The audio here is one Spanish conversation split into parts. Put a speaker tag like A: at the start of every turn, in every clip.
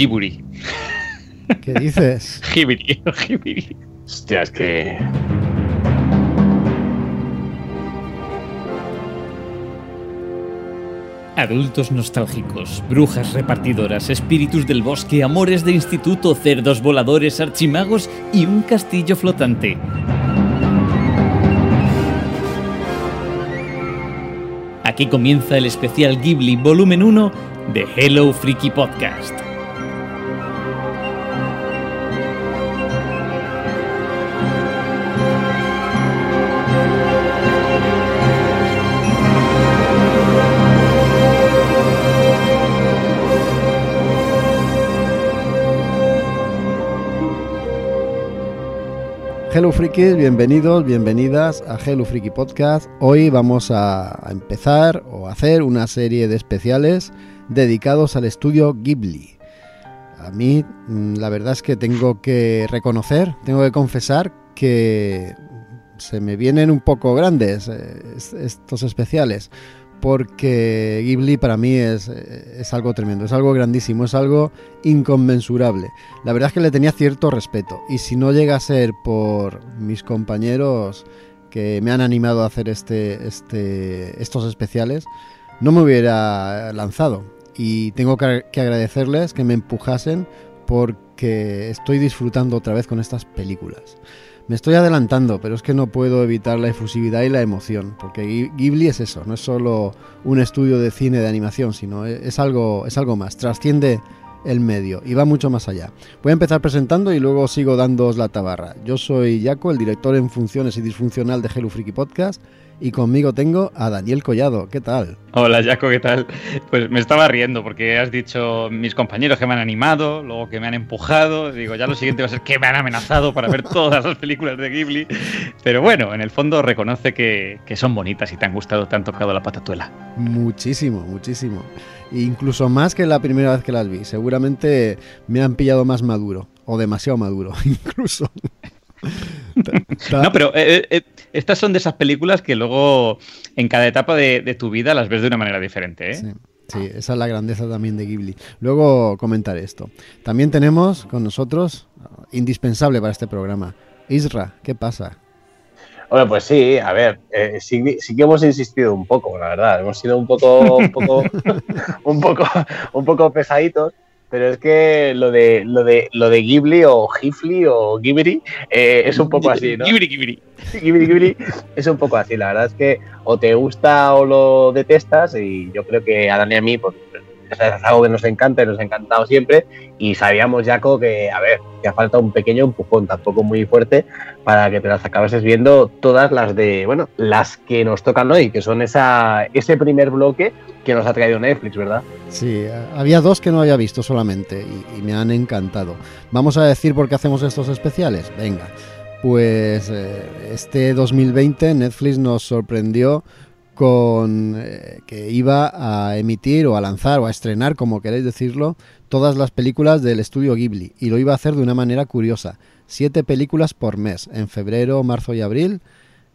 A: Ghibli.
B: ¿Qué dices?
A: Ghibli, Ghibli.
C: Hostia, es que.
D: Adultos nostálgicos, brujas repartidoras, espíritus del bosque, amores de instituto, cerdos voladores, archimagos y un castillo flotante. Aquí comienza el especial Ghibli Volumen 1 de Hello Freaky Podcast.
B: Hello Frikis, bienvenidos, bienvenidas a Hello Freaky Podcast. Hoy vamos a empezar o a hacer una serie de especiales dedicados al estudio Ghibli. A mí, mm, la verdad es que tengo que reconocer, tengo que confesar que se me vienen un poco grandes eh, est- estos especiales, porque Ghibli para mí es, eh, es algo tremendo, es algo grandísimo, es algo inconmensurable. La verdad es que le tenía cierto respeto, y si no llega a ser por mis compañeros que me han animado a hacer este, este, estos especiales, no me hubiera lanzado. Y tengo que que agradecerles que me empujasen porque estoy disfrutando otra vez con estas películas. Me estoy adelantando, pero es que no puedo evitar la efusividad y la emoción, porque Ghi- Ghibli es eso, no es solo un estudio de cine de animación, sino e- es algo, es algo más, trasciende el medio y va mucho más allá. Voy a empezar presentando y luego sigo dándoos la tabarra. Yo soy Jaco, el director en funciones y disfuncional de Hello Freaky Podcast, y conmigo tengo a Daniel Collado. ¿Qué tal?
A: Hola, Jaco, ¿qué tal? Pues me estaba riendo porque has dicho mis compañeros que me han animado, luego que me han empujado. Digo, ya lo siguiente va a ser que me han amenazado para ver todas las películas de Ghibli. Pero bueno, en el fondo reconoce que, que son bonitas y te han gustado, te han tocado la patatuela.
B: Muchísimo, muchísimo. Incluso más que la primera vez que las vi. Seguramente me han pillado más maduro. O demasiado maduro, incluso.
A: No, pero eh, eh, estas son de esas películas que luego en cada etapa de, de tu vida las ves de una manera diferente, ¿eh?
B: Sí, sí, esa es la grandeza también de Ghibli. Luego comentaré esto. También tenemos con nosotros, uh, indispensable para este programa, Isra. ¿Qué pasa?
C: Bueno, pues sí, a ver, eh, sí, sí que hemos insistido un poco, la verdad. Hemos sido un poco, un poco, un poco, un poco pesaditos, pero es que lo de, lo de, lo de Ghibli o Ghibli o Ghibli eh, es un poco así, ¿no?
A: Ghibli, Ghibli.
C: Ghibli, Ghibli es un poco así. La verdad es que o te gusta o lo detestas y yo creo que a Dani y a mí pues, es algo que nos encanta y nos ha encantado siempre y sabíamos, Jaco, que, a ver, que ha falta un pequeño empujón, tampoco muy fuerte, para que te las acabases viendo todas las de, bueno, las que nos tocan hoy, que son esa, ese primer bloque que nos ha traído Netflix, ¿verdad?
B: Sí, había dos que no había visto solamente y, y me han encantado. Vamos a decir por qué hacemos estos especiales. Venga, pues eh, este 2020 Netflix nos sorprendió con eh, que iba a emitir o a lanzar o a estrenar, como queréis decirlo, todas las películas del estudio Ghibli y lo iba a hacer de una manera curiosa. Siete películas por mes, en febrero, marzo y abril.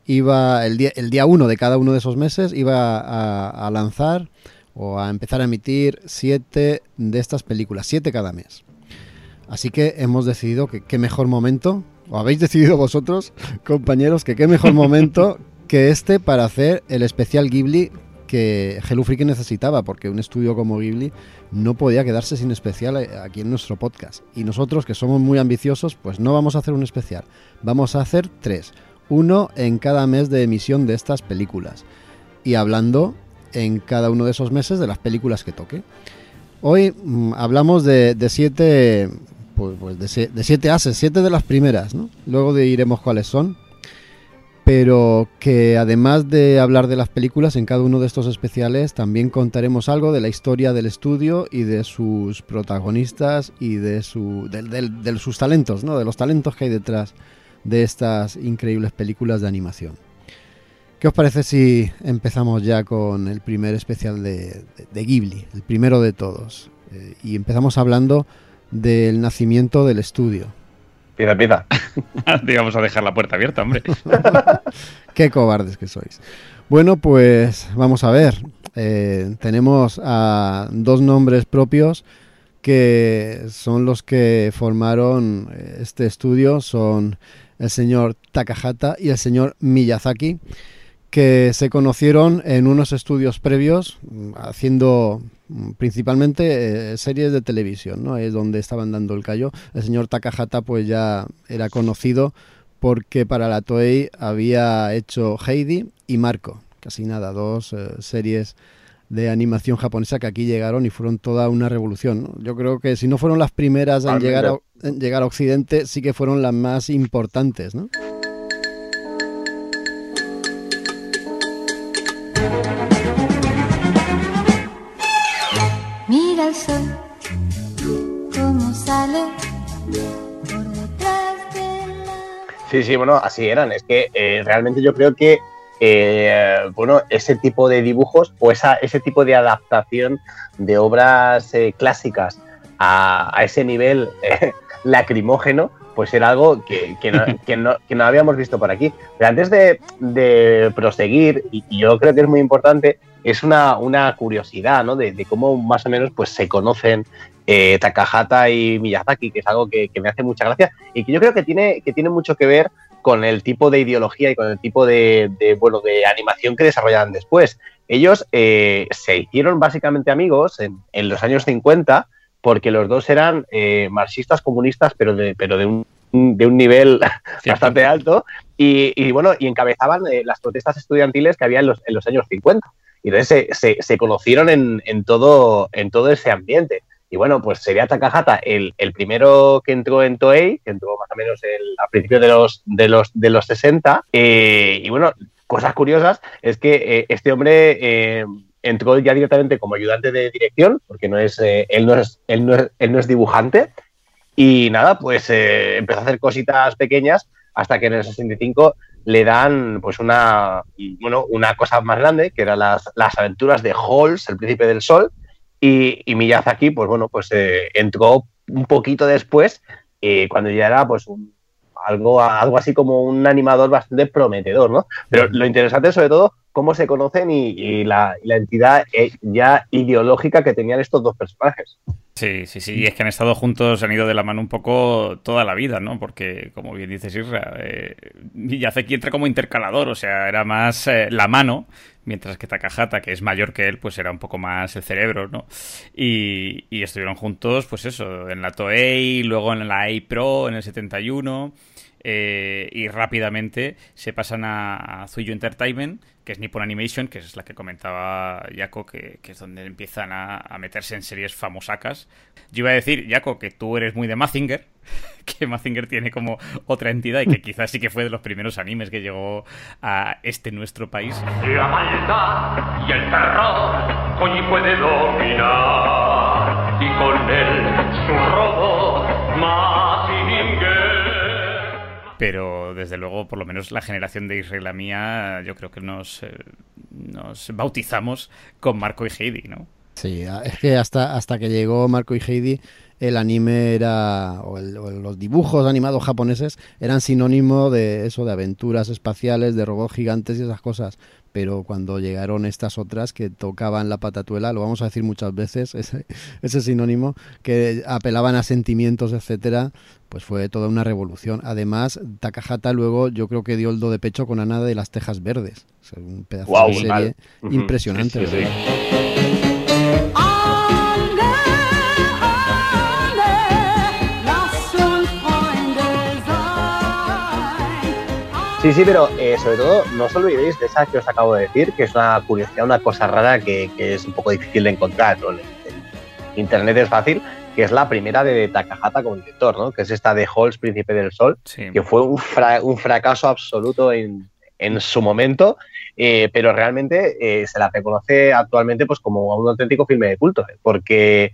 B: Iba el día, el día uno de cada uno de esos meses iba a, a lanzar o a empezar a emitir siete de estas películas, siete cada mes. Así que hemos decidido que qué mejor momento, o habéis decidido vosotros, compañeros, que qué mejor momento que este para hacer el especial Ghibli que Hello necesitaba, porque un estudio como Ghibli no podía quedarse sin especial eh, aquí en nuestro podcast. Y nosotros, que somos muy ambiciosos, pues no vamos a hacer un especial, vamos a hacer tres, uno en cada mes de emisión de estas películas. Y hablando en cada uno de esos meses de las películas que toque. Hoy mm, hablamos de, siete, pues, pues de, de siete ases, siete de las primeras, ¿no? Luego de iremos cuáles son. Pero que además de hablar de las películas en cada uno de estos especiales, también contaremos algo de la historia del estudio y de sus protagonistas y de, su, del- de sus talentos, ¿no? De los talentos que hay detrás de estas increíbles películas de animación. ¿Qué os parece si empezamos ya con el primer especial de, de- de Ghibli, el primero de todos? Eh, y empezamos hablando del nacimiento del estudio.
C: Empieza, empieza.
A: Te vamos a dejar la puerta abierta, hombre.
B: Qué cobardes que sois. Bueno, pues vamos a ver. Eh, tenemos a dos nombres propios que son los que formaron eh, este estudio, son el señor Takahata y el señor Miyazaki, que se conocieron en unos estudios previos mm, haciendo mm, principalmente eh, series de televisión, ¿no? Es donde estaban dando el callo. El señor Takahata pues ya era conocido porque para la Toei había hecho Heidi y Marco, casi nada, dos eh, series de animación japonesa que aquí llegaron y fueron toda una revolución. Yo creo que si no fueron las primeras en llegar, a, en llegar a Occidente, sí que fueron las más importantes, ¿no?
C: Sí, sí, bueno, así eran. Es que eh, realmente yo creo que eh, bueno, ese tipo de dibujos o esa, ese tipo de adaptación de obras eh, clásicas a, ese nivel eh, lacrimógeno, pues era algo que, no, habíamos visto por aquí. Pero antes de, proseguir, y, yo creo que es muy importante, es una, curiosidad ¿no? de, cómo más o menos pues, se conocen Takahata y Miyazaki, que es algo que, me hace mucha gracia y que yo creo que tiene, que tiene mucho que ver con el tipo de ideología y con el tipo de, bueno, de animación que desarrollaban después. Ellos eh, se hicieron básicamente amigos en, los años 50 porque los dos eran eh, marxistas comunistas, pero de, pero de un, de un nivel bastante alto, y, bueno, y encabezaban eh, las protestas estudiantiles que había en los, en los años 50. Y entonces se, se, conocieron en, en, todo, en todo ese ambiente. Y bueno, pues sería Takahata el, el primero que entró en Toei, que entró más o menos el, a principios de los, de los, de los 60. Eh, y bueno, cosas curiosas es que eh, este hombre eh, entró ya directamente como ayudante de dirección, porque no es, él, no es, él, no es, él no es dibujante. Y nada, pues empezó a hacer cositas pequeñas hasta que en el 65 le dan pues una, bueno, una cosa más grande, que eran las, las aventuras de Halls, el príncipe del sol, y, y Miyazaki, pues bueno, pues eh, entró un poquito después, eh, cuando ya era pues algo, algo así como un animador bastante prometedor, ¿no? Pero lo interesante es sobre todo cómo se conocen y, la, entidad eh, ya ideológica que tenían estos dos personajes.
D: Sí, sí, sí, y es que han estado juntos, han ido de la mano un poco toda la vida, ¿no? Porque, como bien dices Isra, eh, Miyazaki entra como intercalador, o sea, era más la mano mientras que Takahata, que es mayor que él, pues era un poco más el cerebro, ¿no? Y, estuvieron juntos, pues eso, en la Toei, luego en la A Pro en el 71, eh, y rápidamente se pasan a, a Entertainment, que es Nippon Animation, que es la que comentaba Yako, que, es donde empiezan a, meterse en series famosacas. Yo iba a decir, Yako, que tú eres muy de Mazinger, que Mazinger tiene como otra entidad y que quizás sí que fue de los primeros animes que llegó a este nuestro país. La maldad y el terror Koji puede dominar y con él su robot Mazinger pero desde luego, por lo menos la generación de Israel la mía, yo creo que nos, eh, nos bautizamos con Marco y Heidi, ¿no?
B: Sí, es que hasta, hasta que llegó Marco y Heidi, el anime era, o, los dibujos animados japoneses eran sinónimo de eso, de aventuras espaciales, de robots gigantes y esas cosas. Pero cuando llegaron estas otras que tocaban la patatuela, lo vamos a decir muchas veces, ese, ese sinónimo, que apelaban a sentimientos, etcétera, pues fue toda una revolución. Además, Takahata luego yo creo que dio el do de pecho con Ana de las Tejas Verdes. un pedazo de serie impresionante.
C: Sí, sí, pero eh, sobre todo no os olvidéis de esa que os acabo de decir, que es una curiosidad, una cosa rara que, es un poco difícil de encontrar. En Internet es fácil, que es la primera de Takahata como director, ¿no? que es esta de Halls, Príncipe del Sol, que fue un, fracaso absoluto en, su momento, eh, pero realmente eh, se la reconoce actualmente pues, como un auténtico filme de culto, porque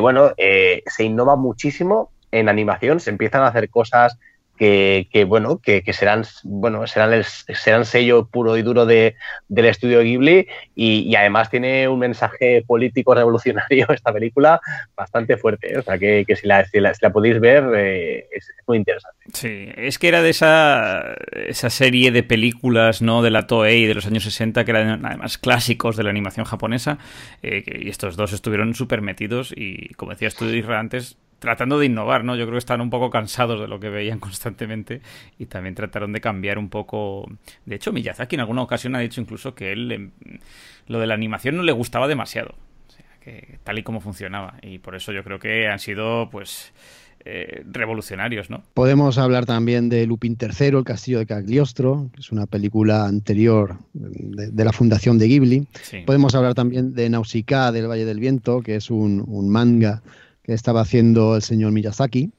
C: bueno, se innova muchísimo en animación, se empiezan a hacer cosas que, bueno, que, serán, bueno, serán, el, serán sello puro y duro de, del estudio Ghibli y, además tiene un mensaje político revolucionario esta película bastante fuerte. ¿eh? O sea, que, si, la, si, la, podéis ver eh, es, muy interesante.
D: Sí, es que era de esa, esa serie de películas ¿no? de la Toei de los años 60 que eran además clásicos de la animación japonesa eh, y estos dos estuvieron súper metidos y como decías tú antes tratando de innovar, ¿no? Yo creo que están un poco cansados de lo que veían constantemente y también trataron de cambiar un poco. De hecho, Miyazaki en alguna ocasión ha dicho incluso que él em, lo de la animación no le gustaba demasiado, o sea, que tal y como funcionaba y por eso yo creo que han sido, pues. Eh, revolucionarios, ¿no?
B: Podemos hablar también de Lupin III, El Castillo de Cagliostro, que es una película anterior de, la fundación de Ghibli. Podemos hablar también de Nausicaa del Valle del Viento, que es un, un manga que estaba haciendo el señor Miyazaki,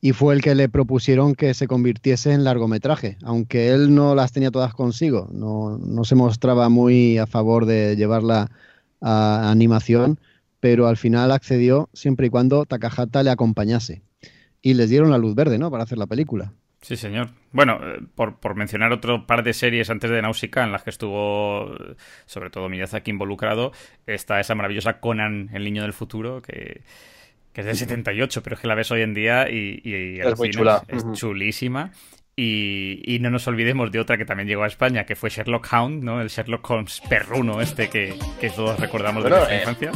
B: y fue el que le propusieron que se convirtiese en largometraje, aunque él no las tenía todas consigo, no, se mostraba muy a favor de llevarla a animación, pero al final accedió siempre y cuando Takahata le acompañase. Y les dieron la luz verde, ¿no? Para hacer la película.
D: Sí, señor. Bueno, eh, por, por, mencionar otro par de series antes de Nausicaa en las que estuvo sobre todo Miyazaki involucrado, está esa maravillosa Conan, el niño del futuro, que, es del 78, pero es que la ves hoy en día y,
C: es muy chula.
D: Es, chulísima. Y, no nos olvidemos de otra que también llegó a España, que fue Sherlock Hound, ¿no? El Sherlock Holmes perruno este que, todos recordamos de nuestra eh, infancia.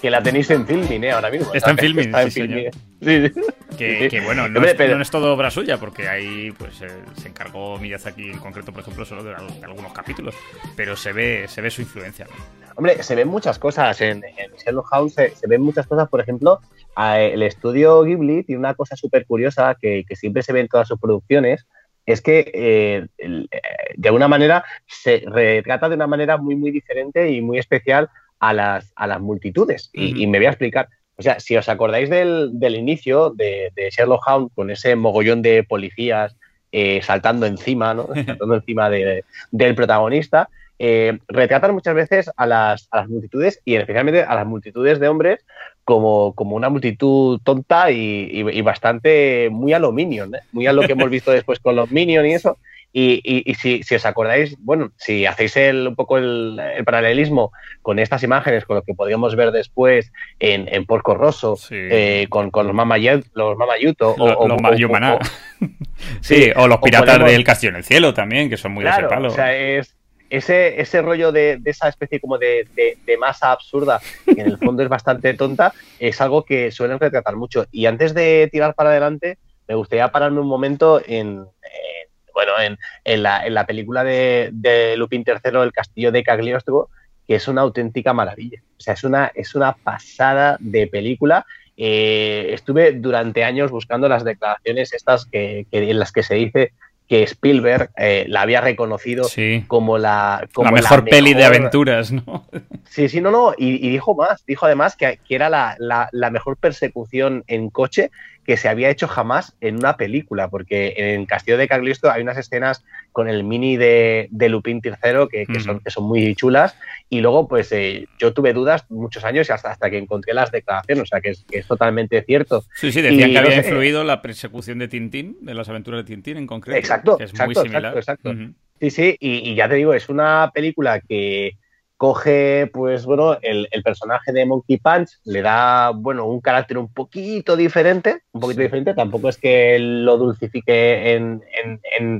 C: Que la tenéis en filming, ¿eh? Ahora mismo.
D: Está en filming, Está en filming. Sí, Que, bueno, no, es, todo obra suya, porque ahí pues eh, se encargó Miyazaki en concreto, por ejemplo, solo de, algunos capítulos, pero se ve, se ve su influencia.
C: Hombre, se ven muchas cosas en, Sherlock Holmes, se, ven muchas cosas, por ejemplo, el estudio Ghibli tiene una cosa súper curiosa que, siempre se ve en todas sus producciones, es que eh, eh, de alguna manera se retrata de una manera muy, muy diferente y muy especial a las, a las multitudes. y, me voy a explicar. O sea, si os acordáis del, inicio de, Sherlock Holmes con ese mogollón de policías eh, saltando encima, ¿no? saltando encima del protagonista, eh, retratan muchas veces a las, a las, multitudes y especialmente a las multitudes de hombres como, como una multitud tonta y, bastante muy a lo Minion, ¿eh? muy a lo que hemos visto después con los Minions y eso. Y, si, os acordáis, bueno, si hacéis el, un poco el, paralelismo con estas imágenes, con lo que podríamos ver después en, en Porco Rosso, eh, con, los, Mamayut, los Mamayuto
D: o, los Mayumaná. sí, o los piratas del Castillo en el Cielo también, que son muy
C: de
D: ese palo.
C: O sea, es, ese, ese rollo de, esa especie como de, de, masa absurda, que en el fondo es bastante tonta, es algo que suelen retratar mucho. Y antes de tirar para adelante, me gustaría pararme un momento en bueno, en, la, película de, Lupin III, El Castillo de Cagliostro, que es una auténtica maravilla. O sea, es una, es una pasada de película. Eh, estuve durante años buscando las declaraciones estas que, en las que se dice que Spielberg eh, la había reconocido como la
D: como la mejor, peli de aventuras, ¿no?
C: Sí, sí, no, no, y, dijo más, dijo además que, era la, la, mejor persecución en coche que se había hecho jamás en una película, porque en Castillo de Cagliostro hay unas escenas con el mini de, de Lupin III que, son, que son muy chulas, y luego pues eh, yo tuve dudas muchos años y hasta, hasta que encontré las declaraciones, o sea que es, totalmente cierto.
D: Sí, sí, decían que había influido la persecución de Tintín, de las aventuras de Tintín en concreto.
C: Exacto, que es muy similar. exacto, Sí, sí, y ya te digo, es una película que coge, pues bueno, el, personaje de Monkey Punch, le da, bueno, un carácter un poquito diferente, un poquito diferente, tampoco es que lo dulcifique en,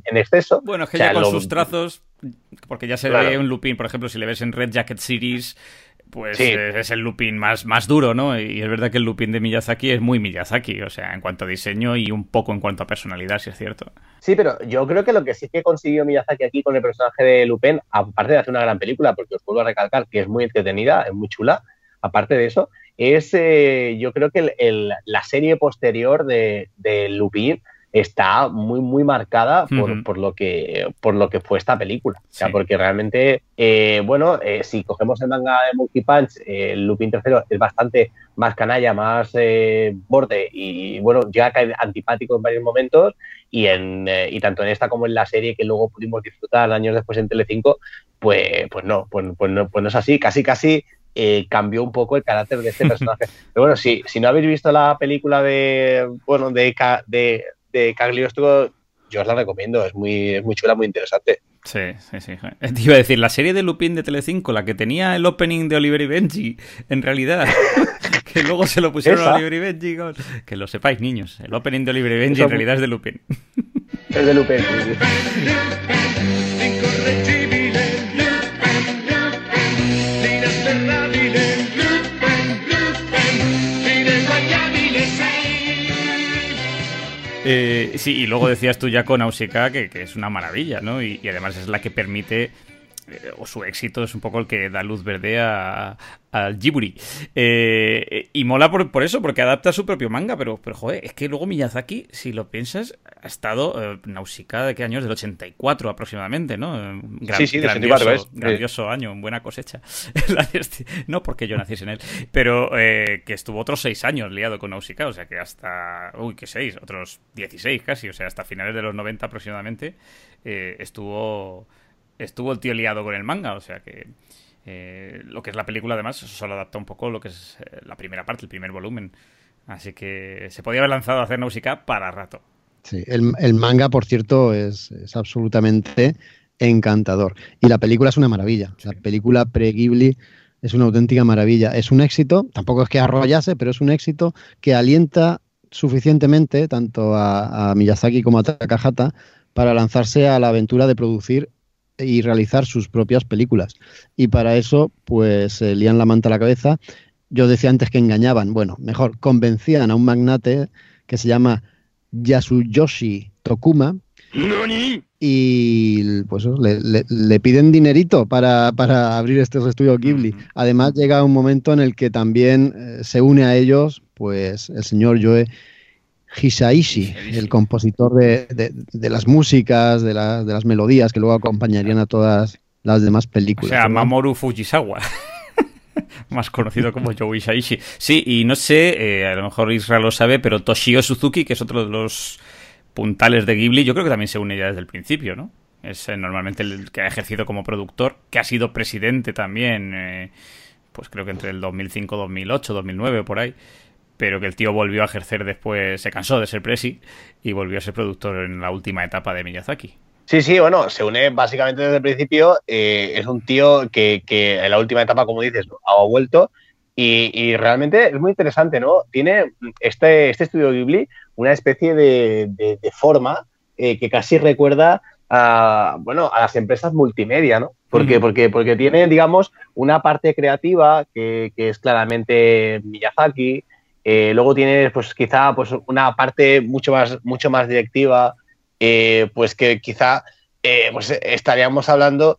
C: exceso.
D: Bueno, es que ya con sus trazos, porque ya se ve un Lupin, por ejemplo, si le ves en Red Jacket Series, pues es el Lupin más, más duro, ¿no? Y es verdad que el Lupin de Miyazaki es muy Miyazaki, o sea, en cuanto a diseño y un poco en cuanto a personalidad, si es cierto.
C: Sí, pero yo creo que lo que sí que consiguió Miyazaki aquí con el personaje de Lupin, aparte de hacer una gran película, porque os vuelvo a recalcar que es muy entretenida, es muy chula, aparte de eso, es eh, yo creo que la serie posterior de, de Lupin está muy, muy marcada por, por, lo, que, por lo que fue esta película. O sea, porque realmente, eh, bueno, eh, si cogemos el manga de Monkey Punch, eh, Lupin III es bastante más canalla, más borde y, bueno, ya cae antipático en varios momentos y, en, y tanto en esta como en la serie que luego pudimos disfrutar años después en Telecinco, pues, pues no, pues, pues, no, pues no es así. Casi, casi cambió un poco el carácter de este personaje. Pero bueno, si, si no habéis visto la película de, bueno, de, de, de Cagliostro, yo os la recomiendo, es muy, muy chula, muy interesante.
D: Sí, sí, sí. Te iba a decir, la serie de Lupin de Telecinco, la que tenía el opening de Oliver y Benji, en realidad, que luego se lo pusieron a Oliver y Benji, que lo sepáis, niños, el opening de Oliver y Benji en realidad es de Lupin.
C: Es de Lupin.
D: Eh, sí, y luego decías tú ya con Nausicaa que, que es una maravilla, ¿no? y, además es la que permite eh, o su éxito es un poco el que da luz verde a, al Ghibli. Eh, y mola por, por, eso, porque adapta su propio manga, pero, pero joder, es que luego Miyazaki, si lo piensas, ha estado eh, Nausicaa de qué años, del 84 aproximadamente, ¿no?
C: sí, sí, grandioso,
D: es. grandioso año, buena cosecha. no porque yo naciese en él, pero que estuvo otros seis años liado con Nausicaa, o sea que hasta, uy, qué seis, otros 16 casi, o sea, hasta finales de los 90 aproximadamente, estuvo estuvo el tío liado con el manga, o sea que eh, lo que es la película además solo adapta un poco lo que es eh, la primera parte, el primer volumen. Así que se podía haber lanzado a hacer Nausicaa para rato.
B: Sí, el, manga, por cierto, es, absolutamente encantador. Y la película es una maravilla. La película pre-Ghibli es una auténtica maravilla. Es un éxito, tampoco es que arrollase, pero es un éxito que alienta suficientemente tanto a, a Miyazaki como a Takahata para lanzarse a la aventura de producir y realizar sus propias películas. Y para eso, pues se lían la manta a la cabeza. Yo decía antes que engañaban, bueno, mejor, convencían a un magnate que se llama Yasuyoshi Tokuma. Y pues le, piden dinerito para, abrir este estudio Ghibli. Además, llega un momento en el que también eh, se une a ellos pues el señor Joe Hisaishi, el compositor de, las músicas, de, las melodías que luego acompañarían a todas las demás películas.
D: O sea, Mamoru Fujisawa. más conocido como Joe Hisaishi. Sí, y no sé, eh, a lo mejor Israel lo sabe, pero Toshio Suzuki, que es otro de los puntales de Ghibli, yo creo que también se une ya desde el principio, ¿no? Es eh, normalmente el que ha ejercido como productor, que ha sido presidente también, eh, pues creo que entre el 2005, 2008, 2009, por ahí pero que el tío volvió a ejercer después, se cansó de ser presi y volvió a ser productor en la última etapa de Miyazaki.
C: Sí, sí, bueno, se une básicamente desde el principio. Eh, es un tío que, en la última etapa, como dices, ha vuelto y, realmente es muy interesante, ¿no? Tiene este, este estudio Ghibli una especie de, forma eh, que casi recuerda a, bueno, a las empresas multimedia, ¿no? Porque, porque, porque tiene, digamos, una parte creativa que, que es claramente Miyazaki, eh, luego tienes, pues quizá, pues una parte mucho más, mucho más directiva, eh, pues que quizá eh, pues estaríamos hablando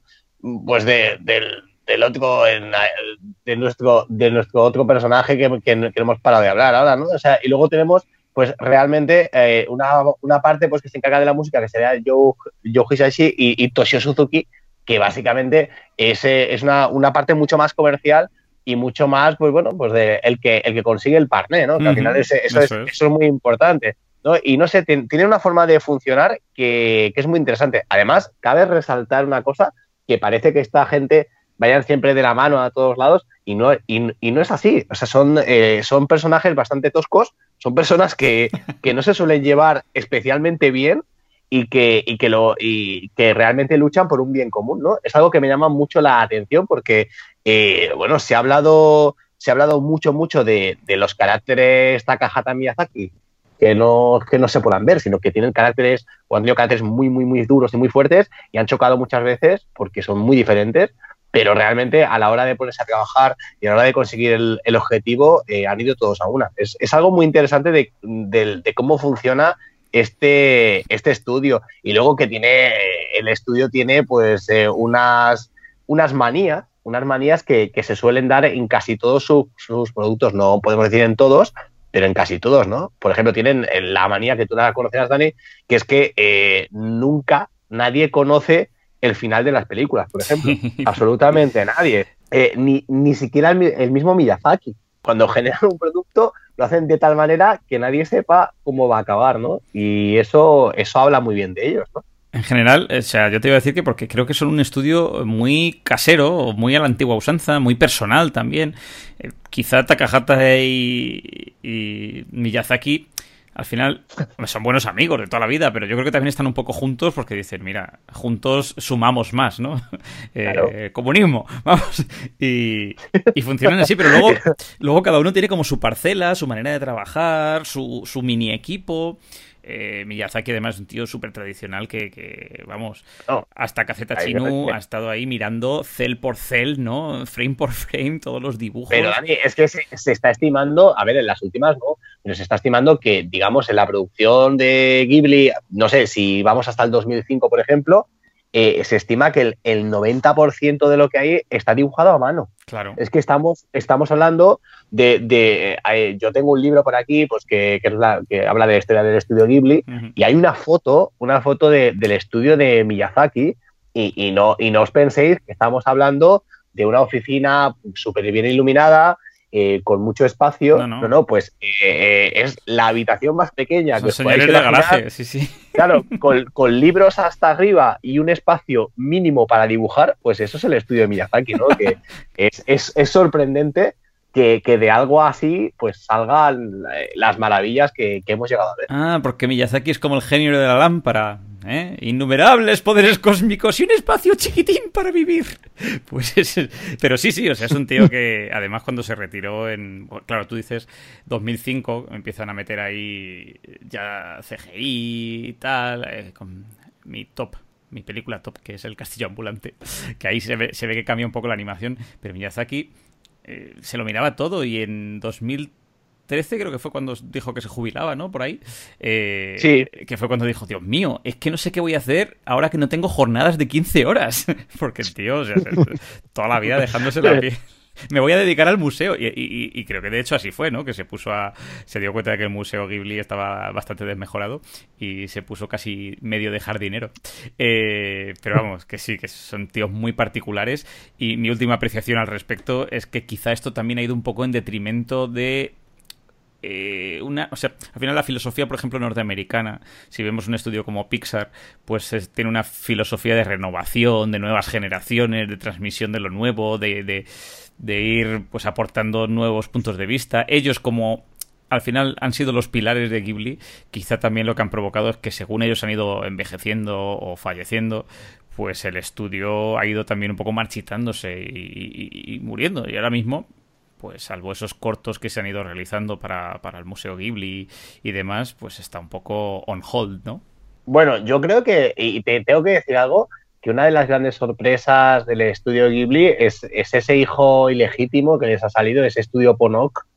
C: pues de, del, otro, de nuestro, de nuestro otro personaje que, que, no hemos parado de hablar ahora, ¿no? O sea, y luego tenemos pues realmente una, parte pues que se encarga de la música, que sería Joe, Joe Hisaishi y, Toshio Suzuki, que básicamente es, es una, una parte mucho más comercial y mucho más, pues bueno, pues de el que, el que consigue el partner, ¿no? Que al final eso, es, eso, es. muy importante. ¿no? Y no sé, tiene una forma de funcionar que, que, es muy interesante. Además, cabe resaltar una cosa, que parece que esta gente vayan siempre de la mano a todos lados y no, y, y no es así. O sea, son, eh, son personajes bastante toscos, son personas que, que no se suelen llevar especialmente bien y que, y que, lo, y que realmente luchan por un bien común, ¿no? Es algo que me llama mucho la atención porque, eh, bueno, se ha hablado, se ha hablado mucho, mucho de, los caracteres Takahata Miyazaki, que no, que no se puedan ver, sino que tienen caracteres, o han tenido caracteres muy, muy, muy duros y muy fuertes y han chocado muchas veces porque son muy diferentes, pero realmente a la hora de ponerse a trabajar y a la hora de conseguir el, el objetivo eh, han ido todos a una. Es, es algo muy interesante de, de, de, cómo funciona este, este estudio. Y luego que tiene, el estudio tiene pues eh, unas, unas manías, unas manías que, se suelen dar en casi todos sus productos, no podemos decir en todos, pero en casi todos, ¿no? Por ejemplo, tienen la manía que tú la conocerás, Dani, que es que eh, nunca nadie conoce el final de las películas, por ejemplo. Absolutamente nadie. Eh, ni, ni siquiera el, mismo Miyazaki. Cuando generan un producto, lo hacen de tal manera que nadie sepa cómo va a acabar, ¿no? Y eso, eso habla muy bien de ellos, ¿no?
D: En general, o sea, yo te iba a decir que porque creo que son un estudio muy casero, muy a la antigua usanza, muy personal también. Eh, quizá Takahata y, y Miyazaki al final son buenos amigos de toda la vida, pero yo creo que también están un poco juntos porque dicen, mira, juntos sumamos más, ¿no? Eh, comunismo, vamos. Y, y, funcionan así, pero luego, luego cada uno tiene como su parcela, su manera de trabajar, su, su mini equipo. Eh, Miyazaki además es un tío súper tradicional que, vamos, hasta Caceta Chinu ha estado ahí mirando cel por cel, ¿no? Frame por frame, todos los dibujos.
C: Pero Dani, es que se, está estimando, a ver, en las últimas no, pero se está estimando que, digamos, en la producción de Ghibli, no sé, si vamos hasta el 2005, por ejemplo, eh, se estima que el, 90% de lo que hay está dibujado a mano.
D: Claro.
C: Es que estamos, estamos hablando de. Eh, yo tengo un libro por aquí pues que, que, es la, que habla de la historia del estudio Ghibli y hay una foto, una foto del estudio de Miyazaki y, no, y no os penséis que estamos hablando de una oficina súper bien iluminada, eh, con mucho espacio. No, no, pues eh, eh, es la habitación más pequeña.
D: que señores de garaje, sí, sí.
C: Claro, con, libros hasta arriba y un espacio mínimo para dibujar, pues eso es el estudio de Miyazaki, ¿no? que es, sorprendente que, de algo así pues salgan las maravillas que, que, hemos llegado a ver.
D: Ah, porque Miyazaki es como el genio de la lámpara. ¿Eh? Innumerables poderes cósmicos y un espacio chiquitín para vivir. Pues es, pero sí, sí, o sea, es un tío que además cuando se retiró en, claro, tú dices 2005, empiezan a meter ahí ya CGI y tal, eh, mi top mi película top, que es El Castillo Ambulante, que ahí se ve, se ve que cambia un poco la animación, pero Miyazaki eh, se lo miraba todo y en 2000 13 creo que fue cuando dijo que se jubilaba, ¿no? Por ahí. Eh,
C: sí.
D: Que fue cuando dijo, Dios mío, es que no sé qué voy a hacer ahora que no tengo jornadas de 15 horas. Porque tío, o sea, toda la vida dejándose la piel me voy a dedicar al museo. Y, creo que de hecho así fue, ¿no? Que se puso a. Se dio cuenta de que el museo Ghibli estaba bastante desmejorado y se puso casi medio de jardinero. Eh, pero vamos, que sí, que son tíos muy particulares. Y mi última apreciación al respecto es que quizá esto también ha ido un poco en detrimento de eh, una, o sea, al final la filosofía, por ejemplo, norteamericana, si vemos un estudio como Pixar, pues tiene una filosofía de renovación, de nuevas generaciones, de transmisión de lo nuevo, de, de, ir pues aportando nuevos puntos de vista. Ellos como al final han sido los pilares de Ghibli, quizá también lo que han provocado es que según ellos han ido envejeciendo o falleciendo, pues el estudio ha ido también un poco marchitándose y muriendo. Y ahora mismo pues salvo esos cortos que se han ido realizando para, el Museo Ghibli y demás, pues está un poco on hold, ¿no?
C: Bueno, yo creo que, y te tengo que decir algo, que una de las grandes sorpresas del estudio Ghibli es, ese hijo ilegítimo que les ha salido, ese estudio Ponok,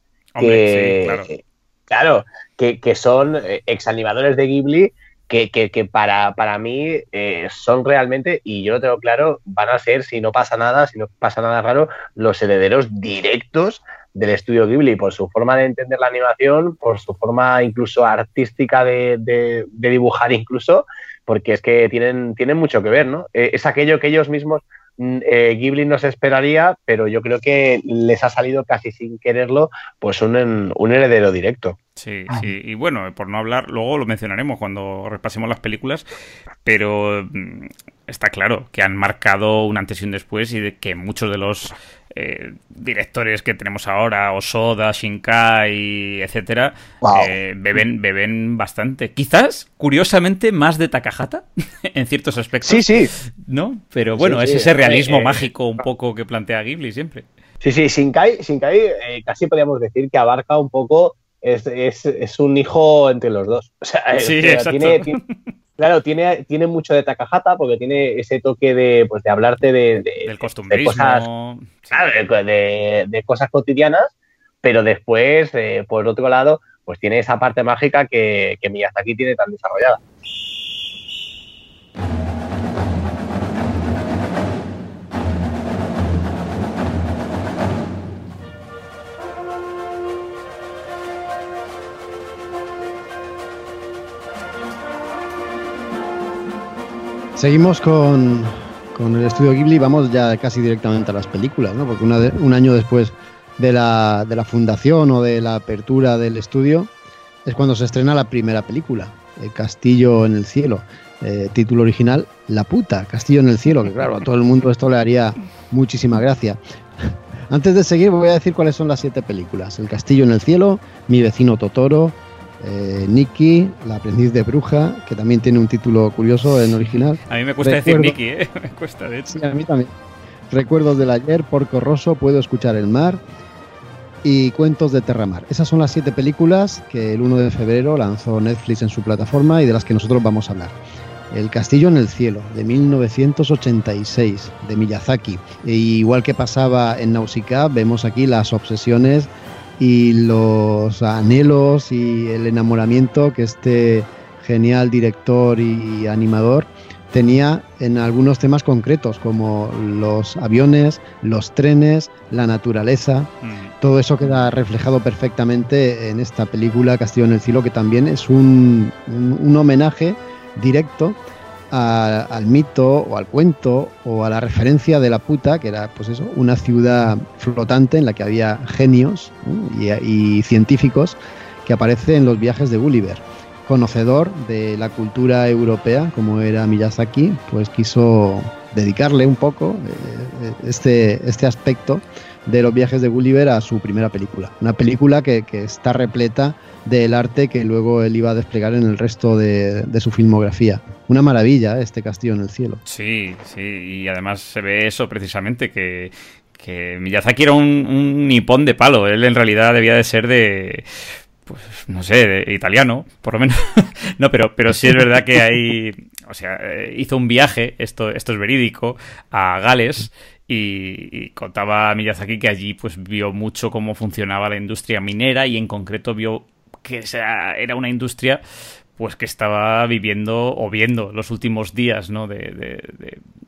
C: que, claro. que, que, son eh, exanimadores de Ghibli que, que, para, para mí eh, son realmente, y yo lo tengo claro, van a ser, si no pasa nada, si no pasa nada raro, los herederos directos del estudio Ghibli, por su forma de entender la animación, por su forma incluso artística de, de, dibujar incluso, porque es que tienen, tienen mucho que ver, ¿no? Eh, es aquello que ellos mismos eh, Ghibli no se esperaría, pero yo creo que les ha salido casi sin quererlo, pues un, un heredero directo.
D: Sí, ah. sí, y bueno, por no hablar, luego lo mencionaremos cuando repasemos las películas, pero mm, está claro que han marcado un antes y un después y de que muchos de los eh, directores que tenemos ahora, Osoda, Shinkai, etcétera, eh, beben, beben bastante. Quizás, curiosamente, más de Takahata en ciertos aspectos.
C: Sí, sí.
D: ¿No? Pero bueno, es ese realismo eh, mágico un poco que plantea Ghibli siempre.
C: Sí, sí, Shinkai, Shinkai casi podríamos decir que abarca un poco, es, es, es un hijo entre los dos. O sea,
D: sí,
C: tiene, Claro, tiene, tiene mucho de Takahata porque tiene ese toque de, pues, de hablarte de,
D: del costumbrismo.
C: De cosas, de, cosas cotidianas, pero después, eh, por otro lado, pues tiene esa parte mágica que, que Miyazaki tiene tan desarrollada.
B: Seguimos con, con el estudio Ghibli, vamos ya casi directamente a las películas, ¿no? Porque un año después de la, de la fundación o de la apertura del estudio es cuando se estrena la primera película, El Castillo en el Cielo. Eh, título original, La puta, Castillo en el Cielo, que claro, a todo el mundo esto le haría muchísima gracia. Antes de seguir voy a decir cuáles son las siete películas. El Castillo en el Cielo, Mi vecino Totoro, eh, Nikki, La aprendiz de bruja, que también tiene un título curioso en original.
D: A mí me cuesta decir Nikki, ¿eh? me cuesta de hecho.
B: Sí, a mí también. Recuerdos del ayer, Porco Rosso, Puedo escuchar el mar y Cuentos de Terramar. Esas son las siete películas que el 1 de febrero lanzó Netflix en su plataforma y de las que nosotros vamos a hablar. El Castillo en el Cielo, de 1986, de Miyazaki. E igual que pasaba en Nausicaa, vemos aquí las obsesiones y los anhelos y el enamoramiento que este genial director y animador tenía en algunos temas concretos como los aviones, los trenes, la naturaleza. Mm. Todo eso queda reflejado perfectamente en esta película Castillo en el Cielo, que también es un, un homenaje directo al mito o al cuento o a la referencia de la puta, que era pues eso, una ciudad flotante en la que había genios y, científicos que aparece en los viajes de Gulliver. Conocedor de la cultura europea, como era Miyazaki, pues quiso dedicarle un poco eh, este, este aspecto de los viajes de Gulliver a su primera película. Una película que, está repleta del arte que luego él iba a desplegar en el resto de, su filmografía. Una maravilla ¿eh? este castillo en el cielo.
D: Sí, sí, y además se ve eso precisamente, que, que Miyazaki era un, nipón de palo. Él en realidad debía de ser de pues no sé, de italiano, por lo menos. no, pero, pero sí es verdad que hay, o sea, eh, hizo un viaje, esto, esto es verídico, a Gales y, contaba Miyazaki que allí pues vio mucho cómo funcionaba la industria minera y en concreto vio que era una industria pues que estaba viviendo o viendo los últimos días ¿no? de,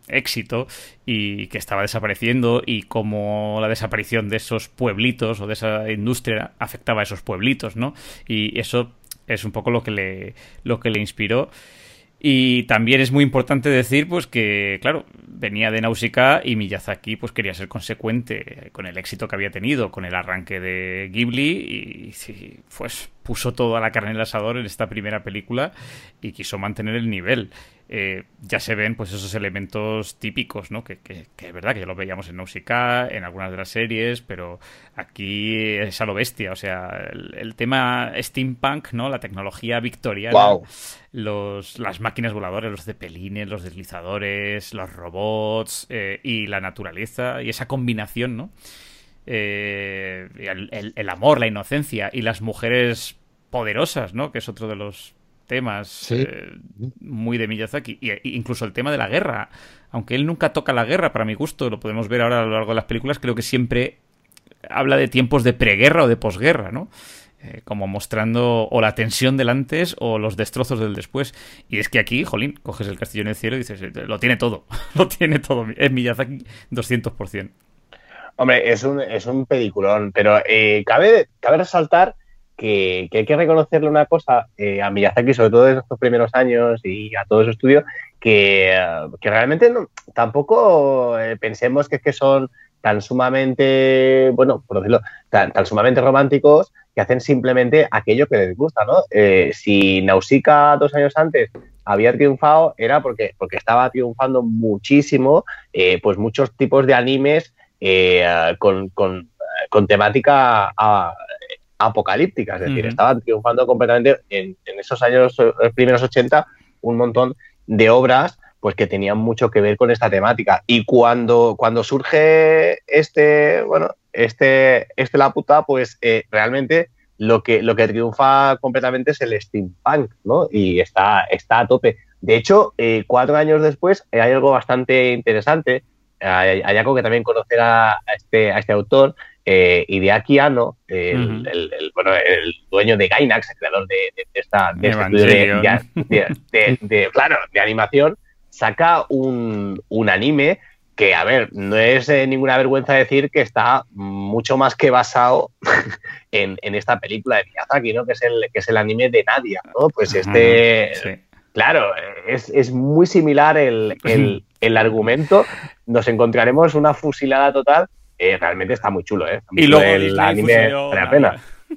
D: éxito y que estaba desapareciendo y cómo la desaparición de esos pueblitos o de esa industria afectaba a esos pueblitos, ¿no? Y eso es un poco lo que le, lo que le inspiró. Y también es muy importante decir, pues que, claro, venía de Nausicaa y Miyazaki pues quería ser consecuente con el éxito que había tenido con el arranque de Ghibli y, pues puso todo a la carne en el asador en esta primera película y quiso mantener el nivel. Eh, ya se ven pues esos elementos típicos, ¿no? Que, es verdad que ya lo veíamos en Nausicaa, en algunas de las series, pero aquí es a lo bestia. O sea, el, tema steampunk, ¿no? La tecnología victoriana, los, las máquinas voladoras, los cepelines, los deslizadores, los robots eh, y la naturaleza y esa combinación, ¿no? Eh, el, amor, la inocencia y las mujeres poderosas, ¿no? Que es otro de los temas eh, muy de Miyazaki. Y, incluso el tema de la guerra. Aunque él nunca toca la guerra, para mi gusto, lo podemos ver ahora a lo largo de las películas, creo que siempre habla de tiempos de preguerra o de posguerra, ¿no? Eh, como mostrando o la tensión del antes o los destrozos del después. Y es que aquí, jolín, coges el castillo en el cielo y dices, lo tiene todo, lo tiene todo. Es Miyazaki 200%.
C: Hombre, es un, es un peliculón, pero eh, cabe, cabe resaltar que, hay que reconocerle una cosa eh, a Miyazaki, sobre todo en estos primeros años y a todo su estudio, que, realmente no, tampoco eh, pensemos que, que son tan sumamente, bueno, por decirlo, tan, sumamente románticos que hacen simplemente aquello que les gusta, ¿no? Eh, si Nausicaa dos años antes había triunfado, era porque, porque estaba triunfando muchísimo, pues muchos tipos de animes con, con, con temática apocalíptica, es decir, estaban triunfando completamente en, esos años los primeros 80 un montón de obras pues que tenían mucho que ver con esta temática. Y cuando cuando surge este bueno este este la puta pues eh, realmente lo que lo que triunfa completamente es el steampunk no y está está a tope. De hecho eh, cuatro años después hay algo bastante interesante. Hay, hay algo que también conocerá a este a este autor eh, Hideaki Anno, el, bueno, el dueño de Gainax, el creador de, esta de, este de, claro, de animación, saca un, anime que, a ver, no es eh, ninguna vergüenza decir que está mucho más que basado en, esta película de Miyazaki, ¿no? Que es el, que es el anime de Nadia, ¿no? Pues este... Claro, es, muy similar el, argumento. Nos encontraremos una fusilada total. Eh, realmente está muy chulo, ¿eh?
D: y luego el anime
C: la pena.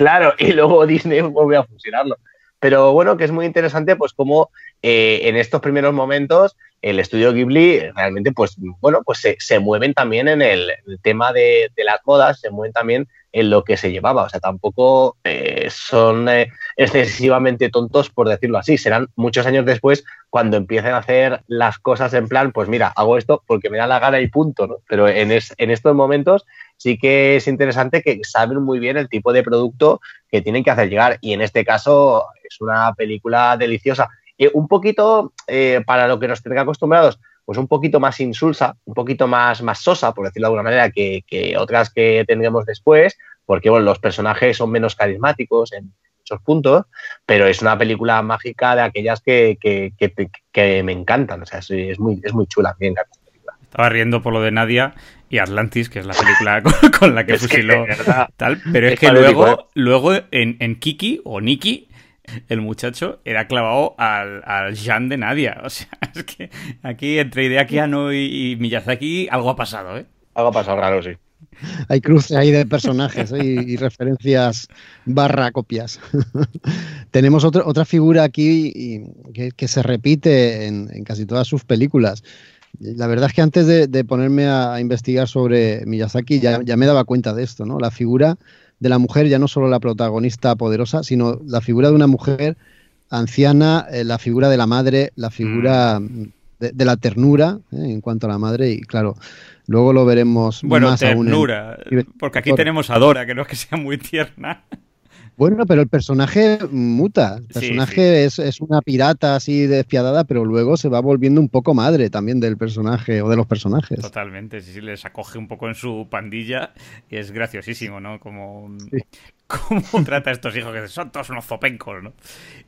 C: Claro, y luego Disney vuelve a fusilarlo. Pero bueno, que es muy interesante, pues como eh, en estos primeros momentos el estudio Ghibli realmente, pues bueno, pues se, mueven también en el, tema de, de, las modas, se mueven también en lo que se llevaba. O sea, tampoco eh, son eh, excesivamente tontos, por decirlo así. Serán muchos años después cuando empiecen a hacer las cosas en plan, pues mira, hago esto porque me da la gana y punto, ¿no? Pero en, estos momentos sí que es interesante que saben muy bien el tipo de producto que tienen que hacer llegar. Y en este caso es una película deliciosa. Eh, un poquito, para lo que nos tenga acostumbrados, pues un poquito más insulsa, un poquito más, más sosa, por decirlo de alguna manera, que, otras que tendremos después, porque bueno, los personajes son menos carismáticos en muchos puntos, pero es una película mágica de aquellas que, me encantan. O sea, es, muy, es muy chula, me encanta.
D: Estaba riendo por lo de Nadia y Atlantis, que es la película con, la que fusiló tal, pero es, que luego, ¿eh? luego en, en Kiki o Nikki el muchacho era clavado al, al Jean de Nadia. O sea, es que aquí entre Hideaki Anno y, y Miyazaki algo ha pasado, ¿eh?
C: Algo ha pasado raro, sí.
B: Hay cruces ahí de personajes ¿eh? y, referencias barra copias. Tenemos otra figura aquí que, se repite en, casi todas sus películas. La verdad es que antes de, ponerme a, investigar sobre Miyazaki ya, ya, me daba cuenta de esto, ¿no? La figura de la mujer, ya no solo la protagonista poderosa, sino la figura de una mujer anciana, eh, la figura de la madre, la figura mm. de, la ternura eh, en cuanto a la madre y claro, luego lo veremos
D: bueno, más ternura, porque aquí tenemos a Dora, que no es que sea muy tierna.
B: Bueno, pero el personaje muta. El personaje Es, una pirata así despiadada, pero luego se va volviendo un poco madre también del personaje o de los personajes.
D: Totalmente, sí, sí, les acoge un poco en su pandilla y es graciosísimo, ¿no? Como, cómo trata a estos hijos que son todos unos zopencos, ¿no?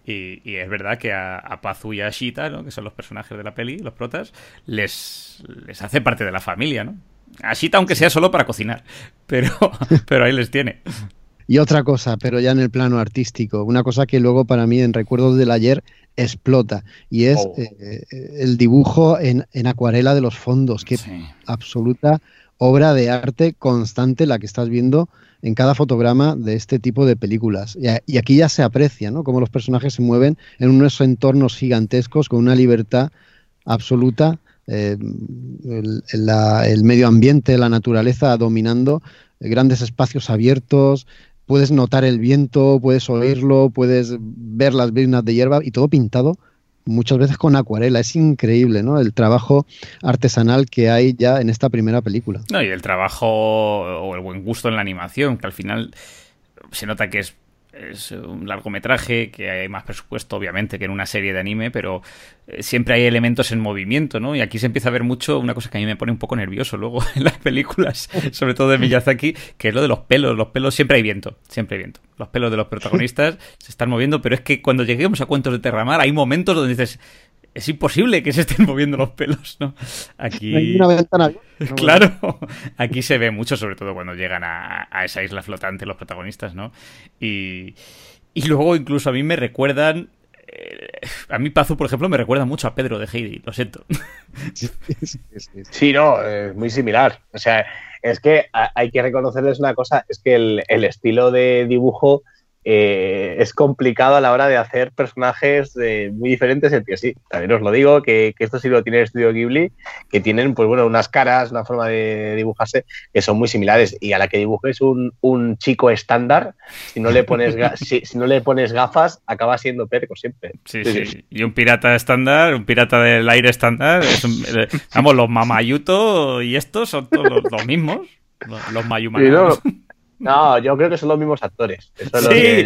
D: Y, es verdad que a, Pazu y a Shita, ¿no? que son los personajes de la peli, los protas, les, les hace parte de la familia, ¿no? A Shita, aunque sea solo para cocinar, pero, pero ahí les tiene.
B: Y otra cosa, pero ya en el plano artístico, una cosa que luego para mí en Recuerdos del Ayer explota, y es oh. eh, el dibujo en, acuarela de los fondos, que absoluta obra de arte constante la que estás viendo en cada fotograma de este tipo de películas. Y, aquí ya se aprecia, ¿no? Cómo los personajes se mueven en unos entornos gigantescos con una libertad absoluta, eh, el, medio ambiente, la naturaleza dominando, grandes espacios abiertos, puedes notar el viento, puedes oírlo, puedes ver las brinas de hierba y todo pintado muchas veces con acuarela. Es increíble, ¿no? El trabajo artesanal que hay ya en esta primera película.
D: No, y el trabajo o el buen gusto en la animación, que al final se nota que es es un largometraje que hay más presupuesto, obviamente, que en una serie de anime, pero eh, siempre hay elementos en movimiento, ¿no? Y aquí se empieza a ver mucho una cosa que a mí me pone un poco nervioso luego en las películas, sobre todo de Miyazaki, que es lo de los pelos. Los pelos siempre hay viento, siempre hay viento. Los pelos de los protagonistas se están moviendo, pero es que cuando lleguemos a Cuentos de Terramar hay momentos donde dices, es imposible que se estén moviendo los pelos, ¿no? Aquí.
B: Hay una ventana.
D: claro, aquí se ve mucho, sobre todo cuando llegan a, esa isla flotante los protagonistas, ¿no? Y, y luego incluso a mí me recuerdan. Eh, a mí Pazu, por ejemplo, me recuerda mucho a Pedro de Heidi, lo siento.
C: Sí, no, es muy similar. O sea, es que hay que reconocerles una cosa, es que el, el estilo de dibujo eh, es complicado a la hora de hacer personajes eh, muy diferentes entre sí. También os lo digo, que, esto sí lo tiene el estudio Ghibli, que tienen pues bueno, unas caras, una forma de dibujarse que son muy similares. Y a la que dibujes un, chico estándar, si no le pones si, no le pones gafas, acaba siendo perco siempre.
D: Sí, sí, Y un pirata estándar, un pirata del aire estándar, eh, vamos, los Mamayuto y estos son todos los, mismos. Los, Mayumanos.
C: No, yo creo que son los mismos actores.
D: Eso sí,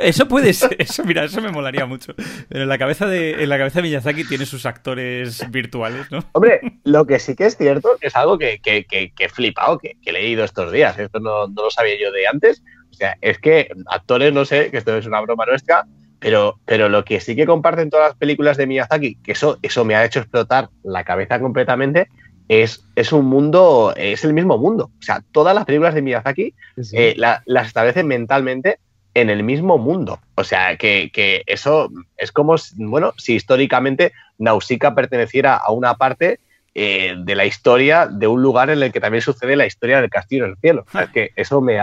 D: eso puede ser. Eso, mira, eso me molaría mucho. Pero en la cabeza de, en la cabeza de Miyazaki tiene sus actores virtuales, ¿no?
C: Hombre, lo que sí que es cierto es algo que, que, que, he flipado, que, he leído estos días. Esto no, no lo sabía yo de antes. O sea, es que actores, no sé, que esto es una broma nuestra, pero, pero lo que sí que comparten todas las películas de Miyazaki, que eso, eso me ha hecho explotar la cabeza completamente, es, es, un mundo, es el mismo mundo. O sea, todas las películas de Miyazaki eh, las establecen mentalmente en el mismo mundo. O sea, que, que eso es como, bueno, si históricamente Nausicaa perteneciera a una parte eh, de la historia de un lugar en el que también sucede la historia del castillo en el cielo. O sea, que eso me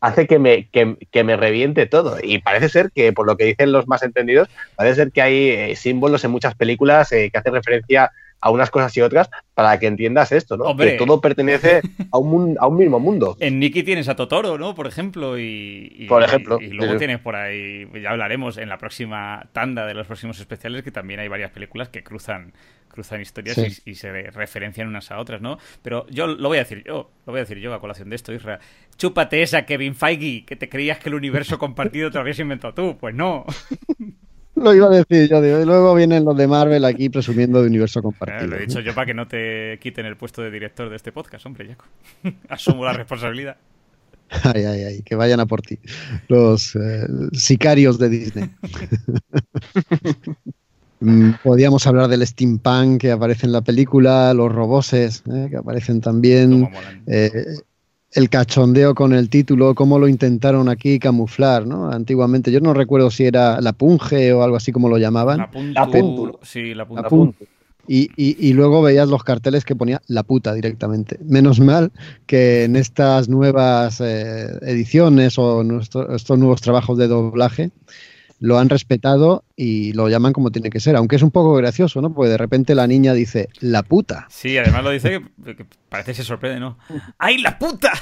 C: hace que me, que, me reviente todo. Y parece ser que, por lo que dicen los más entendidos, parece ser que hay eh, símbolos en muchas películas eh, que hacen referencia a unas cosas y otras para que entiendas esto, ¿no? Que todo pertenece a un, a un mismo mundo.
D: En Nikki tienes a Totoro, ¿no? Por ejemplo, y,
C: por ejemplo,
D: y, luego tienes por ahí, ya hablaremos en la próxima tanda de los próximos especiales, que también hay varias películas que cruzan cruzan historias y, se referencian unas a otras, ¿no? Pero yo lo voy a decir yo, lo voy a decir yo a colación de esto, Isra. Chúpate esa, Kevin Feige, que te creías que el universo compartido te lo habías inventado tú. Pues no.
B: Lo iba a decir yo, digo, y luego vienen los de Marvel aquí presumiendo de universo compartido.
D: lo he dicho yo para que no te quiten el puesto de director de este podcast, hombre, Jaco. Asumo la responsabilidad.
B: Ay, ay, ay, que vayan a por ti. Los eh, sicarios de Disney. Mm, podríamos hablar del steampunk que aparece en la película, los roboses eh, que aparecen también el cachondeo con el título, cómo lo intentaron aquí camuflar, ¿no? Antiguamente, yo no recuerdo si era la punge o algo así como lo llamaban.
D: La, puntu, Sí, la
B: Y, y, luego veías los carteles que ponía la puta directamente. Menos mal que en estas nuevas eh, ediciones o estos nuevos trabajos de doblaje lo han respetado y lo llaman como tiene que ser, aunque es un poco gracioso, ¿no? Porque de repente la niña dice, la puta.
D: Sí, además lo dice que, parece que se sorprende, ¿no? ¡Ay, la puta!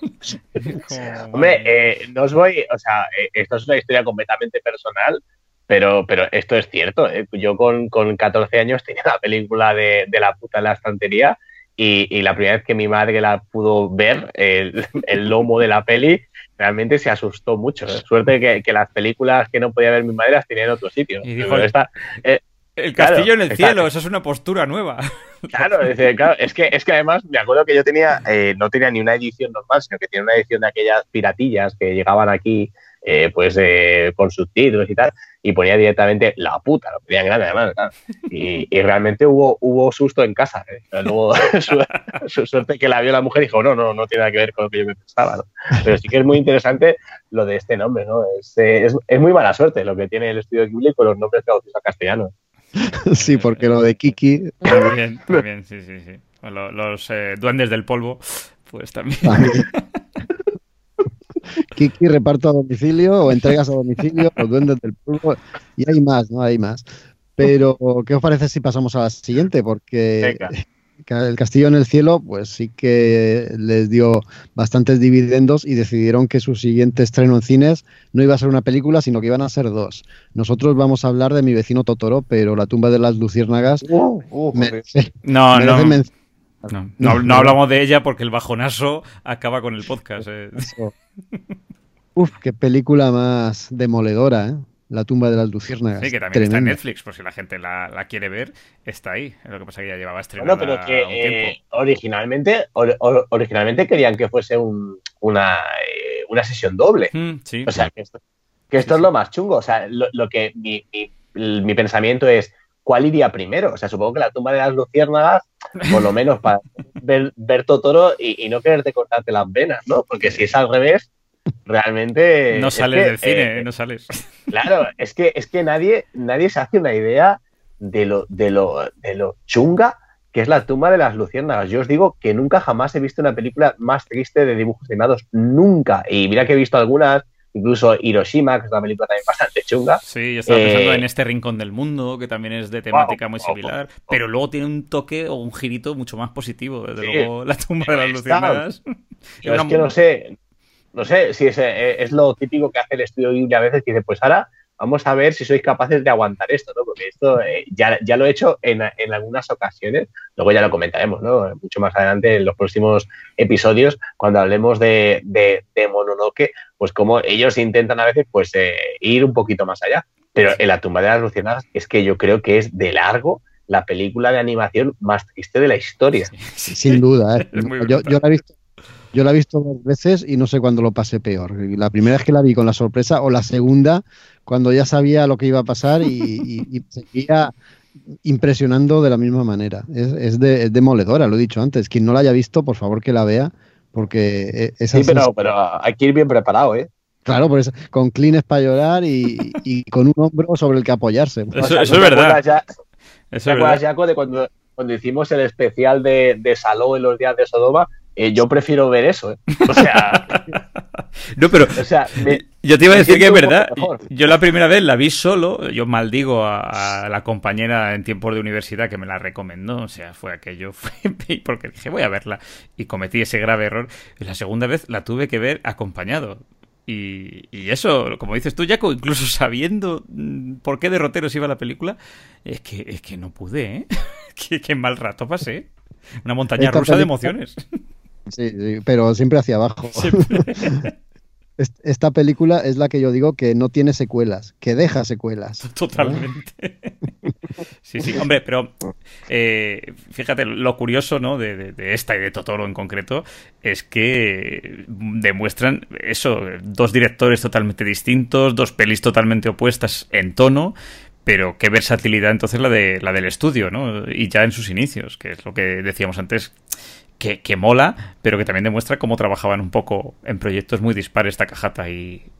C: Hombre, eh, no os voy, o sea, eh, esto es una historia completamente personal, pero, pero esto es cierto. ¿eh? Yo con, con, 14 años tenía la película de, de la puta en la estantería y, y, la primera vez que mi madre la pudo ver, el, el lomo de la peli, realmente se asustó mucho. Suerte que, que, las películas que no podía ver mi madre las tenía en otro sitio.
D: Y dijo, eh, el castillo en el cielo, esa es una postura nueva.
C: Claro, es, claro, es que, es que además me acuerdo que yo tenía, eh, no tenía ni una edición normal, sino que tenía una edición de aquellas piratillas que llegaban aquí eh, pues eh, con subtítulos y tal, y ponía directamente la puta, lo ponía grande además, y, realmente hubo, hubo susto en casa. ¿eh? Luego, su, suerte que la vio la mujer y dijo, no, no, no tiene nada que ver con lo que yo me pensaba. Pero sí que es muy interesante lo de este nombre, ¿no? Es, es, muy mala suerte lo que tiene el estudio de Ghibli con los nombres traducidos a castellano.
B: Sí, porque lo de Kiki...
D: También, también, sí, sí, sí. Los, los duendes del polvo, pues también.
B: Kiki reparto a domicilio o entregas a domicilio o duendes del pueblo y hay más, ¿no? Hay más. Pero, ¿qué os parece si pasamos a la siguiente? Porque el Castillo en el Cielo, pues sí que les dio bastantes dividendos y decidieron que su siguiente estreno en cines no iba a ser una película, sino que iban a ser dos. Nosotros vamos a hablar de mi vecino Totoro, pero la tumba de las luciérnagas
D: uh, uh, no, no. No, no, hablamos de ella porque el bajonazo acaba con el podcast. Eh.
B: Uf, qué película más demoledora, ¿eh? La tumba de las luciérnagas.
D: Sí, que también está en Netflix, por si la gente la, quiere ver, está ahí. Lo que pasa es que ya llevaba estrenada
C: Bueno, pero que eh, originalmente, originalmente querían que fuese una, eh, una sesión doble. Mm, sí. O sea, que esto, que esto es lo más chungo. O sea, lo, que mi, mi pensamiento es, ¿cuál iría primero? O sea, supongo que la tumba de las luciérnagas, por lo menos para ver, ver Totoro y, no quererte cortarte las venas, ¿no? Porque si es al revés, realmente...
D: No sales del cine, eh, no sales.
C: Claro, es que, es que nadie, nadie se hace una idea de lo, de, lo, de lo chunga que es la tumba de las luciérnagas. Yo os digo que nunca jamás he visto una película más triste de dibujos animados, nunca. Y mira que he visto algunas incluso Hiroshima, que es una película también bastante chunga.
D: Sí, yo estaba pensando eh, en este Rincón del Mundo, que también es de temática muy similar, pero luego tiene un toque o un girito mucho más positivo, desde luego la tumba de las luciérnagas.
C: es que no sé, no sé si es, eh, es, lo típico que hace el estudio Ghibli a veces, que dice, pues ahora vamos a ver si sois capaces de aguantar esto, ¿no? Porque esto eh, ya, ya, lo he hecho en, en, algunas ocasiones, luego ya lo comentaremos, ¿no? Mucho más adelante en los próximos episodios, cuando hablemos de, de, de Mononoke, pues como ellos intentan a veces pues eh, ir un poquito más allá. Pero en la tumba de las luciérnagas es que yo creo que es de largo la película de animación más triste de la historia.
B: Sin duda, ¿eh? yo, yo, la he visto yo la he visto dos veces y no sé cuándo lo pasé peor. La primera vez que la vi con la sorpresa o la segunda cuando ya sabía lo que iba a pasar y, seguía impresionando de la misma manera. Es, de, demoledora, lo he dicho antes. Quien no la haya visto, por favor que la vea, porque e,
C: es Sí, pero, pero hay que ir bien preparado, ¿eh?
B: Claro, por eso, con clines para llorar y, y con un hombro sobre el que apoyarse.
D: Eso,
C: O sea,
D: eso
C: ¿no
D: es verdad.
C: ya-
D: Eso
C: ¿Te acuerdas. Jaco, de cuando, cuando hicimos el especial de, de Saló en los días de Sodoma? Eh, yo prefiero ver eso, ¿eh? O sea,
D: No, pero
C: o sea me-
D: Yo te iba a decir que es verdad. Yo la primera vez la vi solo. Yo maldigo a, a la compañera en tiempos de universidad que me la recomendó. O sea, fue aquello. Fue porque dije, voy a verla. Y cometí ese grave error. Y la segunda vez la tuve que ver acompañado. Y, y eso, como dices tú, Jaco, incluso sabiendo mm, por qué derroteros iba la película, es que, es que no pude, ¿eh? qué, qué mal rato pasé. Una montaña
B: Esta
D: rusa de emociones.
B: Sí, sí, pero siempre hacia abajo. Est- Esta película es la que yo digo que no tiene secuelas, que deja secuelas.
D: Totalmente. Sí, sí, hombre, pero eh, fíjate, lo curioso ¿no? de, de- de esta y de Totoro en concreto es que demuestran eso, dos directores totalmente distintos, dos pelis totalmente opuestas en tono, pero qué versatilidad entonces la, de, la del estudio, ¿no? Y ya en sus inicios, que es lo que decíamos antes, que, que mola, pero que también demuestra cómo trabajaban un poco en proyectos muy dispares Takahata y,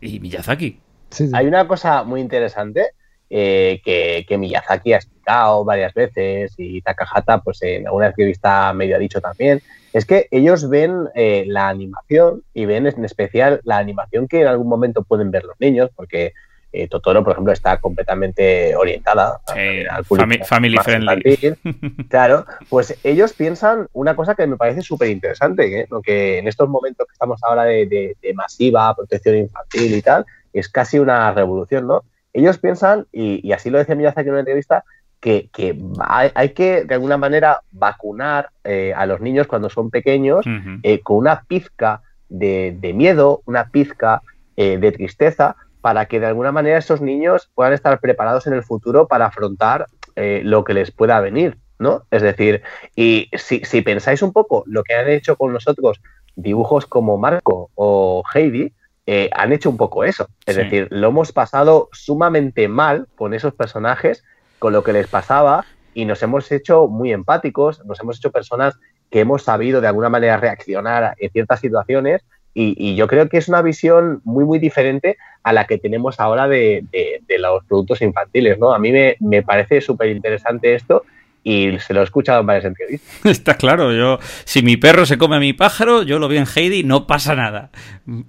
D: y Miyazaki.
B: Sí, sí.
C: hay una cosa muy interesante eh, que, que Miyazaki ha explicado varias veces y Takahata, pues en alguna entrevista medio ha dicho también, es que ellos ven eh, la animación y ven en especial la animación que en algún momento pueden ver los niños, porque eh, Totoro, por ejemplo, está completamente orientada
D: Sí,
C: al público
D: family friendly.
C: infantil. Claro, pues ellos piensan una cosa que me parece súper interesante, ¿eh? Lo que en estos momentos que estamos ahora de, de- de masiva protección infantil y tal, es casi una revolución, ¿no? Ellos piensan, y, y así lo decía Miyazaki en una entrevista, que, que hay, hay que de alguna manera vacunar eh, a los niños cuando son pequeños eh, con una pizca de, de miedo, una pizca eh, de tristeza, para que de alguna manera esos niños puedan estar preparados en el futuro para afrontar eh, lo que les pueda venir, ¿no? Es decir, y si, si pensáis un poco lo que han hecho con nosotros dibujos como Marco o Heidi, eh, han hecho un poco eso. Es
D: Sí.
C: decir, lo hemos pasado sumamente mal con esos personajes, con lo que les pasaba, y nos hemos hecho muy empáticos, nos hemos hecho personas que hemos sabido de alguna manera reaccionar en ciertas situaciones y, y yo creo que es una visión muy muy diferente a la que tenemos ahora de, de- de los productos infantiles, ¿no? A mí me, me parece súper interesante esto y se lo he escuchado en varias entrevistas.
D: Está claro, yo si mi perro se come a mi pájaro, yo lo veo en Heidi, no pasa nada.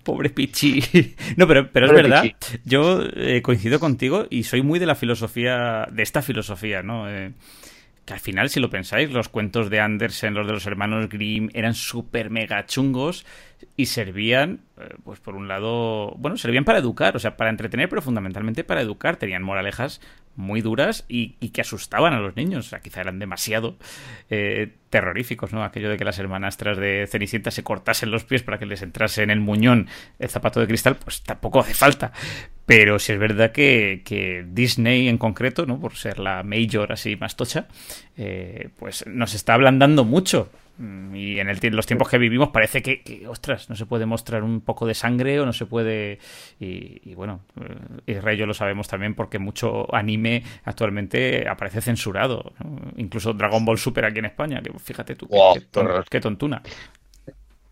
D: Pobre Pichi. No, pero, pero es
C: Pobre
D: verdad,
C: Pichi.
D: yo eh, coincido contigo y soy muy de la filosofía, de esta filosofía, ¿no? Eh, que al final, si lo pensáis, los cuentos de Andersen, los de los hermanos Grimm, eran súper mega chungos y servían, eh, pues por un lado, bueno, servían para educar, o sea, para entretener, pero fundamentalmente para educar. Tenían moralejas muy duras y, y que asustaban a los niños, o sea, quizá eran demasiado eh, terroríficos, ¿no? Aquello de que las hermanastras de Cenicienta se cortasen los pies para que les entrase en el muñón el zapato de cristal, pues tampoco hace falta. Pero sí es verdad que, que Disney en concreto, ¿no? Por ser la mayor así más tocha, eh, pues nos está ablandando mucho. Mm, Y en el, los tiempos que vivimos parece que, que, ostras, no se puede mostrar un poco de sangre o no se puede... Y, y bueno, eh, Israel y yo lo sabemos también porque mucho anime actualmente aparece censurado. ¿no? Incluso Dragon Ball Super aquí en España, que fíjate tú, qué-
C: Wow,
D: qué, ton-
C: horror.
D: qué tontuna.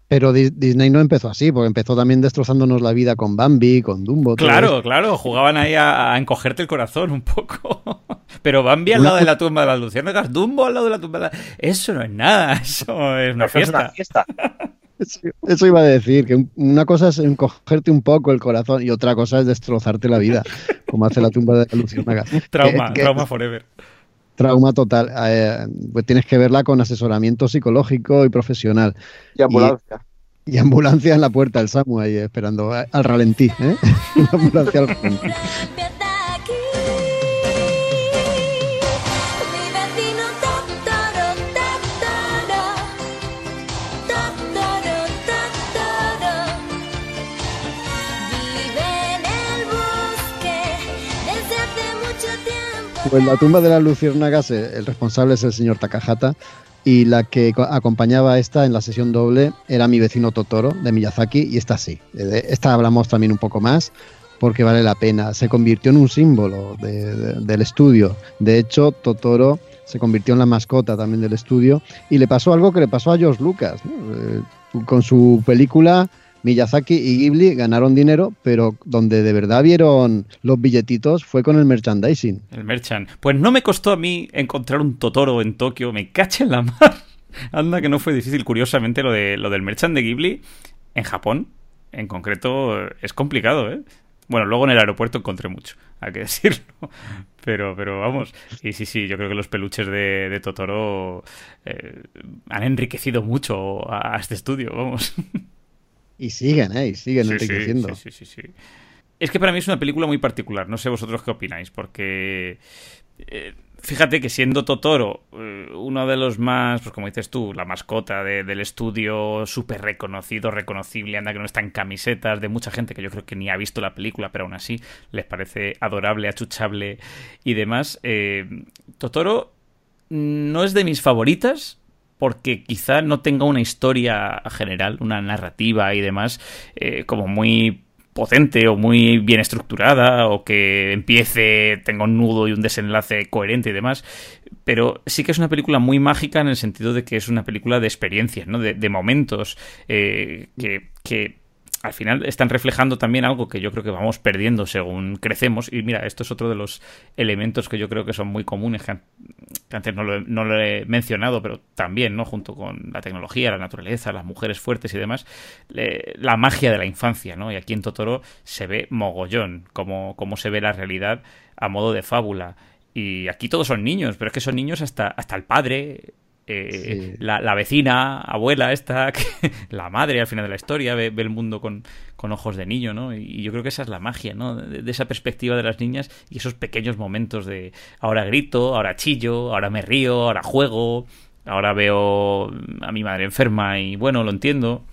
B: Pero Di- Disney no empezó así, porque empezó también destrozándonos la vida con Bambi, con Dumbo. todo
D: Claro,
B: esto.
D: claro, jugaban ahí a, a encogerte el corazón un poco. Pero Bambi al lado de la tumba de las luciérnagas, Dumbo al lado de la tumba de la... Eso no es nada, eso es una
C: Eso es
D: fiesta.
C: una fiesta.
B: Eso, iba a decir, que un- una cosa es encogerte un poco el corazón y otra cosa es destrozarte la vida, como hace la tumba de la luciérnaga.
D: Trauma,
B: Que- que-
D: trauma forever.
B: Trauma total. Eh, pues tienes que verla con asesoramiento psicológico y profesional.
C: Y ambulancia.
B: Y ambulancia en la puerta, el Samu ahí esperando eh, al ralentí. ¿eh? La ambulancia al ralentí. Pues la tumba de las luciérnagas, el responsable es el señor Takahata. Y la que co- acompañaba a esta en la sesión doble era mi vecino Totoro de Miyazaki. Y esta sí. Eh, esta hablamos también un poco más porque vale la pena. Se convirtió en un símbolo de- de- del estudio. De hecho, Totoro se convirtió en la mascota también del estudio. Y le pasó algo que le pasó a George Lucas. Eh, con su película Miyazaki y Ghibli ganaron dinero, pero donde de verdad vieron los billetitos fue con el merchandising.
D: El Merchant. Pues no me costó a mí encontrar un Totoro en Tokio, me caché en la mar. Anda que no fue difícil, curiosamente, lo, de, lo del Merchant de Ghibli en Japón, en concreto, es complicado, ¿eh? Bueno, luego en el aeropuerto encontré mucho, hay que decirlo. Pero, pero vamos, y sí, sí, yo creo que los peluches de, Totoro eh, han enriquecido mucho a este estudio, vamos.
B: Y siguen, ¿eh? Y siguen
D: Sí,
B: enriqueciendo.
D: Sí, sí, sí, sí. Es que para mí es una película muy particular. No sé vosotros qué opináis, porque eh, fíjate que siendo Totoro eh, uno de los más, pues como dices tú, la mascota de- del estudio, súper reconocido, reconocible, anda que no está en camisetas de mucha gente que yo creo que ni ha visto la película, pero aún así les parece adorable, achuchable y demás. eh, Totoro no es de mis favoritas, porque quizá no tenga una historia general, una narrativa y demás, eh, como muy potente o muy bien estructurada o que empiece, tenga un nudo y un desenlace coherente y demás, pero sí que es una película muy mágica en el sentido de que es una película de experiencias, ¿no? de, de momentos eh, que, que al final están reflejando también algo que yo creo que vamos perdiendo según crecemos. Y mira, esto es otro de los elementos que yo creo que son muy comunes, que, an- que antes no lo, he, no lo he mencionado, pero también, ¿no? Junto con la tecnología, la naturaleza, las mujeres fuertes y demás, le- la magia de la infancia, ¿no? Y aquí en Totoro se ve mogollón, como, como se ve la realidad a modo de fábula. Y aquí todos son niños, pero es que son niños hasta, hasta el padre, eh,
B: Sí.
D: la, la vecina, abuela esta, que- la madre al final de la historia, ve, ve el mundo con, con ojos de niño, ¿no? Y yo creo que esa es la magia, ¿no? De, de esa perspectiva de las niñas y esos pequeños momentos de ahora grito, ahora chillo, ahora me río, ahora juego, ahora veo a mi madre enferma y bueno, lo entiendo.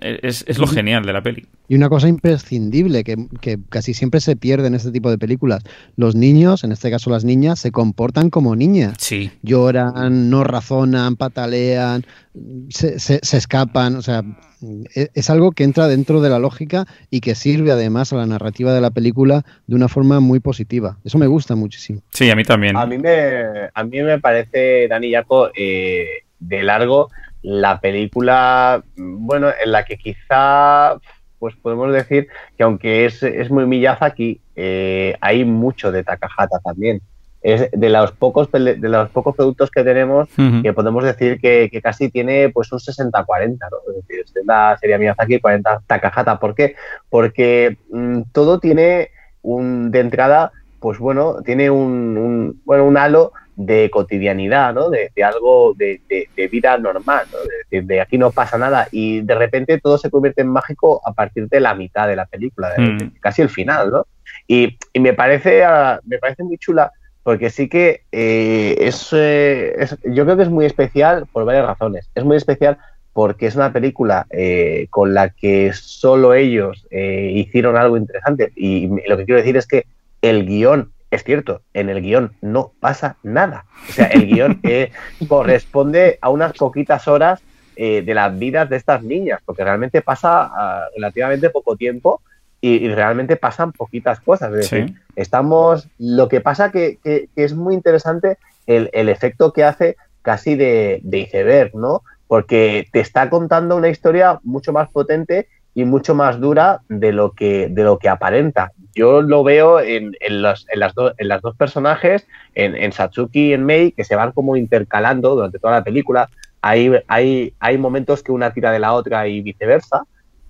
D: Es, es lo genial de la peli.
B: Y una cosa imprescindible que, que casi siempre se pierde en este tipo de películas. Los niños, en este caso las niñas, se comportan como niñas.
D: Sí.
B: Lloran, no razonan, patalean, se, se- se escapan. O sea, e- es algo que entra dentro de la lógica y que sirve además a la narrativa de la película de una forma muy positiva. Eso me gusta muchísimo.
D: Sí, a mí también.
C: A mí me, a mí me parece, Dani Yaco, eh, de largo la película, bueno, en la que quizá, pues podemos decir que aunque es, es muy Miyazaki, eh, hay mucho de Takahata también. Es de los pocos, de los pocos productos que tenemos que podemos decir que, que casi tiene pues un 60-40, ¿no? Es decir, 60 sería Miyazaki y 40 Takahata. ¿Por qué? Porque mm, todo tiene un, de entrada, pues bueno, tiene un, un- bueno, un halo de cotidianidad, ¿no? De, de algo de, de- de vida normal, ¿no? De, aquí no pasa nada y de repente todo se convierte en mágico a partir de la mitad de la película,
D: Mm.
C: casi el final, ¿no? Y, y me parece ah, me parece muy chula porque sí que eh, es, eh, es- yo creo que es muy especial por varias razones. Es muy especial porque es una película eh, con la que solo ellos eh, hicieron algo interesante. Y lo que quiero decir es que el guion, es cierto, en el guion no pasa nada. O sea, el guion eh, corresponde a unas poquitas horas eh, de las vidas de estas niñas, porque realmente pasa ah, relativamente poco tiempo y, y realmente pasan poquitas cosas. Es decir,
D: Sí.
C: estamos. Lo que pasa que, que- que es muy interesante el, el efecto que hace casi de, de iceberg, ¿no? Porque te está contando una historia mucho más potente y mucho más dura de lo que, de lo que aparenta. Yo lo veo en, en los, en las, do- en las dos personajes, en, Satsuki y en Mei, que se van como intercalando durante toda la película. Hay, hay, hay momentos que una tira de la otra y viceversa.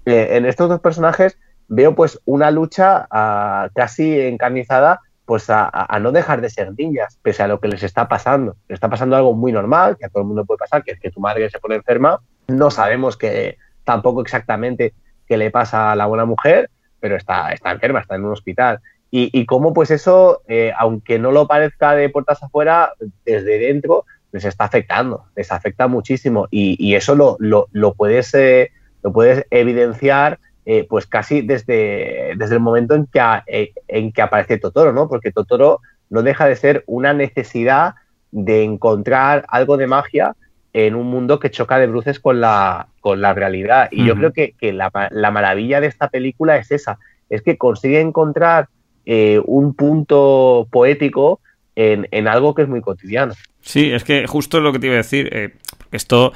C: Eh, en estos dos personajes veo pues una lucha ah, casi encarnizada pues a- a no dejar de ser niñas, pese a lo que les está pasando. Les está pasando algo muy normal, que a todo el mundo puede pasar, que es que tu madre se pone enferma. No sabemos que tampoco exactamente qué le pasa a la buena mujer, pero está, está enferma, está en un hospital. Y, y cómo pues eso, eh, aunque no lo parezca de puertas afuera, desde dentro les está afectando, les afecta muchísimo. Y, y eso lo, lo, lo puedes, eh, lo puedes evidenciar eh, pues casi desde, desde el momento en que, en que aparece Totoro, ¿no? Porque Totoro no deja de ser una necesidad de encontrar algo de magia en un mundo que choca de bruces con la, con la realidad. Y yo creo que, que la, la maravilla de esta película es esa, es que consigue encontrar eh, un punto poético en, en algo que es muy cotidiano.
D: Sí, es que justo lo que te iba a decir, eh, porque esto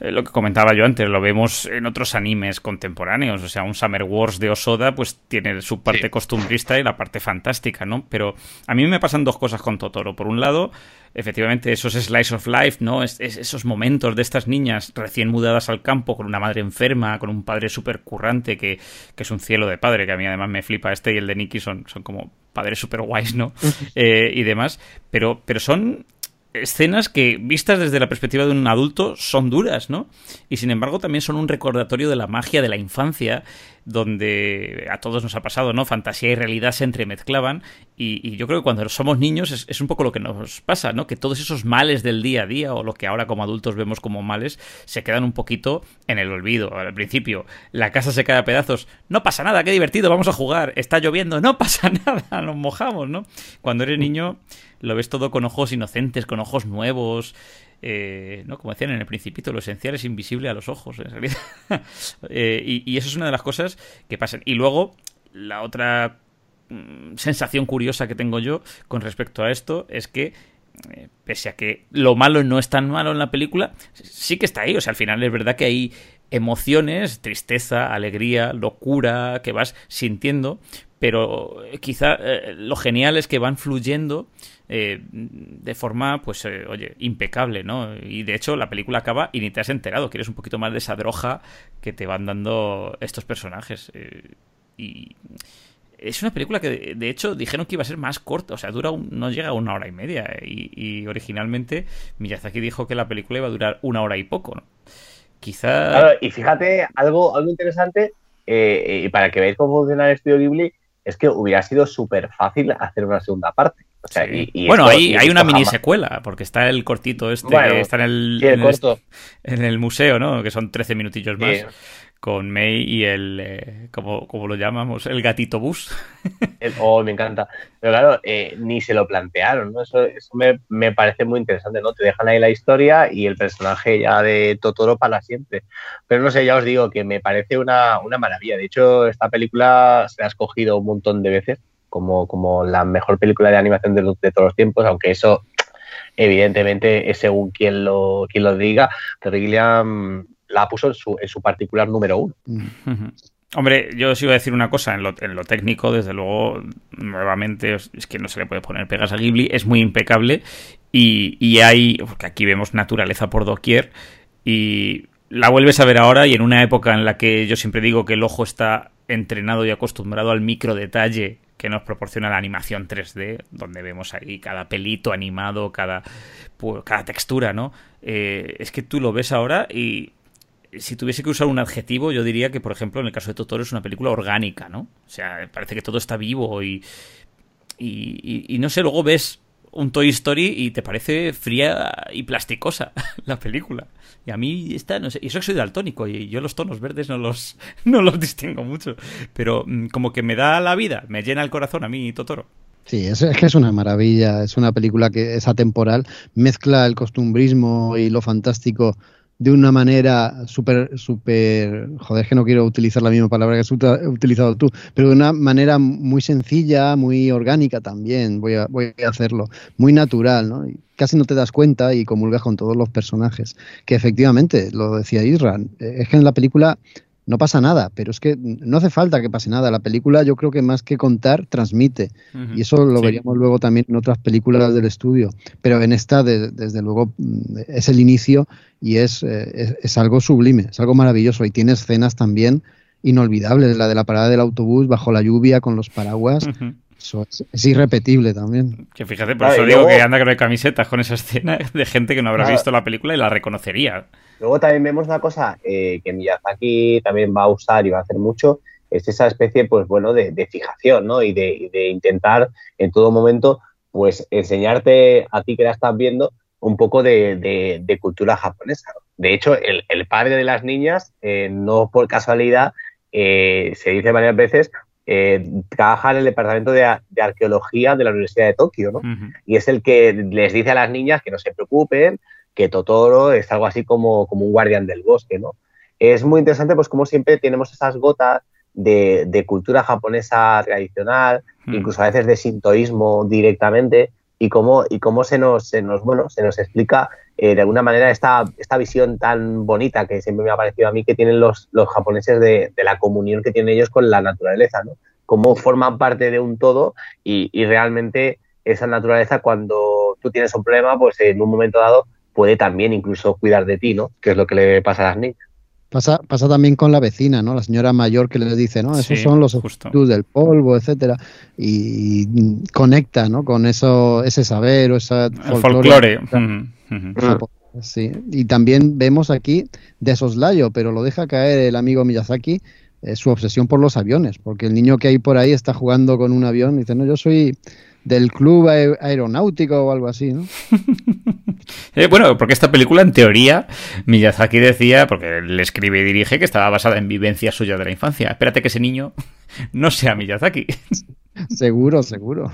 D: eh, lo que comentaba yo antes, lo vemos en otros animes contemporáneos. O sea, un Summer Wars de Osoda, pues tiene su parte
A: Sí.
D: costumbrista y la parte fantástica, ¿no? Pero a mí me pasan dos cosas con Totoro. Por un lado, efectivamente, esos slice of life, ¿no? Es- es- esos momentos de estas niñas recién mudadas al campo, con una madre enferma, con un padre súper currante, que, que es un cielo de padre, que a mí además me flipa. Este y el de Nicky son, son como padres súper guays, ¿no? Eh, y demás. Pero, pero son escenas que, vistas desde la perspectiva de un adulto, son duras, ¿no? Y sin embargo también son un recordatorio de la magia de la infancia, donde a todos nos ha pasado, ¿no? Fantasía y realidad se entremezclaban y, yo creo que cuando somos niños es, es un poco lo que nos pasa, ¿no? Que todos esos males del día a día o lo que ahora como adultos vemos como males se quedan un poquito en el olvido. Al principio, la casa se cae a pedazos, no pasa nada, qué divertido, vamos a jugar, está lloviendo, no pasa nada, nos mojamos, ¿no? Cuando eres niño lo ves todo con ojos inocentes, con ojos nuevos, eh, ¿no? Como decían en el Principito, lo esencial es invisible a los ojos, en realidad. Eh, y, y eso es una de las cosas que pasan. Y luego, la otra mm, sensación curiosa que tengo yo con respecto a esto es que eh, pese a que lo malo no es tan malo en la película, sí que está ahí. O sea, al final es verdad que hay emociones, tristeza, alegría, locura que vas sintiendo, pero eh, quizá eh, lo genial es que van fluyendo eh, de forma, pues, eh, oye, impecable, ¿no? Y de hecho la película acaba y ni te has enterado, quieres un poquito más de esa droga que te van dando estos personajes. y es una película que, de- hecho, dijeron que iba a ser más corta, o sea, dura un- no llega a una hora y media. Y, originalmente Miyazaki dijo que la película iba a durar una hora y poco, ¿no? Quizá...
C: Claro, y fíjate, algo, algo interesante, y para que veáis cómo funciona el estudio Ghibli, es que hubiera sido súper fácil hacer una segunda parte. O sea,
D: Sí.
C: y- y
D: bueno,
C: esto-
D: hay,
C: y
D: hay una mini secuela, porque está el cortito este
C: Bueno,
D: que está en el,
C: Sí, el
D: en, el,
C: corto.
D: en el museo, ¿no? Que son 13 minutillos más.
C: Sí.
D: Con May y el, eh, como, como lo llamamos, el gatito bus.
C: Oh, me encanta. Pero claro, eh, ni se lo plantearon, ¿no? Eso, eso me, me parece muy interesante, ¿no? Te dejan ahí la historia y el personaje ya de Totoro para siempre. Pero no sé, ya os digo que me parece una, una maravilla. De hecho, esta película se ha escogido un montón de veces como, como la mejor película de animación de, de todos los tiempos, aunque eso evidentemente es según quien lo, quien lo diga, pero la puso en su, particular número uno.
D: Hombre, yo os iba a decir una cosa, en lo, en lo técnico, desde luego, nuevamente, es que no se le puede poner pegas a Ghibli, es muy impecable y, y hay, porque aquí vemos naturaleza por doquier y la vuelves a ver ahora y en una época en la que yo siempre digo que el ojo está entrenado y acostumbrado al micro detalle que nos proporciona la animación 3D, donde vemos ahí cada pelito animado, cada, pu- cada textura, ¿no? Eh, es que tú lo ves ahora y si tuviese que usar un adjetivo, yo diría que, por ejemplo, en el caso de Totoro es una película orgánica, ¿no? O sea, parece que todo está vivo y, y, no sé, luego ves un Toy Story y te parece fría y plasticosa la película. Y a mí esta, no sé, y eso que soy daltónico y yo los tonos verdes no los, no los distingo mucho. Pero mm, como que me da la vida, me llena el corazón a mí Totoro.
B: Sí, es, es que es una maravilla, es una película que es atemporal, mezcla el costumbrismo y lo fantástico de una manera súper, súper, joder, que no quiero utilizar la misma palabra que has utilizado tú, pero de una manera muy sencilla, muy orgánica también, voy a, voy a hacerlo, muy natural, ¿no? Casi no te das cuenta y comulgas con todos los personajes, que efectivamente, lo decía Isra, eh, es que en la película no pasa nada, pero es que no hace falta que pase nada. La película yo creo que más que contar, transmite. Y eso lo
D: Sí.
B: veríamos luego también en otras películas del estudio. Pero en esta, de- desde luego, mm, es el inicio y es, eh, es, es algo sublime, es algo maravilloso. Y tiene escenas también inolvidables. La de la parada del autobús bajo la lluvia con los paraguas. Eso es, es irrepetible también.
D: Que fíjate, por
C: Claro,
D: eso digo
C: luego-
D: que anda con camisetas con esa escena de gente que no habrá
C: Claro.
D: visto la película y la reconocería.
C: Luego también vemos una cosa eh, que Miyazaki también va a usar y va a hacer mucho, es esa especie, pues bueno, de, de fijación, ¿no? Y de, y de intentar en todo momento, pues enseñarte a ti que la estás viendo un poco de, de- de cultura japonesa. ¿no? De hecho, el, el padre de las niñas, eh, no por casualidad, eh, se dice varias veces, eh, trabaja en el departamento de, arqueología de la Universidad de Tokio, ¿no? Y es el que les dice a las niñas que no se preocupen, que Totoro es algo así como, como un guardián del bosque, ¿no? Es muy interesante, pues como siempre tenemos esas gotas de, de cultura japonesa tradicional, incluso a veces de sintoísmo directamente, y cómo, y cómo se, nos, se, nos, bueno, se nos explica eh, de alguna manera esta, esta visión tan bonita que siempre me ha parecido a mí que tienen los, los japoneses de, de la comunión que tienen ellos con la naturaleza, ¿no? Cómo forman parte de un todo y, y realmente esa naturaleza cuando tú tienes un problema, pues en un momento dado puede también incluso cuidar de ti, ¿no? Que es lo que le pasa a las niñas.
B: Pasa, pasa también con la vecina, ¿no? La señora mayor que le dice, ¿no? Esos
D: Sí,
B: son los espíritus del polvo, etcétera. Y, y conecta, ¿no? Con eso, ese saber o esa
D: El folclore.
B: Sí. Y también vemos aquí de soslayo, pero lo deja caer el amigo Miyazaki, eh, su obsesión por los aviones, porque el niño que hay por ahí está jugando con un avión y dice, no, yo soy del club ae- aeronáutico o algo así, ¿no?
D: Eh, bueno, porque esta película, en teoría, Miyazaki decía, porque él escribe y dirige, que estaba basada en vivencias suyas de la infancia. Espérate que ese niño no sea Miyazaki.
B: seguro, seguro.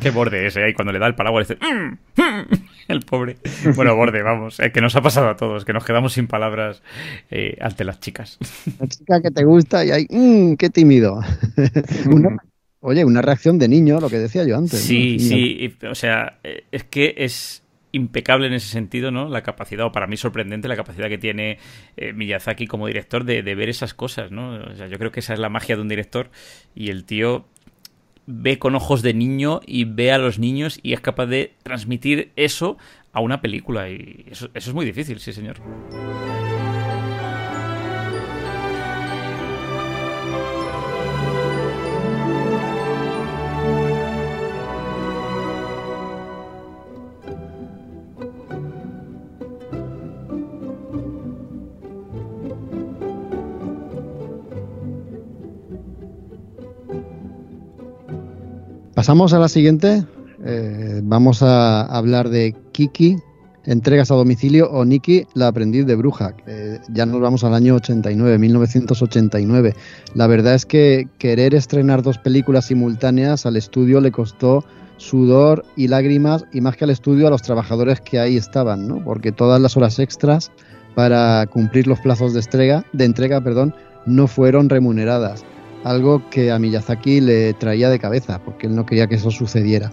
D: Qué borde ese ahí cuando le da el paraguas dice "Mm, mm", el pobre. Bueno, borde, vamos, eh, que nos ha pasado a todos, que nos quedamos sin palabras eh, ante las chicas.
B: La chica que te gusta y hay, "Mm, qué tímido. Una- oye, una reacción de niño, lo que decía yo antes.
D: Sí, sí, y, o sea, eh, es que es impecable en ese sentido, ¿no? La capacidad, o para mí sorprendente, la capacidad que tiene eh, Miyazaki como director de, de ver esas cosas, ¿no? O sea, yo creo que esa es la magia de un director y el tío ve con ojos de niño y ve a los niños y es capaz de transmitir eso a una película y eso, eso es muy difícil, sí señor.
B: Pasamos a la siguiente. Eh, vamos a hablar de Kiki, entregas a domicilio, o Nikki, la aprendiz de bruja. Eh, ya nos vamos al año 89, 1989. La verdad es que querer estrenar dos películas simultáneas al estudio le costó sudor y lágrimas, y más que al estudio, a los trabajadores que ahí estaban, ¿no? Porque todas las horas extras para cumplir los plazos de entrega, de entrega perdón, no fueron remuneradas algo que a Miyazaki le traía de cabeza, porque él no quería que eso sucediera.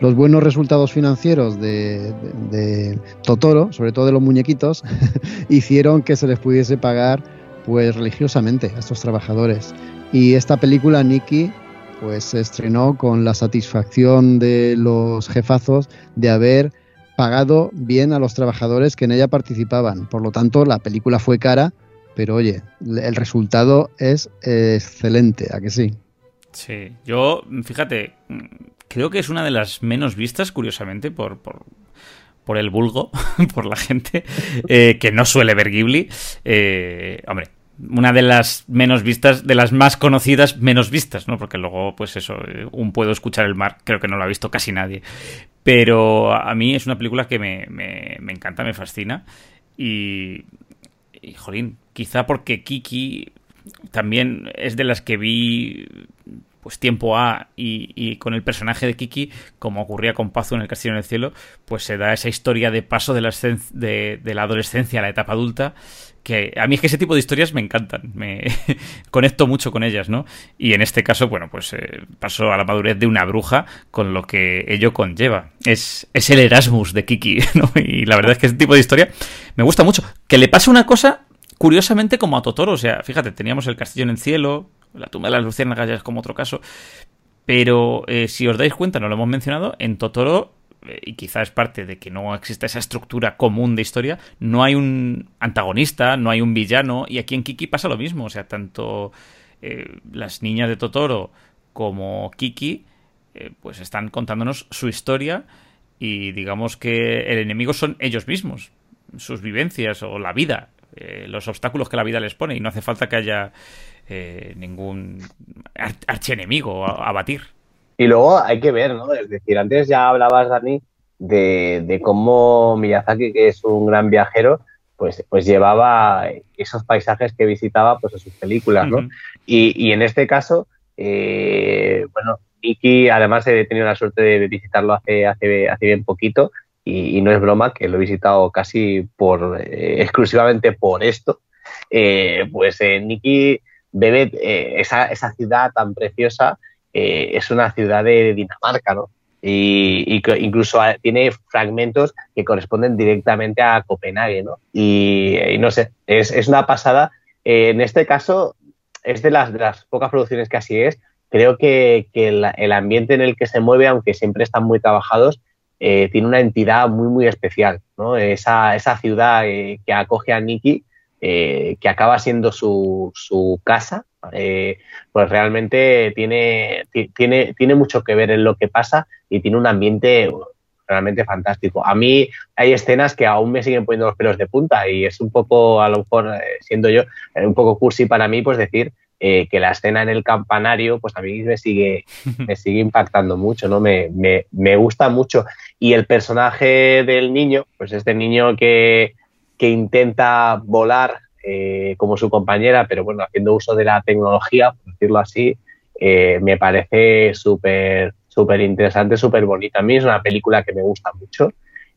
B: Los buenos resultados financieros de, de- Totoro, sobre todo de los muñequitos, hicieron que se les pudiese pagar pues religiosamente a estos trabajadores. Y esta película, Nikki, pues se estrenó con la satisfacción de los jefazos de haber pagado bien a los trabajadores que en ella participaban. Por lo tanto, la película fue cara, pero oye, el resultado es eh, excelente, ¿a que sí?
D: Sí, yo, fíjate, creo que es una de las menos vistas, curiosamente, por, por, por el vulgo, por la gente eh, que no suele ver Ghibli. Eh, hombre, una de las menos vistas, de las más conocidas, menos vistas, ¿no? Porque luego, pues eso, un puedo escuchar el mar, creo que no lo ha visto casi nadie. Pero a mí es una película que me, me, me encanta, me fascina. Y, y, jolín, quizá porque Kiki también es de las que vi pues tiempo A y, con el personaje de Kiki, como ocurría con Pazu en El Castillo en el Cielo, pues se da esa historia de paso de la, adolescencia a la etapa adulta, que a mí es que ese tipo de historias me encantan, me conecto mucho con ellas, ¿no? Y en este caso, bueno, pues eh, paso a la madurez de una bruja con lo que ello conlleva. Es, es el Erasmus de Kiki, ¿no? Y la verdad es que ese tipo de historia me gusta mucho. Que le pase una cosa curiosamente como a Totoro, o sea, fíjate, teníamos el castillo en el cielo, la tumba de las luciérnagas ya es como otro caso, pero eh, si os dais cuenta, no lo hemos mencionado, en Totoro, eh, y quizá es parte de que no exista esa estructura común de historia, no hay un antagonista, no hay un villano, y aquí en Kiki pasa lo mismo, o sea, tanto eh, las niñas de Totoro como Kiki, pues están contándonos su historia y digamos que el enemigo son ellos mismos, sus vivencias o la vida, eh, los obstáculos que la vida les pone y no hace falta que haya eh, ningún ar- archienemigo a, a batir.
C: Y luego hay que ver, ¿no? Es decir, antes ya hablabas, Dani, de, de cómo Miyazaki, que es un gran viajero, pues, pues llevaba esos paisajes que visitaba pues, a sus películas, ¿no? Y, y en este caso, eh, bueno, Iki, además he tenido la suerte de visitarlo hace, hace, hace bien poquito y, y no es broma que lo he visitado casi por eh, exclusivamente por esto. Eh, pues eh, Nikki bebe eh, esa, esa ciudad tan preciosa, eh, es una ciudad de Dinamarca, ¿no? Y, y incluso tiene fragmentos que corresponden directamente a Copenhague, ¿no? Y, y no sé, es, es una pasada. En este caso, es de las, de las pocas producciones que así es. Creo que, que el ambiente en el que se mueve, aunque siempre están muy trabajados, eh, tiene una entidad muy, muy especial, ¿no? Esa, esa ciudad eh, que acoge a Nicky, eh, que acaba siendo su, su casa, pues realmente tiene, ti- tiene, tiene mucho que ver en lo que pasa y tiene un ambiente realmente fantástico. A mí hay escenas que aún me siguen poniendo los pelos de punta y es un poco, a lo mejor, siendo yo, un poco cursi para mí, pues decir eh, que la escena en el campanario, pues a mí me sigue, me sigue impactando mucho, ¿no? Me, me, me gusta mucho. Y el personaje del niño, pues este niño que, que intenta volar eh, como su compañera, pero bueno, haciendo uso de la tecnología, por decirlo así, eh, me parece súper, súper interesante, súper bonita. A mí es una película que me gusta mucho,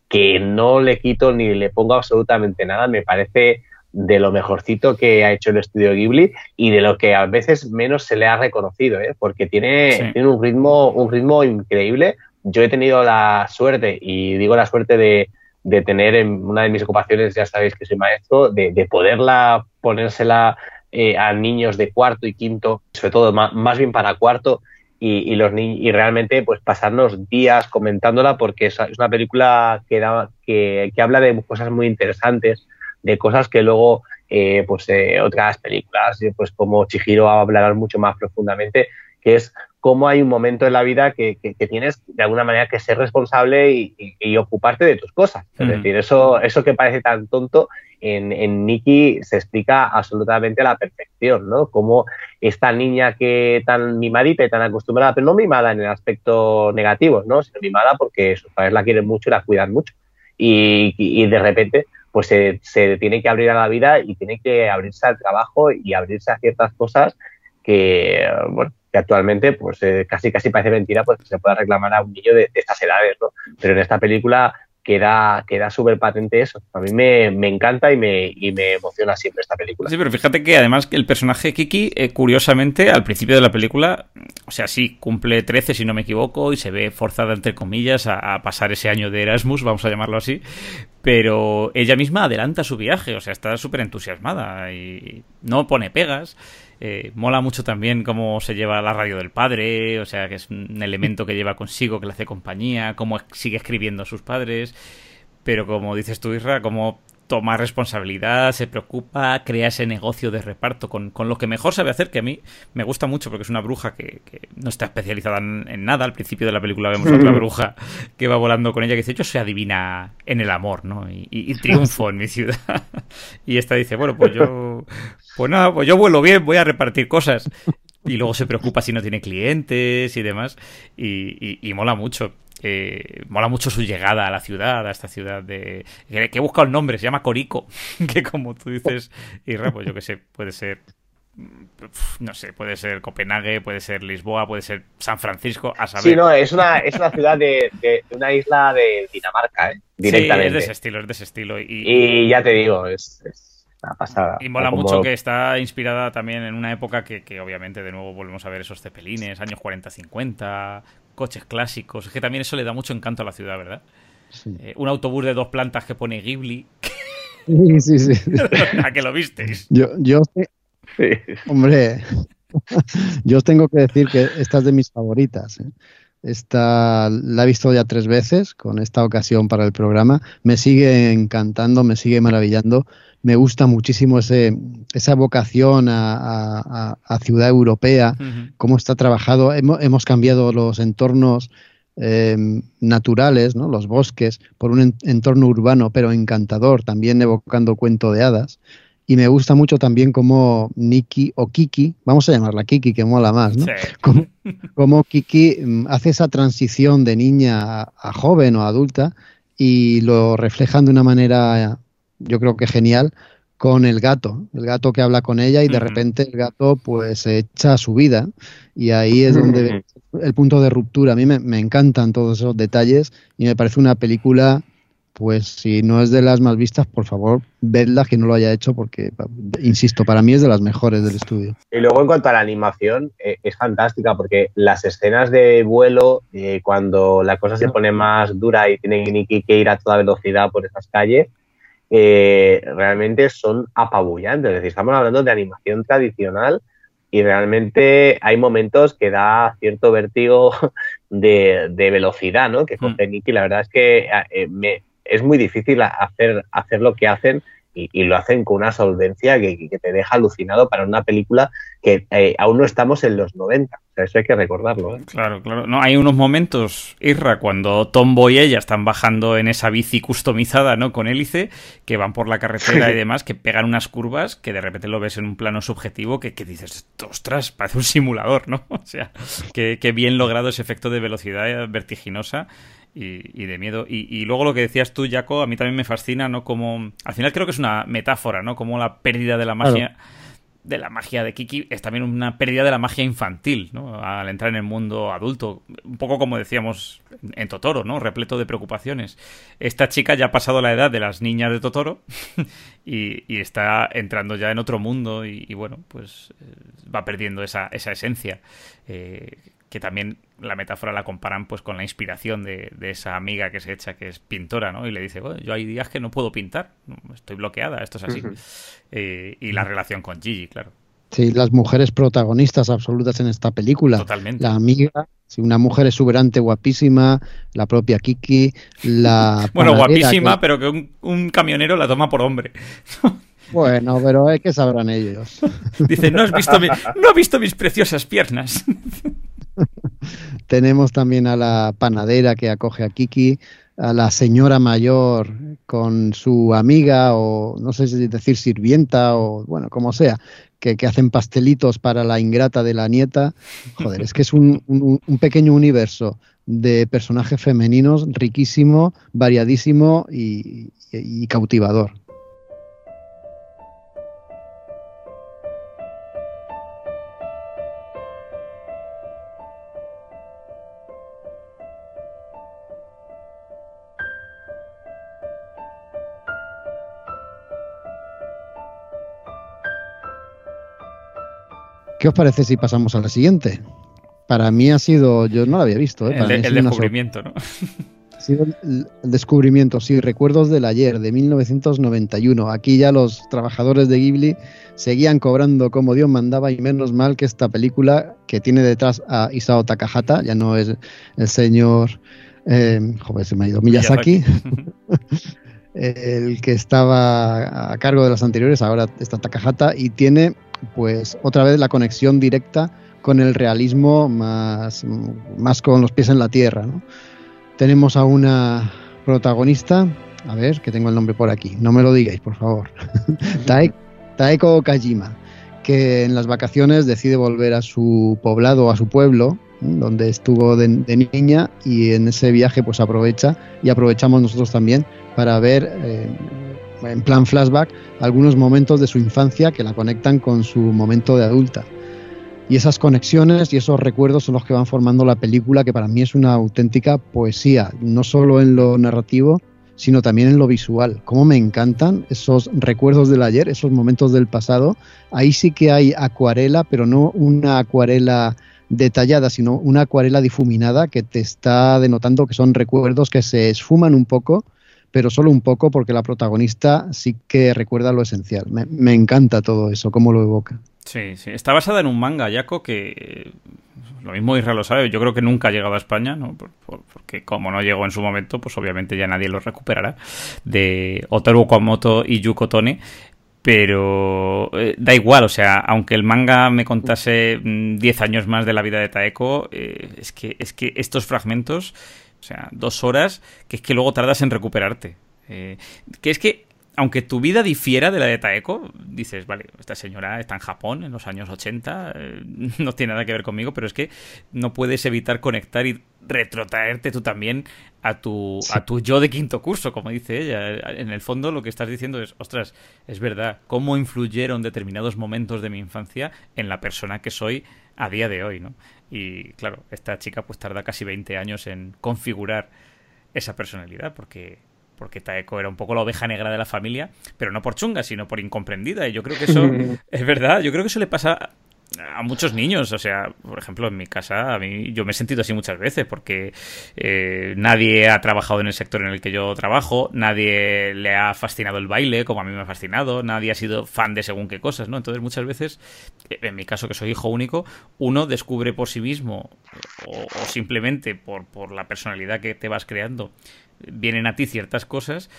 C: que no le quito ni le pongo absolutamente nada, me parece de lo mejorcito que ha hecho el estudio Ghibli y de lo que a veces menos se le ha reconocido, ¿eh? porque tiene,
D: Sí.
C: tiene un ritmo, un ritmo increíble. Yo he tenido la suerte, y digo la suerte de, de tener en una de mis ocupaciones, ya sabéis que soy maestro, de, de poderla ponérsela eh, a niños de cuarto y quinto, sobre todo ma- más, bien para cuarto, y, y los ni- y realmente pues pasarnos días comentándola porque es, es una película que, da- que, que habla de cosas muy interesantes, de cosas que luego eh, pues eh, otras películas, eh, pues como Chihiro hablarán mucho más profundamente, que es cómo hay un momento en la vida que, que- que tienes de alguna manera que ser responsable y, y- y ocuparte de tus cosas. Es decir, eso, eso que parece tan tonto, en, en Nikki se explica absolutamente a la perfección, ¿no? Cómo esta niña que tan mimadita y tan acostumbrada, pero no mimada en el aspecto negativo, ¿no? Sino mimada porque sus padres la quieren mucho y la cuidan mucho. Y- y de repente, pues se, tiene que abrir a la vida y tiene que abrirse al trabajo y abrirse a ciertas cosas que, bueno, que actualmente, pues eh, casi casi parece mentira, pues que se pueda reclamar a un niño de, estas edades, ¿no? Pero en esta película queda, queda súper patente eso. A mí me, me encanta y me, y me emociona siempre esta película.
D: Sí, pero fíjate que además el personaje Kiki, eh, curiosamente, al principio de la película, o sea, sí, cumple 13 si no me equivoco y se ve forzada, entre comillas, a pasar ese año de Erasmus, vamos a llamarlo así, pero ella misma adelanta su viaje, o sea, está súper entusiasmada y no pone pegas. Eh, mola mucho también cómo se lleva la radio del padre, o sea, que es un elemento que lleva consigo, que le hace compañía, cómo sigue escribiendo a sus padres. Pero como dices tú, Isra, como toma responsabilidad, se preocupa, crea ese negocio de reparto con, con lo que mejor sabe hacer, que a mí me gusta mucho porque es una bruja que, que no está especializada en, en nada. Al principio de la película vemos a otra bruja que va volando con ella que dice, yo soy adivina en el amor, ¿no? Y, y- y triunfo en mi ciudad. y esta dice, bueno, pues yo, pues nada, pues yo vuelo bien, voy a repartir cosas. Y luego se preocupa si no tiene clientes y demás. Y, y- y mola mucho. Eh, mola mucho su llegada a la ciudad, a esta ciudad de. Que, que he buscado el nombre, se llama Corico. Que como tú dices, Irra, pues yo que sé, puede ser. pf, No sé, puede ser Copenhague, puede ser Lisboa, puede ser San Francisco, a saber.
C: Sí, no, es una, es una ciudad de, de- de una isla de Dinamarca, ¿eh?
D: Sí,
C: directamente.
D: es de ese estilo, es de ese estilo. Y,
C: Y ya te digo, es, es pasada.
D: Y mola mucho que está inspirada también en una época que, que obviamente de nuevo volvemos a ver esos cepelines, años 40-50, coches clásicos. Es que también eso le da mucho encanto a la ciudad, ¿verdad?
B: Sí.
D: Eh, un autobús de dos plantas que pone Ghibli.
B: Sí, sí, sí.
D: ¿A que lo visteis?
B: Yo, yo,
C: Sí.
B: hombre, yo os tengo que decir que esta es de mis favoritas. ¿eh? Esta la he visto ya tres veces con esta ocasión para el programa. Me sigue encantando, me sigue maravillando. Me gusta muchísimo ese, esa vocación a, a- a- a ciudad europea, cómo está trabajado. Hemos, hemos cambiado los entornos eh, naturales, ¿no? los bosques, por un en- entorno urbano, pero encantador, también evocando cuento de hadas. Y me gusta mucho también cómo Nikki o Kiki, vamos a llamarla Kiki, que mola más, ¿no?
D: Sí.
B: Cómo Kiki mm, hace esa transición de niña a, a joven o adulta y lo reflejan de una manera, yo creo que genial, con el gato, el gato que habla con ella y de repente el gato pues se echa a su vida y ahí es donde el punto de ruptura. A mí me, me encantan todos esos detalles y me parece una película pues si no es de las más vistas, por favor, vedla que no lo haya hecho porque, insisto, para mí es de las mejores del estudio.
C: Y luego en cuanto a la animación, eh, es fantástica porque las escenas de vuelo, eh, cuando la cosa se pone más dura y tienen que ir a toda velocidad por esas calles, eh, realmente son apabullantes. Es decir, estamos hablando de animación tradicional y realmente hay momentos que da cierto vértigo de, de velocidad, ¿no? Que coge Nicky. La verdad es que eh, me, es muy difícil hacer, hacer lo que hacen y, y lo hacen con una solvencia que, que, te deja alucinado para una película que eh, aún no estamos en los 90. O sea, eso hay que recordarlo. ¿eh?
D: Claro, claro. No, hay unos momentos, Irra, cuando Tombo y ella están bajando en esa bici customizada, ¿no? Con hélice, que van por la carretera y demás, que pegan unas curvas que de repente lo ves en un plano subjetivo que, que dices, ostras, parece un simulador, ¿no? O sea, que, que bien logrado ese efecto de velocidad vertiginosa y, y, de miedo. Y, y, luego lo que decías tú, Jaco, a mí también me fascina, ¿no? Como. Al final creo que es una metáfora, ¿no? Como la pérdida de la magia. Claro. De la magia de Kiki es también una pérdida de la magia infantil, ¿no? Al entrar en el mundo adulto. Un poco como decíamos en Totoro, ¿no? Repleto de preocupaciones. Esta chica ya ha pasado la edad de las niñas de Totoro y, y está entrando ya en otro mundo y, y bueno, pues eh, va perdiendo esa, esa esencia. Eh, que también la metáfora la comparan pues con la inspiración de, de, esa amiga que se echa que es pintora, ¿no? Y le dice, bueno, yo hay días que no puedo pintar, estoy bloqueada, esto es así. Uh -huh. eh, y la relación con Gigi, claro.
B: Sí, las mujeres protagonistas absolutas en esta película.
D: Totalmente.
B: La amiga, sí, una mujer exuberante, guapísima, la propia Kiki, la...
D: bueno, guapísima, que... pero que un, un camionero la toma por hombre.
B: Bueno, pero es que sabrán ellos.
D: Dice, no has visto, mi, no has visto mis preciosas piernas.
B: Tenemos también a la panadera que acoge a Kiki, a la señora mayor con su amiga o no sé si decir sirvienta o bueno, como sea, que, hacen pastelitos para la ingrata de la nieta. Joder, es que es un, pequeño universo de personajes femeninos riquísimo, variadísimo y cautivador. ¿Qué os parece si pasamos a la siguiente? Para mí ha sido, yo no la había visto. ¿eh? Para
D: el, el descubrimiento, ¿no?
B: Ha sido el, el, descubrimiento, sí, recuerdos del ayer, de 1991. Aquí ya los trabajadores de Ghibli seguían cobrando como Dios mandaba y menos mal que esta película que tiene detrás a Isao Takahata, ya no es el señor, eh, joder, se me ha ido, Miyazaki. Miyazaki. el que estaba a cargo de las anteriores, ahora está Takahata y tiene pues otra vez la conexión directa con el realismo más, más con los pies en la tierra. Tenemos a una protagonista, a ver, que tengo el nombre por aquí, no me lo digáis, por favor, Tae, Taeko Kajima, que en las vacaciones decide volver a su poblado, a su pueblo, donde estuvo de, de, niña y en ese viaje pues aprovecha y aprovechamos nosotros también para ver eh, en plan flashback algunos momentos de su infancia que la conectan con su momento de adulta. Y esas conexiones y esos recuerdos son los que van formando la película, que para mí es una auténtica poesía, no solo en lo narrativo, sino también en lo visual. Cómo me encantan esos recuerdos del ayer, esos momentos del pasado. Ahí sí que hay acuarela, pero no una acuarela detallada, sino una acuarela difuminada que te está denotando que son recuerdos que se esfuman un poco pero solo un poco porque la protagonista sí que recuerda lo esencial. Me, encanta todo eso, cómo lo evoca.
D: Sí, sí. Está basada en un manga, Yaco, que lo mismo Israel lo sabe, yo creo que nunca ha llegado a España, ¿no? Por, por, porque como no llegó en su momento, pues obviamente ya nadie lo recuperará, de Otaru Okamoto y Yuko Tone, pero eh, da igual, o sea, aunque el manga me contase 10 mm, años más de la vida de Taeko, eh, es, que, es que estos fragmentos o sea, dos horas que es que luego tardas en recuperarte. Eh, que es que, aunque tu vida difiera de la de Taeko, dices, vale, esta señora está en Japón en los años 80, eh, no tiene nada que ver conmigo, pero es que no puedes evitar conectar y retrotraerte tú también a tu, sí. a tu yo de quinto curso, como dice ella. En el fondo lo que estás diciendo es, ostras, es verdad, cómo influyeron determinados momentos de mi infancia en la persona que soy a día de hoy, ¿no? Y claro, esta chica pues tarda casi 20 años en configurar esa personalidad porque porque Taeko era un poco la oveja negra de la familia, pero no por chunga, sino por incomprendida. Y yo creo que eso es verdad, yo creo que eso le pasa a muchos niños, o sea, por ejemplo, en mi casa, a mí yo me he sentido así muchas veces porque eh, nadie ha trabajado en el sector en el que yo trabajo, nadie le ha fascinado el baile como a mí me ha fascinado, nadie ha sido fan de según qué cosas, ¿no? Entonces muchas veces, eh, en mi caso que soy hijo único, uno descubre por sí mismo o, o simplemente por, por la personalidad que te vas creando, vienen a ti ciertas cosas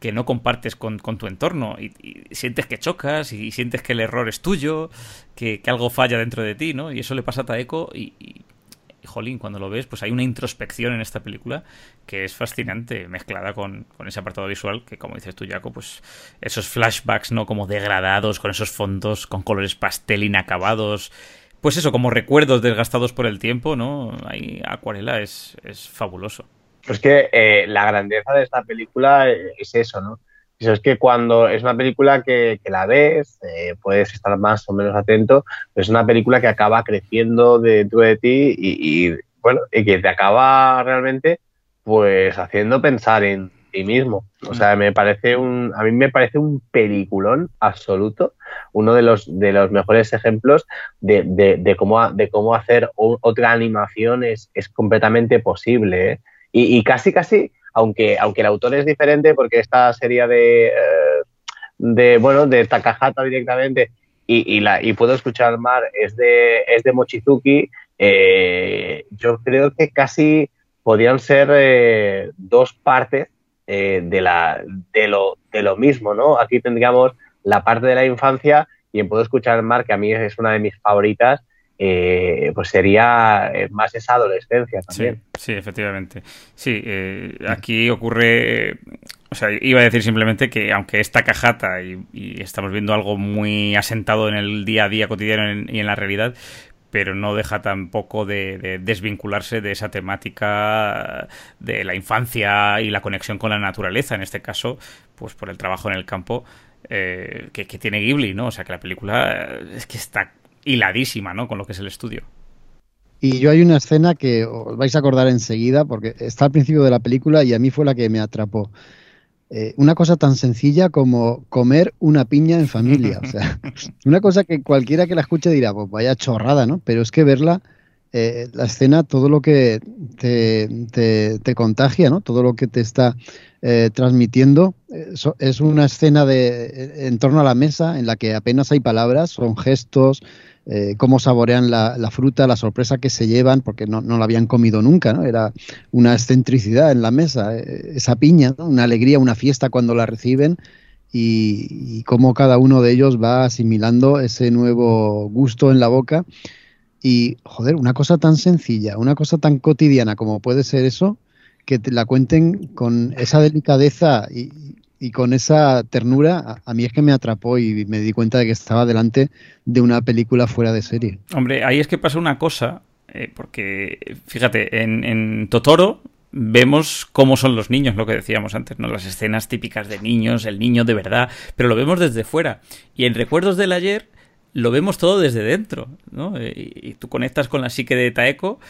D: que no compartes con, con tu entorno y, sientes que chocas y, sientes que el error es tuyo, que, que algo falla dentro de ti, ¿no? Y eso le pasa a Taeko y, y, y, jolín, cuando lo ves, pues hay una introspección en esta película que es fascinante, mezclada con, con ese apartado visual que, como dices tú, Jaco, pues esos flashbacks, ¿no? Como degradados, con esos fondos, con colores pastel inacabados, pues eso, como recuerdos desgastados por el tiempo, ¿no? Ahí Acuarela es, es fabuloso.
C: Es que eh, la grandeza de esta película es eso, ¿no? Eso es que cuando es una película que, la ves, eh, puedes estar más o menos atento, pero es una película que acaba creciendo dentro de ti y, y, bueno, y que te acaba realmente pues haciendo pensar en ti mismo. O sea, me parece un, a mí me parece un peliculón absoluto, uno de los de los mejores ejemplos de, de, de cómo de cómo hacer otra animación es, es completamente posible. ¿eh? Y, casi, casi, aunque, aunque el autor es diferente, porque esta sería de, de bueno, de Takahata directamente, y, y, la, y puedo escuchar mar, es de, es de Mochizuki, eh, yo creo que casi podrían ser eh, dos partes eh, de, la, de, lo, de lo mismo, ¿no? Aquí tendríamos la parte de la infancia y en Puedo escuchar mar, que a mí es una de mis favoritas, eh, pues sería más esa adolescencia también.
D: Sí, sí efectivamente. Sí, eh, aquí ocurre, o sea, iba a decir simplemente que aunque esta cajata y, y, estamos viendo algo muy asentado en el día a día cotidiano en, y en la realidad, pero no deja tampoco de, de, desvincularse de esa temática de la infancia y la conexión con la naturaleza, en este caso, pues por el trabajo en el campo eh, que, que tiene Ghibli, ¿no? O sea, que la película es que está hiladísima, ¿no? Con lo que es el estudio.
B: Y yo hay una escena que os vais a acordar enseguida, porque está al principio de la película y a mí fue la que me atrapó. Eh, una cosa tan sencilla como comer una piña en familia. O sea, una cosa que cualquiera que la escuche dirá, pues vaya chorrada, ¿no? Pero es que verla, eh, la escena, todo lo que te, contagia, ¿no? Todo lo que te está eh, transmitiendo, es una escena de en torno a la mesa en la que apenas hay palabras, son gestos, eh, cómo saborean la, fruta, la sorpresa que se llevan, porque no, la habían comido nunca. Era una excentricidad en la mesa, eh, esa piña, una alegría, una fiesta cuando la reciben y, y, cómo cada uno de ellos va asimilando ese nuevo gusto en la boca. Y, joder, una cosa tan sencilla, una cosa tan cotidiana como puede ser eso, que te la cuenten con esa delicadeza y, y con esa ternura, a, a, mí es que me atrapó y me di cuenta de que estaba delante de una película fuera de serie.
D: Hombre, ahí es que pasa una cosa, eh, porque fíjate, en, en, Totoro vemos cómo son los niños, lo que decíamos antes, ¿no? Las escenas típicas de niños, el niño de verdad, pero lo vemos desde fuera. Y en Recuerdos del Ayer lo vemos todo desde dentro, ¿no? Y, y tú conectas con la psique de Taeko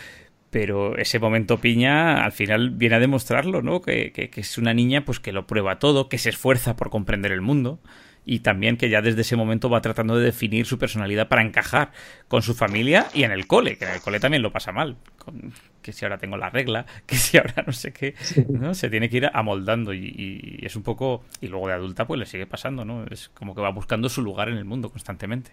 D: pero ese momento piña al final viene a demostrarlo, ¿no? Que, que, que, es una niña pues que lo prueba todo, que se esfuerza por comprender el mundo y también que ya desde ese momento va tratando de definir su personalidad para encajar con su familia y en el cole, que en el cole también lo pasa mal, con, que si ahora tengo la regla, que si ahora no sé qué, ¿no? Se tiene que ir amoldando y, y es un poco, y luego de adulta pues le sigue pasando, ¿no? Es como que va buscando su lugar en el mundo constantemente.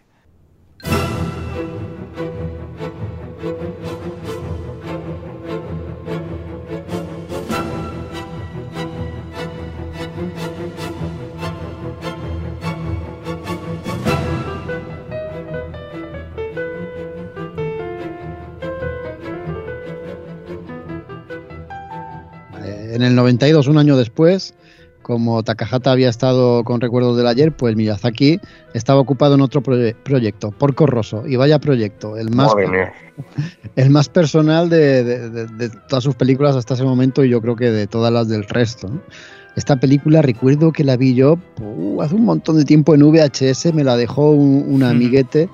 B: En el 92, un año después, como Takahata había estado con recuerdos del ayer, pues Miyazaki estaba ocupado en otro proye proyecto, Porco Rosso, y vaya proyecto, el más, el más personal de, de, de, de, todas sus películas hasta ese momento y yo creo que de todas las del resto. ¿no? Esta película recuerdo que la vi yo uh, hace un montón de tiempo en VHS, me la dejó un, un amiguete.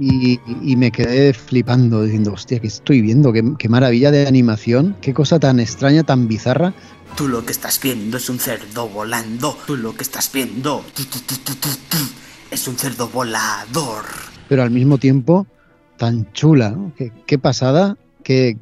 B: Y, y me quedé flipando, diciendo, hostia, ¿qué estoy viendo? ¿Qué, qué maravilla de animación, qué cosa tan extraña, tan bizarra.
E: Tú lo que estás viendo es un cerdo volando. Tú lo que estás viendo tu, tu, tu, es un cerdo volador.
B: pero al mismo tiempo tan chula. ¿no? Qué, qué pasada, qué,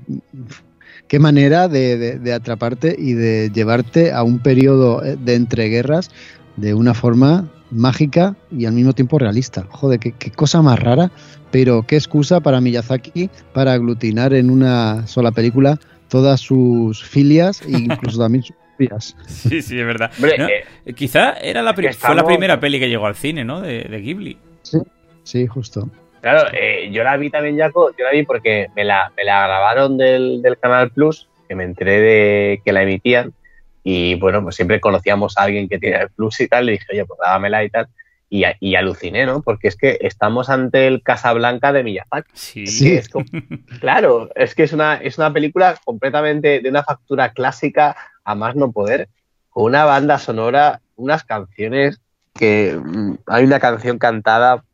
B: qué manera de, de- de atraparte y de llevarte a un periodo de entreguerras de una forma mágica y al mismo tiempo realista. Joder, qué, qué cosa más rara, pero qué excusa para Miyazaki para aglutinar en una sola película todas sus filias e incluso también sus filias.
D: Sí, sí, es verdad.
C: Hombre,
D: ¿No?
C: eh,
D: Quizá era la fue la primera peli que llegó al cine, ¿no? De, de Ghibli.
B: Sí, justo.
C: Claro, eh, yo la vi también, Jaco, yo la vi porque me la, me la grabaron del, del Canal Plus, que me enteré de que la emitían, y bueno, pues siempre conocíamos a alguien que tiene el Plus y tal, le dije, oye, pues dámela y tal, y, y aluciné, ¿no? Porque es que estamos ante el Casablanca de Miyazaki.
D: Sí.
B: Sí.
C: Es como- claro, es que es una, es una película completamente de una factura clásica a más no poder, con una banda sonora, unas canciones que mm, hay una canción cantada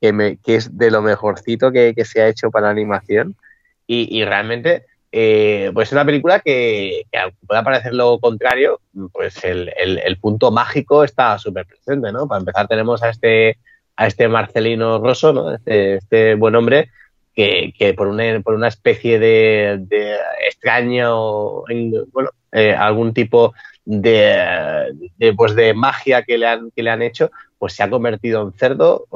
C: que, me, que es de lo mejorcito que, que se ha hecho para animación y, y realmente eh, pues es una película que, que aunque pueda parecer lo contrario, pues el, punto mágico está súper presente, ¿no? Para empezar tenemos a este, a este Marcelino Rosso, ¿no? Este, este buen hombre que, por, una, especie de, extraño, en- bueno, eh, algún tipo de, pues de magia que le, han, que le han hecho, pues se ha convertido en cerdo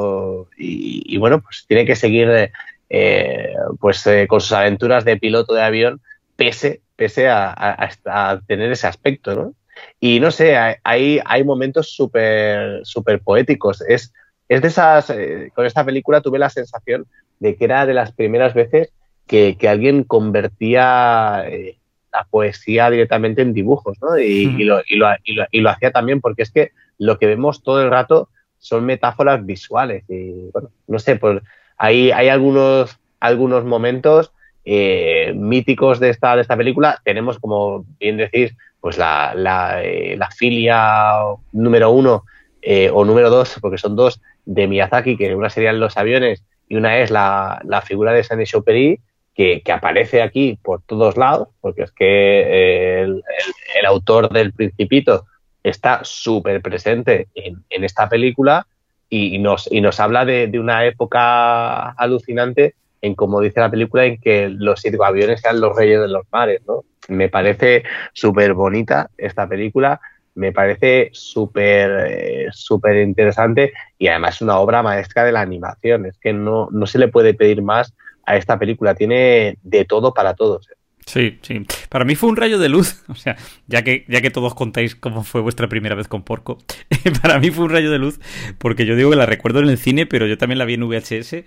C: y, bueno, pues tiene que seguir eh, pues eh, con sus aventuras de piloto de avión pese, pese a, a- a tener ese aspecto, ¿no? Y no sé, hay- hay, momentos súper súper poéticos. Es, es de esas, eh, con esta película tuve la sensación de que era de las primeras veces que, que alguien convertía eh, la poesía directamente en dibujos, ¿no? Y,
D: Ujú.
C: y lo, y, lo, y, lo, y lo hacía también porque es que lo que vemos todo el rato son metáforas visuales. Y bueno, no sé, pues hay, hay algunos, algunos momentos eh, míticos de esta, de esta película. Tenemos, como bien decís, pues la, la, eh, filia número uno eh, o número dos, porque son dos, de Miyazaki, que una serían los aviones y una es la, la figura de Saint Exupéry, que, que aparece aquí por todos lados, porque es que eh, el, el- el autor del Principito está súper presente en, en esta película y, nos, y nos habla de, una época alucinante en, como dice la película, en que los hidroaviones sean los reyes de los mares, ¿no? Me parece súper bonita esta película, me parece eh, súper interesante y además es una obra maestra de la animación. Es que no, no se le puede pedir más a esta película, tiene de todo para todos.
D: Sí, sí. Para mí fue un rayo de luz. O sea, ya que, ya que todos contáis cómo fue vuestra primera vez con Porco, para mí fue un rayo de luz porque yo digo que la recuerdo en el cine, pero yo también la vi en VHS.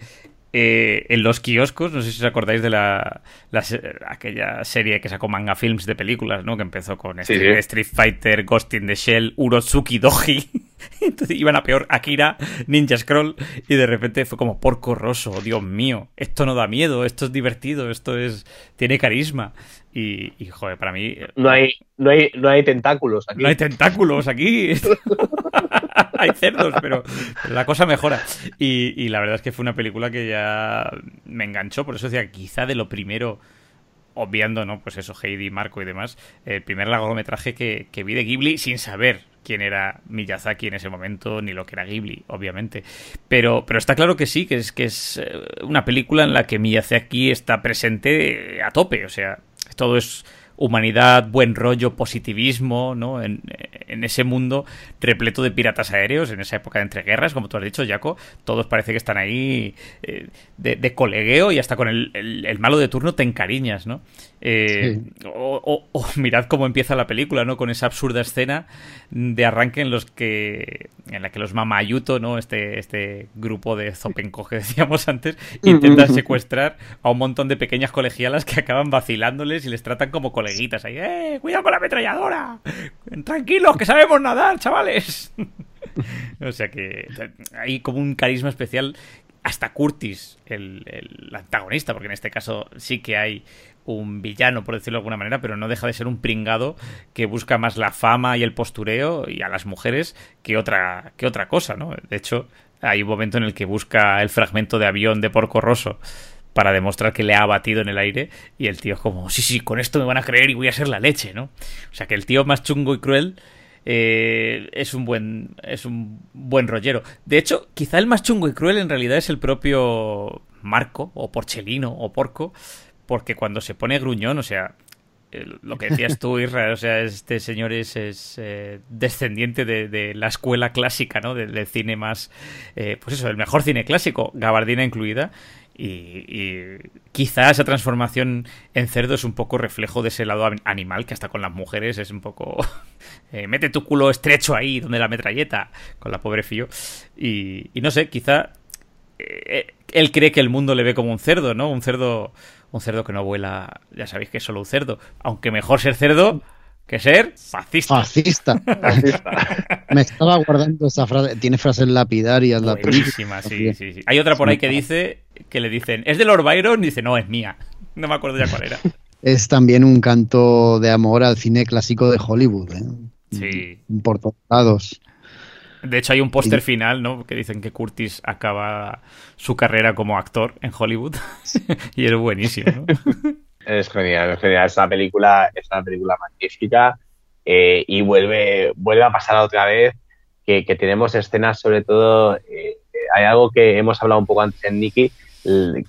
D: Eh, en los kioscos, no sé si os acordáis de la, aquella serie que sacó Manga Films de películas, ¿no? Que empezó con
C: Sí,
D: Street,
C: sí.
D: Street Fighter, Ghost in the Shell, Urotsuki Doji. Entonces iban a peor Akira, Ninja Scroll, y de repente fue como Porco Rosso, Dios mío, esto no da miedo, esto es divertido, esto es tiene carisma. Y, y, joder, para mí
C: No hay, no hay, no hay tentáculos aquí.
D: no hay tentáculos aquí. hay cerdos, pero la cosa mejora. Y, y la verdad es que fue una película que ya me enganchó. Por eso decía, quizá de lo primero, obviando, ¿no? Pues eso, Heidi, Marco y demás, el primer largometraje que, que vi de Ghibli sin saber quién era Miyazaki en ese momento, ni lo que era Ghibli, obviamente. Pero, pero está claro que sí, que es, que es eh, una película en la que Miyazaki está presente a tope. O sea, todo es humanidad, buen rollo, positivismo, ¿no? En, en ese mundo repleto de piratas aéreos, en esa época de entreguerras, como tú has dicho, Jaco, todos parece que están ahí eh, de, de colegueo y hasta con el, el- el malo de turno te encariñas, ¿no? Eh, o, o- o mirad cómo empieza la película, ¿no? Con esa absurda escena de arranque en los que en la que los Mamayuto, ¿no? Este, este grupo de Zopenco que decíamos antes, intentan secuestrar a un montón de pequeñas colegialas que acaban vacilándoles y les tratan como coleguitas ahí, ¡eh! ¡Cuidado con la ametralladora! ¡Tranquilos, que sabemos nadar, chavales! o sea que hay como un carisma especial hasta Curtis, el, el antagonista, porque en este caso sí que hay un villano, por decirlo de alguna manera, pero no deja de ser un pringado que busca más la fama y el postureo y a las mujeres que otra, que otra cosa, ¿no? De hecho, hay un momento en el que busca el fragmento de avión de Porco Rosso para demostrar que le ha abatido en el aire y el tío es como, sí, sí, con esto me van a creer y voy a ser la leche, ¿no? O sea que el tío más chungo y cruel eh, es un buen es un buen rollero. De hecho, quizá el más chungo y cruel en realidad es el propio Marco o Porchelino o Porco, porque cuando se pone gruñón, o sea, lo que decías tú, Israel, o sea, este señor es, es, eh, descendiente de, de la escuela clásica, ¿no? Del, del cine más, eh, pues eso, el mejor cine clásico, gabardina incluida. Y, y quizá esa transformación en cerdo es un poco reflejo de ese lado an- animal que hasta con las mujeres es un poco... eh, mete tu culo estrecho ahí, donde la metralleta, con la pobre Fío. Y, y no sé, quizá él cree que el mundo le ve como un cerdo, ¿no? Un cerdo, un cerdo que no vuela, ya sabéis que es solo un cerdo. Aunque mejor ser cerdo que ser fascista.
B: Fascista. Me estaba guardando esa frase. Tiene frases lapidarias.
D: Buenísima, sí, sí, sí. Hay otra por ahí que dice que le dicen, ¿es de Lord Byron? Y dice, no, es mía. No me acuerdo ya cuál era.
B: Es también un canto de amor al cine clásico de Hollywood. ¿eh?
D: Sí.
B: Por todos lados.
D: De hecho, hay un póster final, ¿no? Que dicen que Curtis acaba su carrera como actor en Hollywood. y es buenísimo, ¿no?
C: Es genial, es genial. Esta película es una película magnífica eh, y vuelve, vuelve a pasar otra vez que, que tenemos escenas, sobre todo, eh, hay algo que hemos hablado un poco antes en Nicky,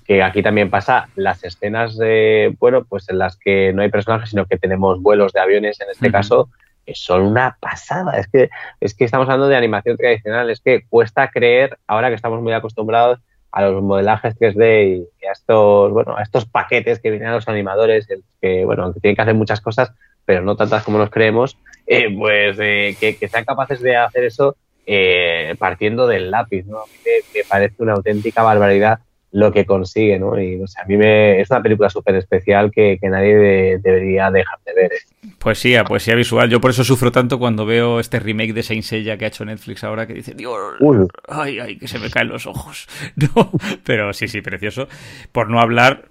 C: que aquí también pasa, las escenas, de, bueno, pues en las que no hay personajes, sino que tenemos vuelos de aviones, en este caso, son una pasada. Es que, es que estamos hablando de animación tradicional, es que cuesta creer, ahora que estamos muy acostumbrados a los modelajes 3D y a estos, bueno, a estos paquetes que vienen a los animadores, que, bueno, tienen que hacer muchas cosas, pero no tantas como nos creemos, eh, pues eh, que, sean capaces de hacer eso eh, partiendo del lápiz, ¿no? A mí me parece una auténtica barbaridad lo que consigue, ¿no? Y a mí me, es una película súper especial que, que nadie de- debería dejar de ver. ¿eh?
D: Poesía, poesía visual. Yo por eso sufro tanto cuando veo este remake de Saint Seiya que ha hecho Netflix ahora que dice, Dios,
C: Uy.
D: ay, ay, que se me caen los ojos. No, pero sí, sí, precioso. Por no hablar,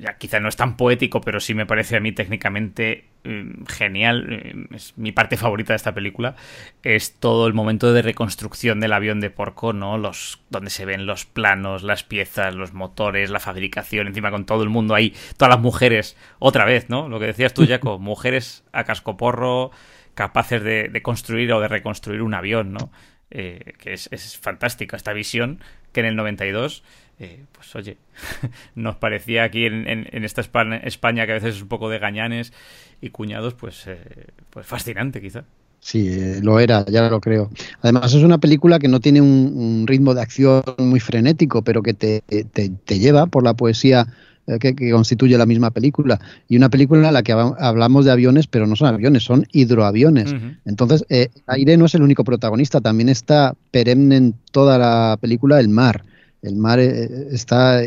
D: ya quizá no es tan poético, pero sí me parece a mí técnicamente eh, genial. eh, Es mi parte favorita de esta película. Es todo el momento de reconstrucción del avión de Porco, ¿no? Los, donde se ven los planos, las piezas, los motores, la fabricación, encima con todo el mundo ahí, todas las mujeres, otra vez, ¿no? Lo que decías tú, Jaco, mujeres a cascoporro, capaces de, de construir o de reconstruir un avión, ¿no? Eh, que es, es fantástica esta visión que en el 92 eh, pues oye, nos parecía aquí en, en- en esta Espa- España que a veces es un poco de gañanes y cuñados, pues, eh, pues fascinante quizá.
B: Sí, eh, lo era, ya lo creo. Además, es una película que no tiene un, un ritmo de acción muy frenético, pero que te, te- te lleva por la poesía eh, que, que constituye la misma película. Y una película en la que hab- hablamos de aviones, pero no son aviones, son hidroaviones. Entonces, eh, el aire no es el único protagonista, también está perenne en toda la película el mar. El mar eh, está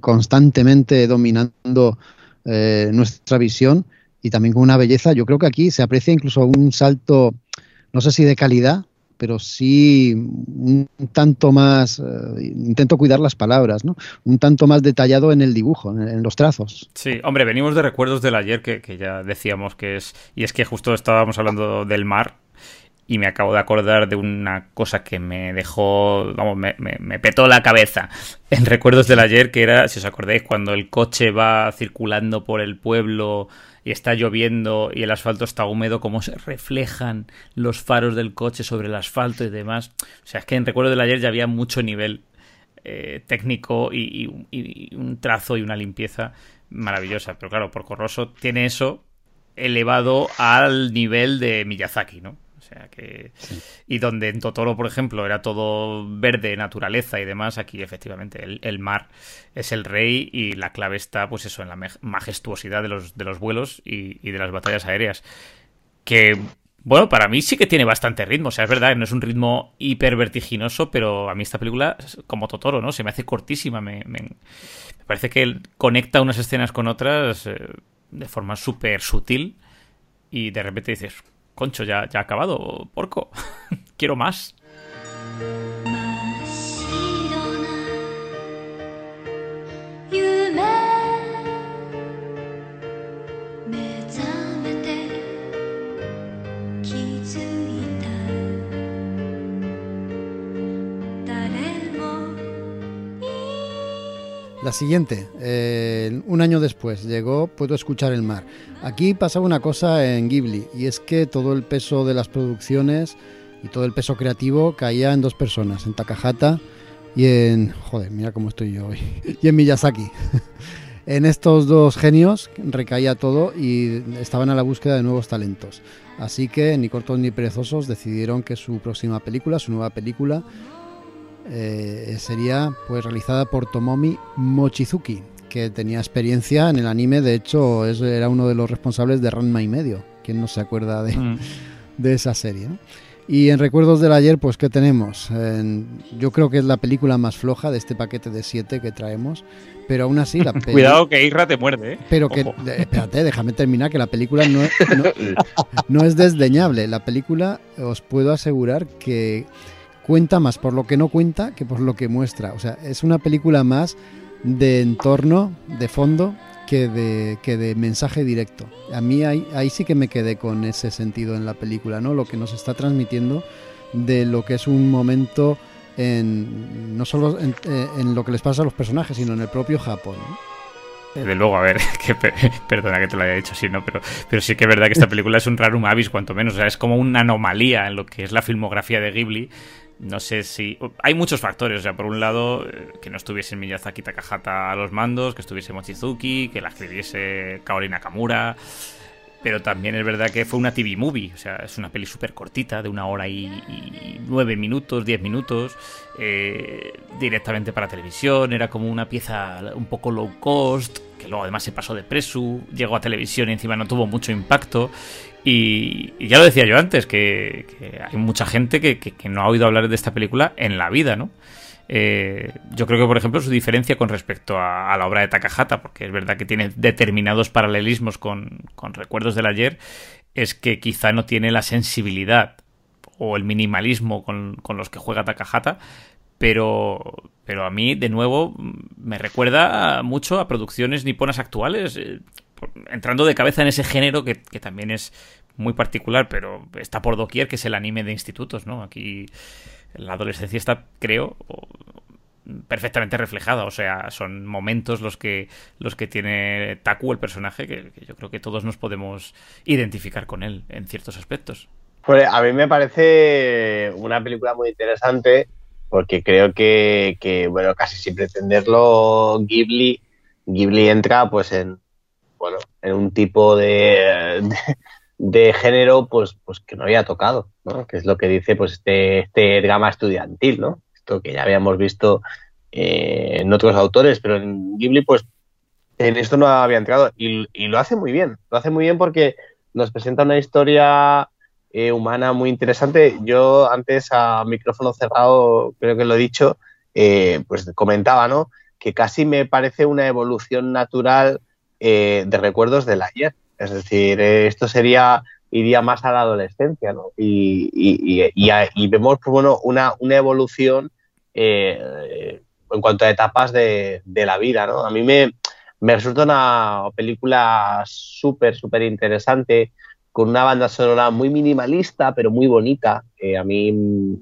B: constantemente dominando eh, nuestra visión y también con una belleza. Yo creo que aquí se aprecia incluso un salto, no sé si de calidad, pero sí un tanto más, eh, intento cuidar las palabras, ¿no? Un tanto más detallado en el dibujo, en, en los trazos.
D: Sí, hombre, venimos de recuerdos del ayer que, que ya decíamos que es... Y es que justo estábamos hablando del mar y me acabo de acordar de una cosa que me dejó, vamos, me, me- petó la cabeza en recuerdos del ayer, que era, si os acordáis, cuando el coche va circulando por el pueblo y está lloviendo y el asfalto está húmedo, cómo se reflejan los faros del coche sobre el asfalto y demás. O sea, es que en recuerdos del ayer ya había mucho nivel eh, técnico y, y- y un trazo y una limpieza maravillosa. Pero claro, Porco Rosso tiene eso elevado al nivel de Miyazaki, ¿no? Sea que... Y donde en Totoro, por ejemplo, era todo verde, naturaleza y demás, aquí efectivamente el, el mar es el rey y la clave está, pues eso, en la majestuosidad de los, de los vuelos y, y de las batallas aéreas. Que, bueno, para mí sí que tiene bastante ritmo. O sea, es verdad, no es un ritmo hiper vertiginoso, pero a mí esta película, como Totoro, ¿no? Se me hace cortísima. Me, me- me parece que conecta unas escenas con otras eh, de forma súper sutil y de repente dices, concho, ya, ya ha acabado, porco. Quiero más.
B: La siguiente, eh, un año después, llegó Puedo escuchar el mar. Aquí pasaba una cosa en Ghibli, y es que todo el peso de las producciones y todo el peso creativo caía en dos personas, en Takahata y en... Joder, mira cómo estoy yo hoy. Y en Miyazaki. En estos dos genios recaía todo y estaban a la búsqueda de nuevos talentos. Así que ni cortos ni perezosos decidieron que su próxima película, su nueva película, eh, sería pues realizada por Tomomi Mochizuki, que tenía experiencia en el anime, de hecho es, era uno de los responsables de Ranma y medio. ¿Quién no se acuerda de,
D: Mm.
B: de esa serie? no? Y en Recuerdos del Ayer, pues ¿qué tenemos? En- yo creo que es la película más floja de este paquete de siete que traemos, pero aún así la peli-
A: Cuidado que Isra te muerde, ¿eh?
B: pero que,
A: Ojo.
B: espérate, déjame terminar, que la película no, no, no es desdeñable. La película, os puedo asegurar que cuenta más por lo que no cuenta que por lo que muestra. O sea, es una película más de entorno, de fondo, que de, que de mensaje directo. A mí ahí, ahí sí que me quedé con ese sentido en la película, ¿no? Lo que nos está transmitiendo de lo que es un momento en no solo en, eh, lo que les pasa a los personajes, sino en el propio Japón. ¿no?
D: Desde luego, a ver, que pe- perdona que te lo haya dicho así, ¿no? Pero, pero sí que es verdad que esta película es un rarum avis, cuanto menos. O sea, es como una anomalía en lo que es la filmografía de Ghibli. No sé si. Hay muchos factores. O sea, por un lado, eh, que no estuviese Miyazaki Takahata a los mandos, que estuviese Mochizuki, que la escribiese Kaori Nakamura. Pero también es verdad que fue una TV movie, o sea, es una peli súper cortita, de una hora y, nueve minutos, diez minutos, eh, directamente para televisión, era como una pieza un poco low cost, que luego además se pasó de presu, llegó a televisión y encima no tuvo mucho impacto. Y, y ya lo decía yo antes, que, hay mucha gente que, que- no ha oído hablar de esta película en la vida, ¿no? Eh, yo creo que, por ejemplo, su diferencia con respecto a, a la obra de Takahata, porque es verdad que tiene determinados paralelismos con, con Recuerdos del Ayer, es que quizá no tiene la sensibilidad o el minimalismo con, con los que juega Takahata, pero, pero a mí, de nuevo, me recuerda mucho a producciones niponas actuales, eh, entrando de cabeza en ese género que, también es muy particular, pero está por doquier, que es el anime de institutos, ¿no? Aquí la adolescencia está, creo, perfectamente reflejada. O sea, son momentos los que, los que tiene Taku, el personaje, que, yo creo que todos nos podemos identificar con él en ciertos aspectos.
C: Pues a mí me parece una película muy interesante porque creo que, que, bueno, casi sin pretenderlo, Ghibli, Ghibli entra pues en, bueno, en un tipo de, de, género pues, pues que no había tocado, ¿no? Que es lo que dice pues este, este drama estudiantil, ¿no? Esto que ya habíamos visto eh, en otros autores, pero en Ghibli pues en esto no había entrado y, y lo hace muy bien, lo hace muy bien porque nos presenta una historia eh, humana muy interesante. Yo antes a micrófono cerrado, creo que lo he dicho, eh, pues comentaba, ¿no? Que casi me parece una evolución natural eh, de recuerdos del ayer. Es decir, eh, esto sería iría más a la adolescencia, ¿no? Y, y, y, vemos, pues, bueno, una, una evolución eh, en cuanto a etapas de, de la vida, ¿no? A mí me, me resulta una película súper, súper interesante con una banda sonora muy minimalista, pero muy bonita. A mí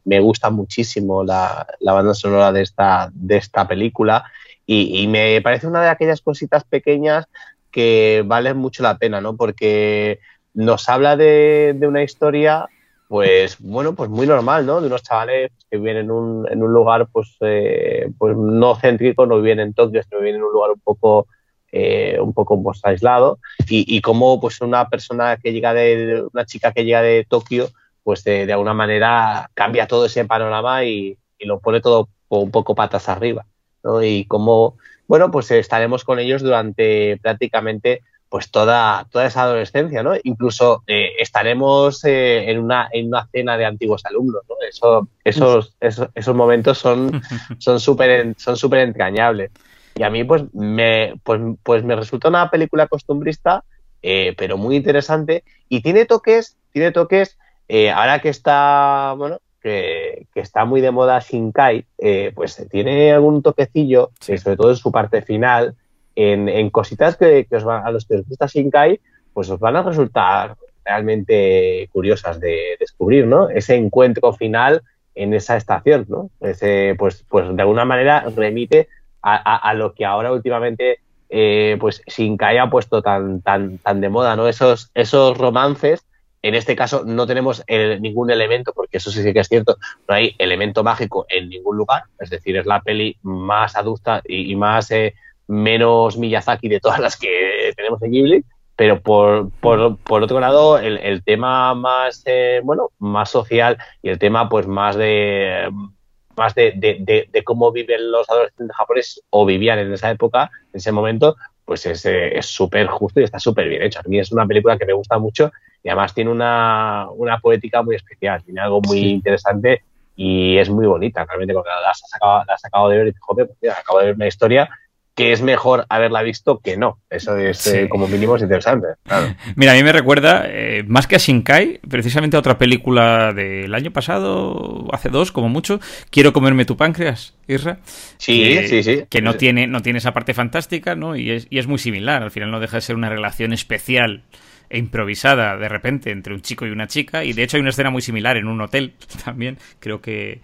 C: me gusta muchísimo la, la banda sonora de esta, de esta película y, me parece una de aquellas cositas pequeñas que valen mucho la pena, ¿no? Porque nos habla de, una historia, pues bueno, pues muy normal, ¿no? De unos chavales que viven en un, en un lugar, pues, eh, pues no céntrico, no viven en Tokio, sino viven en un lugar un poco, eh, un poco aislado y, y cómo pues una persona que llega de una chica que llega de Tokio pues de, de alguna manera cambia todo ese panorama y, y lo pone todo un poco patas arriba ¿no? y cómo bueno pues estaremos con ellos durante prácticamente pues toda, toda esa adolescencia, ¿no? Incluso eh, estaremos eh, en, una, en una cena de antiguos alumnos, ¿no? Eso, esos, esos, esos momentos son son súper son súper entrañables. Y a mí, pues, me, pues, pues me resulta una película costumbrista, eh, pero muy interesante. Y tiene toques, tiene toques, eh, ahora que está, bueno, que, que está muy de moda Shinkai, eh, pues tiene algún toquecillo,
D: Sí.
C: eh, sobre todo en su parte final, en, en cositas que, que os van, a los que os gusta Shinkai, pues os van a resultar realmente curiosas de descubrir, ¿no? Ese encuentro final en esa estación, ¿no? Ese, pues, pues de alguna manera remite a, a- a lo que ahora últimamente eh, pues Shinkai ha puesto tan, tan, tan de moda, ¿no? Esos, esos romances, en este caso no tenemos el- ningún elemento, porque eso sí que es cierto, no hay elemento mágico en ningún lugar, es decir, es la peli más adulta y, más eh, menos Miyazaki de todas las que tenemos en Ghibli, pero por, por, otro lado, el, tema más, eh, bueno, más social y el tema pues más de más de, de- cómo viven los adolescentes japoneses o vivían en esa época, en ese momento, pues es eh, es súper justo y está súper bien hecho. A mí es una película que me gusta mucho y además tiene una, una poética muy especial, tiene algo muy
B: Sí.
C: interesante y es muy bonita, realmente, porque la has sacado, la has sacado de ver y dices, joder, pues mira, acabo de ver una historia que es mejor haberla visto que no. Eso es,
D: Sí.
C: eh, como mínimo, es interesante. Claro.
D: Mira, a mí me recuerda, eh, más que a Shinkai, precisamente a otra película del año pasado, hace dos, como mucho, Quiero comerme tu páncreas, Isra.
C: Sí,
D: que,
C: sí, sí.
D: Que no
C: Sí.
D: tiene, no tiene esa parte fantástica, ¿no? Y es, y es muy similar. Al final no deja de ser una relación especial e improvisada de repente entre un chico y una chica. Y de hecho hay una escena muy similar en un hotel también. Creo que,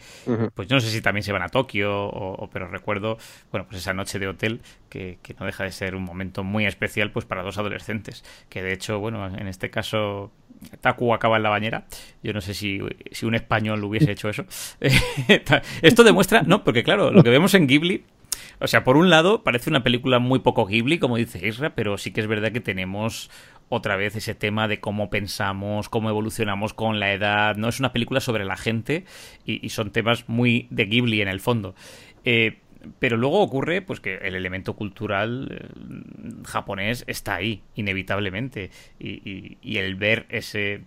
D: pues yo no sé si también se van a Tokio, o, o- pero recuerdo, bueno, pues esa noche de hotel que, que no deja de ser un momento muy especial pues para dos adolescentes. Que de hecho, bueno, en este caso Taku acaba en la bañera. Yo no sé si, si un español hubiese hecho eso. Esto demuestra, no, porque claro, lo que vemos en Ghibli o sea, por un lado, parece una película muy poco Ghibli, como dice Isra, pero sí que es verdad que tenemos otra vez ese tema de cómo pensamos, cómo evolucionamos con la edad. No es una película sobre la gente y, son temas muy de Ghibli en el fondo. Eh, pero luego ocurre pues que el elemento cultural eh, japonés está ahí, inevitablemente. Y el ver ese.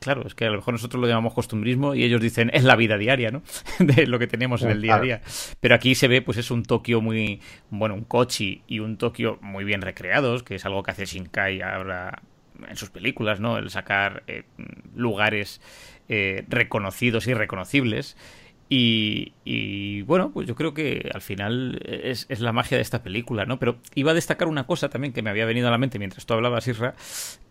D: Claro, es que a lo mejor nosotros lo llamamos costumbrismo y ellos dicen es la vida diaria, ¿no? De lo que tenemos en el día a día. Pero aquí se ve, pues es un Tokio muy. Bueno, un Kochi y un Tokio muy bien recreados, que es algo que hace Shinkai ahora en sus películas, ¿no? El sacar eh, lugares eh, reconocidos y reconocibles. Y, bueno, pues yo creo que al final es, es la magia de esta película, ¿no? Pero iba a destacar una cosa también que me había venido a la mente mientras tú hablabas, Isra,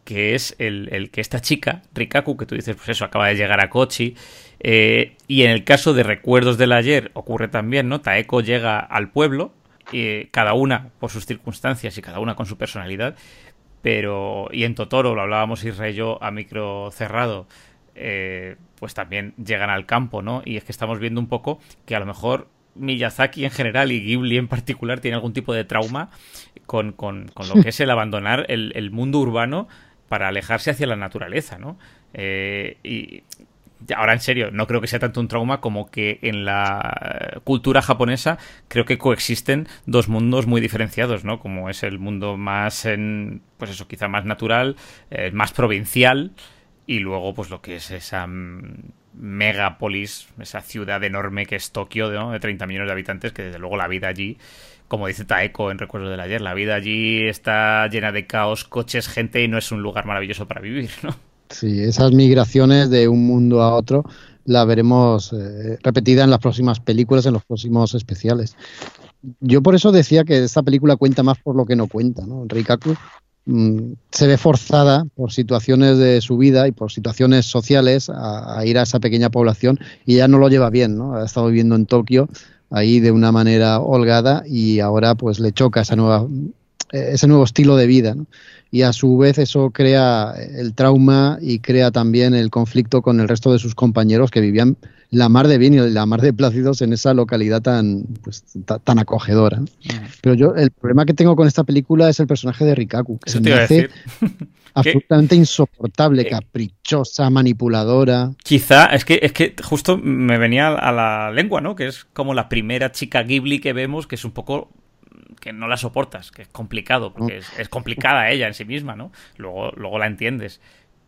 D: que es el, el que esta chica, Rikaku, que tú dices, pues eso, acaba de llegar a Kochi, eh, y en el caso de Recuerdos del Ayer ocurre también, ¿no? Taeko llega al pueblo, eh, cada una por sus circunstancias y cada una con su personalidad, pero, y en Totoro, lo hablábamos Isra y yo a micro cerrado, eh, pues también llegan al campo, ¿no? Y es que estamos viendo un poco que a lo mejor Miyazaki en general y Ghibli en particular tiene algún tipo de trauma con, con- con lo que es el abandonar el, el mundo urbano para alejarse hacia la naturaleza, ¿no? Eh, y ahora en serio, no creo que sea tanto un trauma como que en la cultura japonesa creo que coexisten dos mundos muy diferenciados, ¿no? Como es el mundo más, en, pues eso, quizá más natural, eh, más provincial, y luego pues lo que es esa mm, megapolis, esa ciudad enorme que es Tokio, ¿no? de 30 millones de habitantes, que desde luego la vida allí, como dice Taeko en Recuerdos del Ayer, la vida allí está llena de caos, coches, gente y no es un lugar maravilloso para vivir, ¿no?
B: Sí, esas migraciones de un mundo a otro la veremos eh, repetida en las próximas películas, en los próximos especiales. Yo por eso decía que esta película cuenta más por lo que no cuenta, ¿no? Rikaku mm, se ve forzada por situaciones de su vida y por situaciones sociales a, ir a esa pequeña población y ya no lo lleva bien, ¿no? Ha estado viviendo en Tokio ahí de una manera holgada y ahora pues le choca esa nueva eh, ese nuevo estilo de vida, y a su vez eso crea el trauma y crea también el conflicto con el resto de sus compañeros que vivían la mar de bien y la mar de plácidos en esa localidad tan pues, ta- tan acogedora. Pero yo el problema que tengo con esta película es el personaje de Rikaku, que
D: Eso
B: se
D: te
B: me
D: iba a
B: hace
D: decir.
B: absolutamente insoportable,
D: Eh,
B: caprichosa, manipuladora.
D: Quizá, es que, es que justo me venía a la lengua, ¿no? Que es como la primera chica Ghibli que vemos, que es un poco que no la soportas, que es complicado, porque es, es complicada ella en sí misma, ¿no? Luego, luego la entiendes.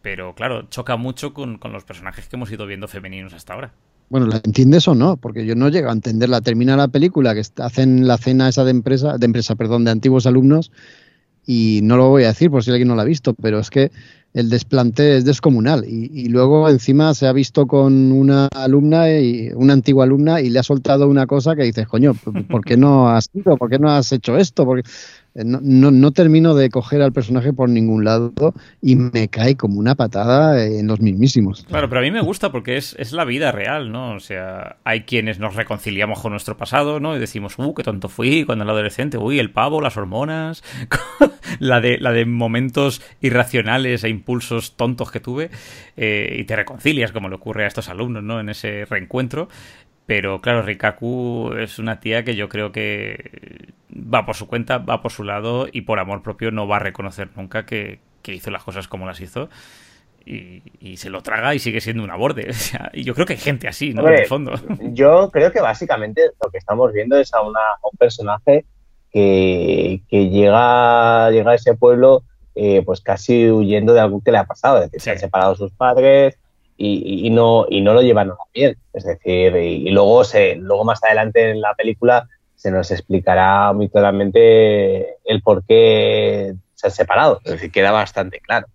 D: Pero claro, choca mucho con, con los personajes que hemos ido viendo femeninos hasta ahora.
B: Bueno, ¿la entiendes o no? Porque yo no llego a entenderla. Termina la película, que hacen la cena esa de empresa, de empresa, perdón, de antiguos alumnos, y no lo voy a decir por si alguien no la ha visto, pero es que el desplante es descomunal. Y, y luego encima se ha visto con una alumna, y una antigua alumna, y le ha soltado una cosa que dices, coño, ¿por qué no has ido? ¿Por qué no has hecho esto? Porque eh, no, no, no termino de coger al personaje por ningún lado y me cae como una patada en los mismísimos.
D: Claro, pero a mí me gusta porque es, es la vida real, ¿no? O sea, hay quienes nos reconciliamos con nuestro pasado, ¿no? Y decimos, uh, qué tonto fui cuando era adolescente, uy, el pavo, las hormonas, la, de, la de momentos irracionales e impulsos tontos que tuve, eh, y te reconcilias, como le ocurre a estos alumnos, ¿no? En ese reencuentro. Pero claro, Rikaku es una tía que yo creo que va por su cuenta, va por su lado y por amor propio no va a reconocer nunca que, que hizo las cosas como las hizo. Y, y, se lo traga y sigue siendo un aborde. O sea, y yo creo que hay gente así, ¿no?
C: Hombre,
D: en el fondo.
C: Yo creo que básicamente lo que estamos viendo es a, una, a un personaje que, que llega, llega a ese pueblo eh, pues casi huyendo de algo que le ha pasado. Es decir,
D: Sí.
C: se han separado sus padres y, y no, y no lo llevan nada bien. Es decir, y, y luego, se, luego más adelante en la película se nos explicará muy claramente el por qué se han separado. Es decir, queda bastante claro.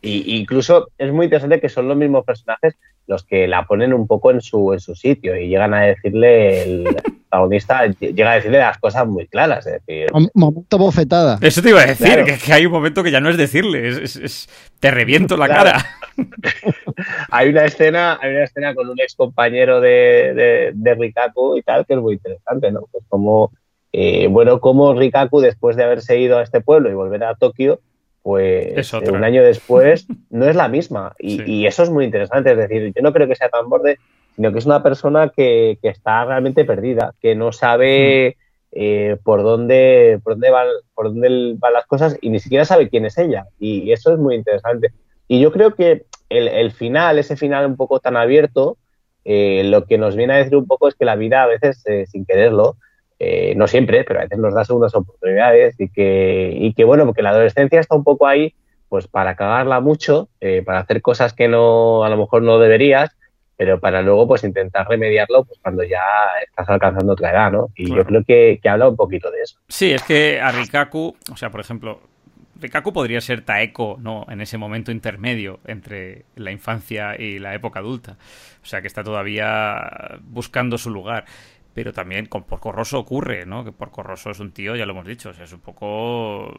C: Y, y incluso es muy interesante que son los mismos personajes los que la ponen un poco en su, en su sitio y llegan a decirle, el protagonista llega a decirle las cosas muy claras. Es decir,
B: Mom- Momento bofetada.
D: Eso te iba a decir,
C: Claro.
D: que, que hay un momento que ya no es decirle, es, es- es- te reviento la
C: Claro.
D: cara.
C: hay una escena, hay una escena con un ex compañero de, de, de Rikaku y tal, que es muy interesante, ¿no? Pues como, eh, bueno, como Rikaku, después de haberse ido a este pueblo y volver a Tokio, pues eh, un año después no es la misma. Y,
D: Sí.
C: y eso es muy interesante. Es decir, yo no creo que sea tan borde, sino que es una persona que, que está realmente perdida, que no sabe eh, por dónde, por dónde van, por dónde van las cosas y ni siquiera sabe quién es ella. Y, y eso es muy interesante. Y yo creo que el, el final, ese final un poco tan abierto, eh, lo que nos viene a decir un poco es que la vida a veces, eh, sin quererlo, eh, no siempre, pero a veces nos da segundas oportunidades y que, y que, bueno, porque la adolescencia está un poco ahí pues para cagarla mucho, eh, para hacer cosas que no a lo mejor no deberías, pero para luego pues intentar remediarlo pues cuando ya estás alcanzando otra edad, ¿no? Y
D: Claro.
C: yo creo que, que habla un poquito de eso.
D: Sí, es que a Rikaku, o sea, por ejemplo, Rikaku podría ser Taeko, ¿no? En ese momento intermedio entre la infancia y la época adulta. O sea, que está todavía buscando su lugar. Pero también con Porco Rosso ocurre, ¿no? Que Porco Rosso es un tío, ya lo hemos dicho, o sea, es un poco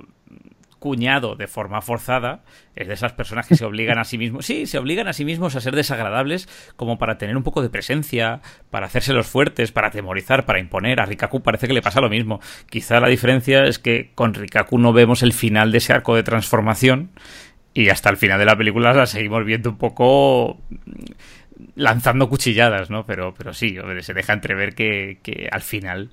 D: cuñado de forma forzada, es de esas personas que se obligan a sí mismos, sí, se obligan a sí mismos a ser desagradables como para tener un poco de presencia, para hacerse los fuertes, para atemorizar, para imponer. A Rikaku parece que le pasa lo mismo. Quizá la diferencia es que con Rikaku no vemos el final de ese arco de transformación y hasta el final de la película la seguimos viendo un poco lanzando cuchilladas, ¿no? Pero, pero sí, hombre, se deja entrever que, que al final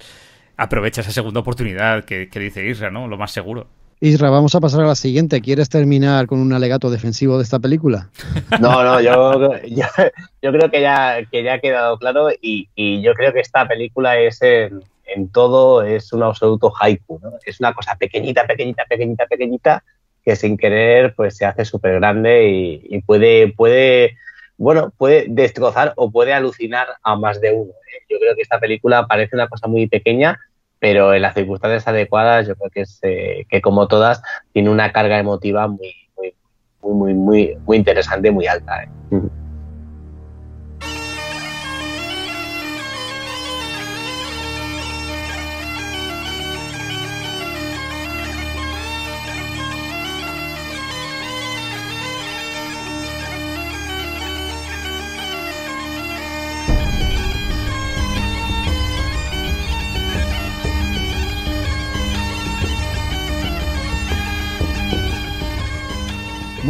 D: aprovecha esa segunda oportunidad que, que dice Isra, ¿no? Lo más seguro.
B: Isra, vamos a pasar a la siguiente. ¿Quieres terminar con un alegato defensivo de esta película?
C: No, no, yo, yo, yo creo que ya, que ya ha quedado claro y, y yo creo que esta película es en, en todo, es un absoluto haiku, ¿no? Es una cosa pequeñita, pequeñita, pequeñita, pequeñita que sin querer pues se hace súper grande y, y puede, puede, bueno, puede destrozar o puede alucinar a más de uno. ¿eh? Yo creo que esta película parece una cosa muy pequeña, pero en las circunstancias adecuadas yo creo que es eh, que como todas tiene una carga emotiva muy, muy, muy, muy, muy, muy interesante, muy alta. ¿eh?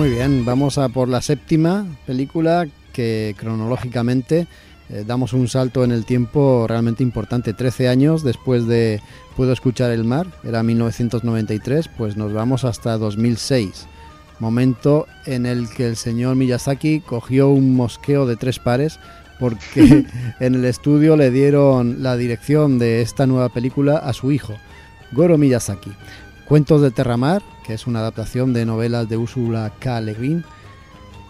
B: Muy bien, vamos a por la séptima película que cronológicamente eh, damos un salto en el tiempo realmente importante. 13 años después de Puedo escuchar el mar, era 1993, pues nos vamos hasta 2006. Momento en el que el señor Miyazaki cogió un mosqueo de tres pares porque en el estudio le dieron la dirección de esta nueva película a su hijo, Goro Miyazaki. Cuentos de Terramar, que es una adaptación de novelas de Ursula K. Le Guin.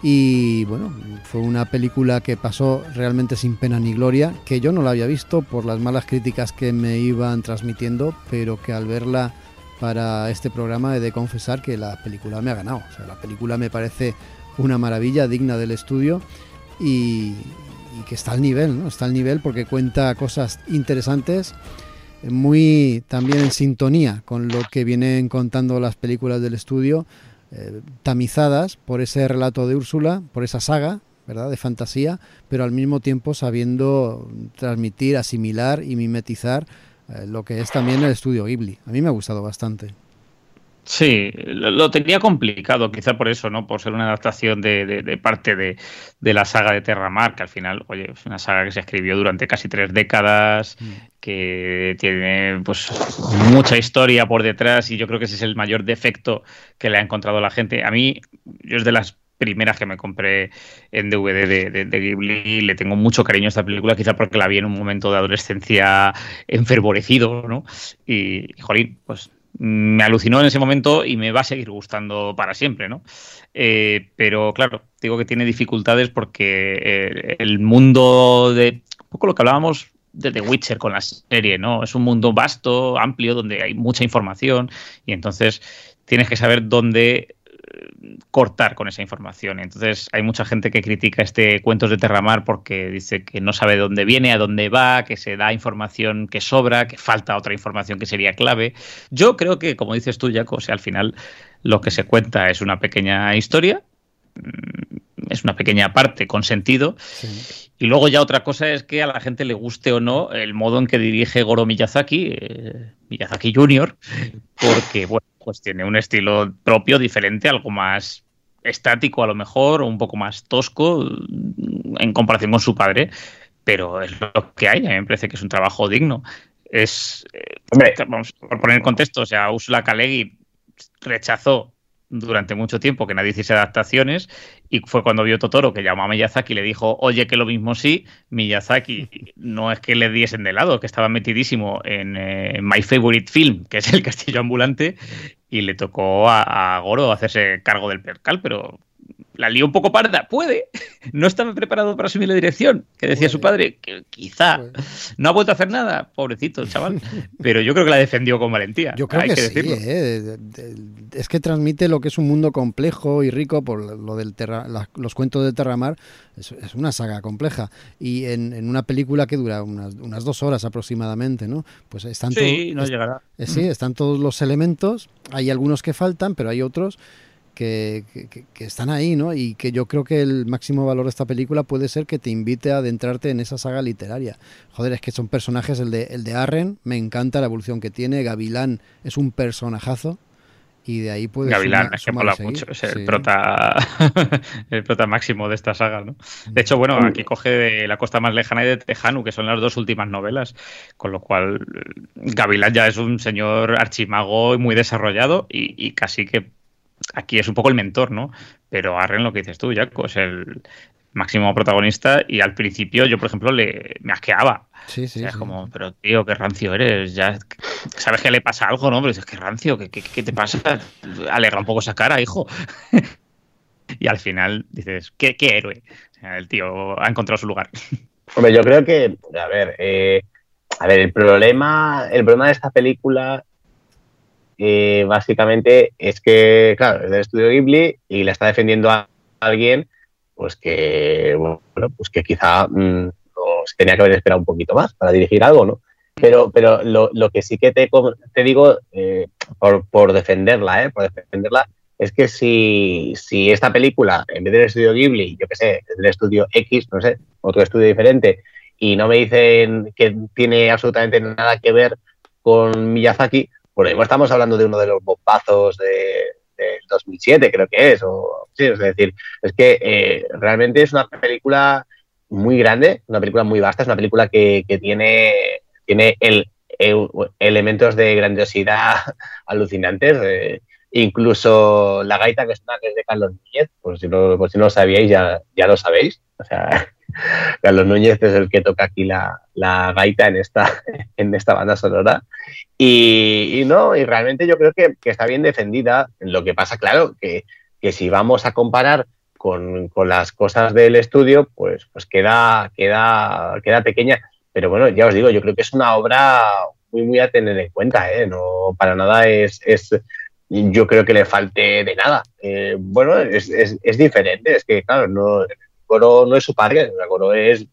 B: Y bueno, fue una película que pasó realmente sin pena ni gloria, que yo no la había visto por las malas críticas que me iban transmitiendo, pero que al verla para este programa he de confesar que la película me ha ganado. O sea, la película me parece una maravilla digna del estudio y, y que está al nivel, ¿no? Está al nivel porque cuenta cosas interesantes, muy también en sintonía con lo que vienen contando las películas del estudio, eh, tamizadas por ese relato de Úrsula, por esa saga, ¿verdad? De fantasía, pero al mismo tiempo sabiendo transmitir, asimilar y mimetizar eh, lo que es también el estudio Ghibli. A mí me ha gustado bastante.
D: Sí, lo, tenía complicado, quizá por eso, ¿no? Por ser una adaptación de, de- de parte de, de la saga de Terramar, que al final, oye, es una saga que se escribió durante casi tres décadas, que tiene pues mucha historia por detrás y yo creo que ese es el mayor defecto que le ha encontrado la gente. A mí, yo es de las primeras que me compré en DVD de, de, de Ghibli, le tengo mucho cariño a esta película, quizá porque la vi en un momento de adolescencia enfervorecido, ¿no? Y, y, jolín, pues me alucinó en ese momento y me va a seguir gustando para siempre, ¿no? Eh, pero claro, digo que tiene dificultades porque eh, el mundo de un poco lo que hablábamos de The Witcher con la serie, ¿no? Es un mundo vasto, amplio, donde hay mucha información y entonces tienes que saber dónde cortar con esa información. Entonces hay mucha gente que critica este Cuentos de Terramar porque dice que no sabe de dónde viene, a dónde va, que se da información que sobra, que falta otra información que sería clave. Yo creo que, como dices tú, Jaco, o sea, al final lo que se cuenta es una pequeña historia, mm, es una pequeña parte con sentido.
B: Sí.
D: Y luego ya otra cosa es que a la gente le guste o no el modo en que dirige Goro Miyazaki, eh, Miyazaki Jr., porque bueno, pues tiene un estilo propio, diferente, algo más estático a lo mejor, o un poco más tosco mm, en comparación con su padre, pero es lo que hay, a mí me parece que es un trabajo digno. Es, eh, vamos, por poner en contexto, o sea, Ursula K. Le Guin rechazó durante mucho tiempo que nadie hiciese adaptaciones y fue cuando vio Totoro que llamó a Miyazaki y le dijo, oye, que lo mismo sí, Miyazaki no es que le diesen de lado, que estaba metidísimo en eh, My Favorite Film, que es el castillo ambulante, y le tocó a, a Goro hacerse cargo del percal, pero la lió un poco parda, puede, no estaba preparado para asumir la dirección, que decía su padre, que quizá
B: Puede.
D: no ha vuelto a hacer nada, pobrecito el chaval, pero yo creo que la defendió con valentía.
B: Yo creo
D: hay
B: que,
D: que,
B: sí,
D: decirlo.
B: ¿eh? Es que transmite lo que es un mundo complejo y rico por lo del terra- la- los cuentos de Terramar. Es, es una saga compleja y en, en una película que dura unas, unas dos horas aproximadamente, ¿no? Pues están
D: Sí, no
B: es-
D: llegará.
B: eh, sí, están todos los elementos. Hay algunos que faltan, pero hay otros que, que- que- que están ahí, ¿no? Y que yo creo que el máximo valor de esta película puede ser que te invite a adentrarte en esa saga literaria. Joder, es que son personajes, el de, el de Arren, me encanta la evolución que tiene, Gavilán es un personajazo y de ahí puede
D: Gavilán,
B: suma-
D: es que mola mucho, es el
B: Sí.
D: prota el prota máximo de esta saga, ¿no? De hecho, bueno, aquí coge de la costa más lejana y de Tejanu, que son las dos últimas novelas, con lo cual eh, Gavilán ya es un señor archimago y muy desarrollado y, y casi que aquí es un poco el mentor, ¿no? Pero Arren, lo que dices tú, Jaco, es el máximo protagonista y al principio yo, por ejemplo, le me asqueaba.
B: Sí, sí,
D: o sea, es
B: sí.
D: como, pero tío, qué rancio eres, ya sabes que le pasa algo, ¿no? Pero dices, qué rancio, ¿qué, qué, qué te pasa? Alegra un poco esa cara, hijo. y al final dices, qué, qué héroe. O sea, el tío ha encontrado su lugar.
C: Hombre, yo creo que, a ver, eh, a ver, el problema, el problema de esta película eh, básicamente es que, claro, es del estudio Ghibli y la está defendiendo a alguien, pues que, bueno, pues que quizá mm, tenía que haber esperado un poquito más para dirigir algo, ¿no? Pero, pero lo, lo que sí que te, digo, eh, por, defenderla, ¿eh? Por defenderla, es que si, si esta película, en vez del estudio Ghibli, yo qué sé, del estudio X, no sé, otro estudio diferente, y no me dicen que tiene absolutamente nada que ver con Miyazaki, lo mismo estamos hablando de uno de los bombazos de, del 2007, creo que es, o sí, es decir, es que eh, realmente es una película muy grande, una película muy vasta, es una película que, que tiene, tiene el, el- elementos de grandiosidad alucinantes. eh, incluso la gaita que suena que es de Carlos Núñez, por si no, por si no lo sabíais, ya, ya lo sabéis. O sea, Carlos Núñez es el que toca aquí la, la gaita en esta, en esta banda sonora. Y, y no, y realmente yo creo que, que está bien defendida. Lo que pasa, claro, que, que si vamos a comparar con, con las cosas del estudio, pues, pues queda, queda, queda pequeña. Pero bueno, ya os digo, yo creo que es una obra, muy, muy a tener en cuenta, ¿eh? No, para nada es, es yo creo que le falte de nada. Eh, bueno, es, es, es diferente, es que, claro, no, Goro no es su padre, Goro es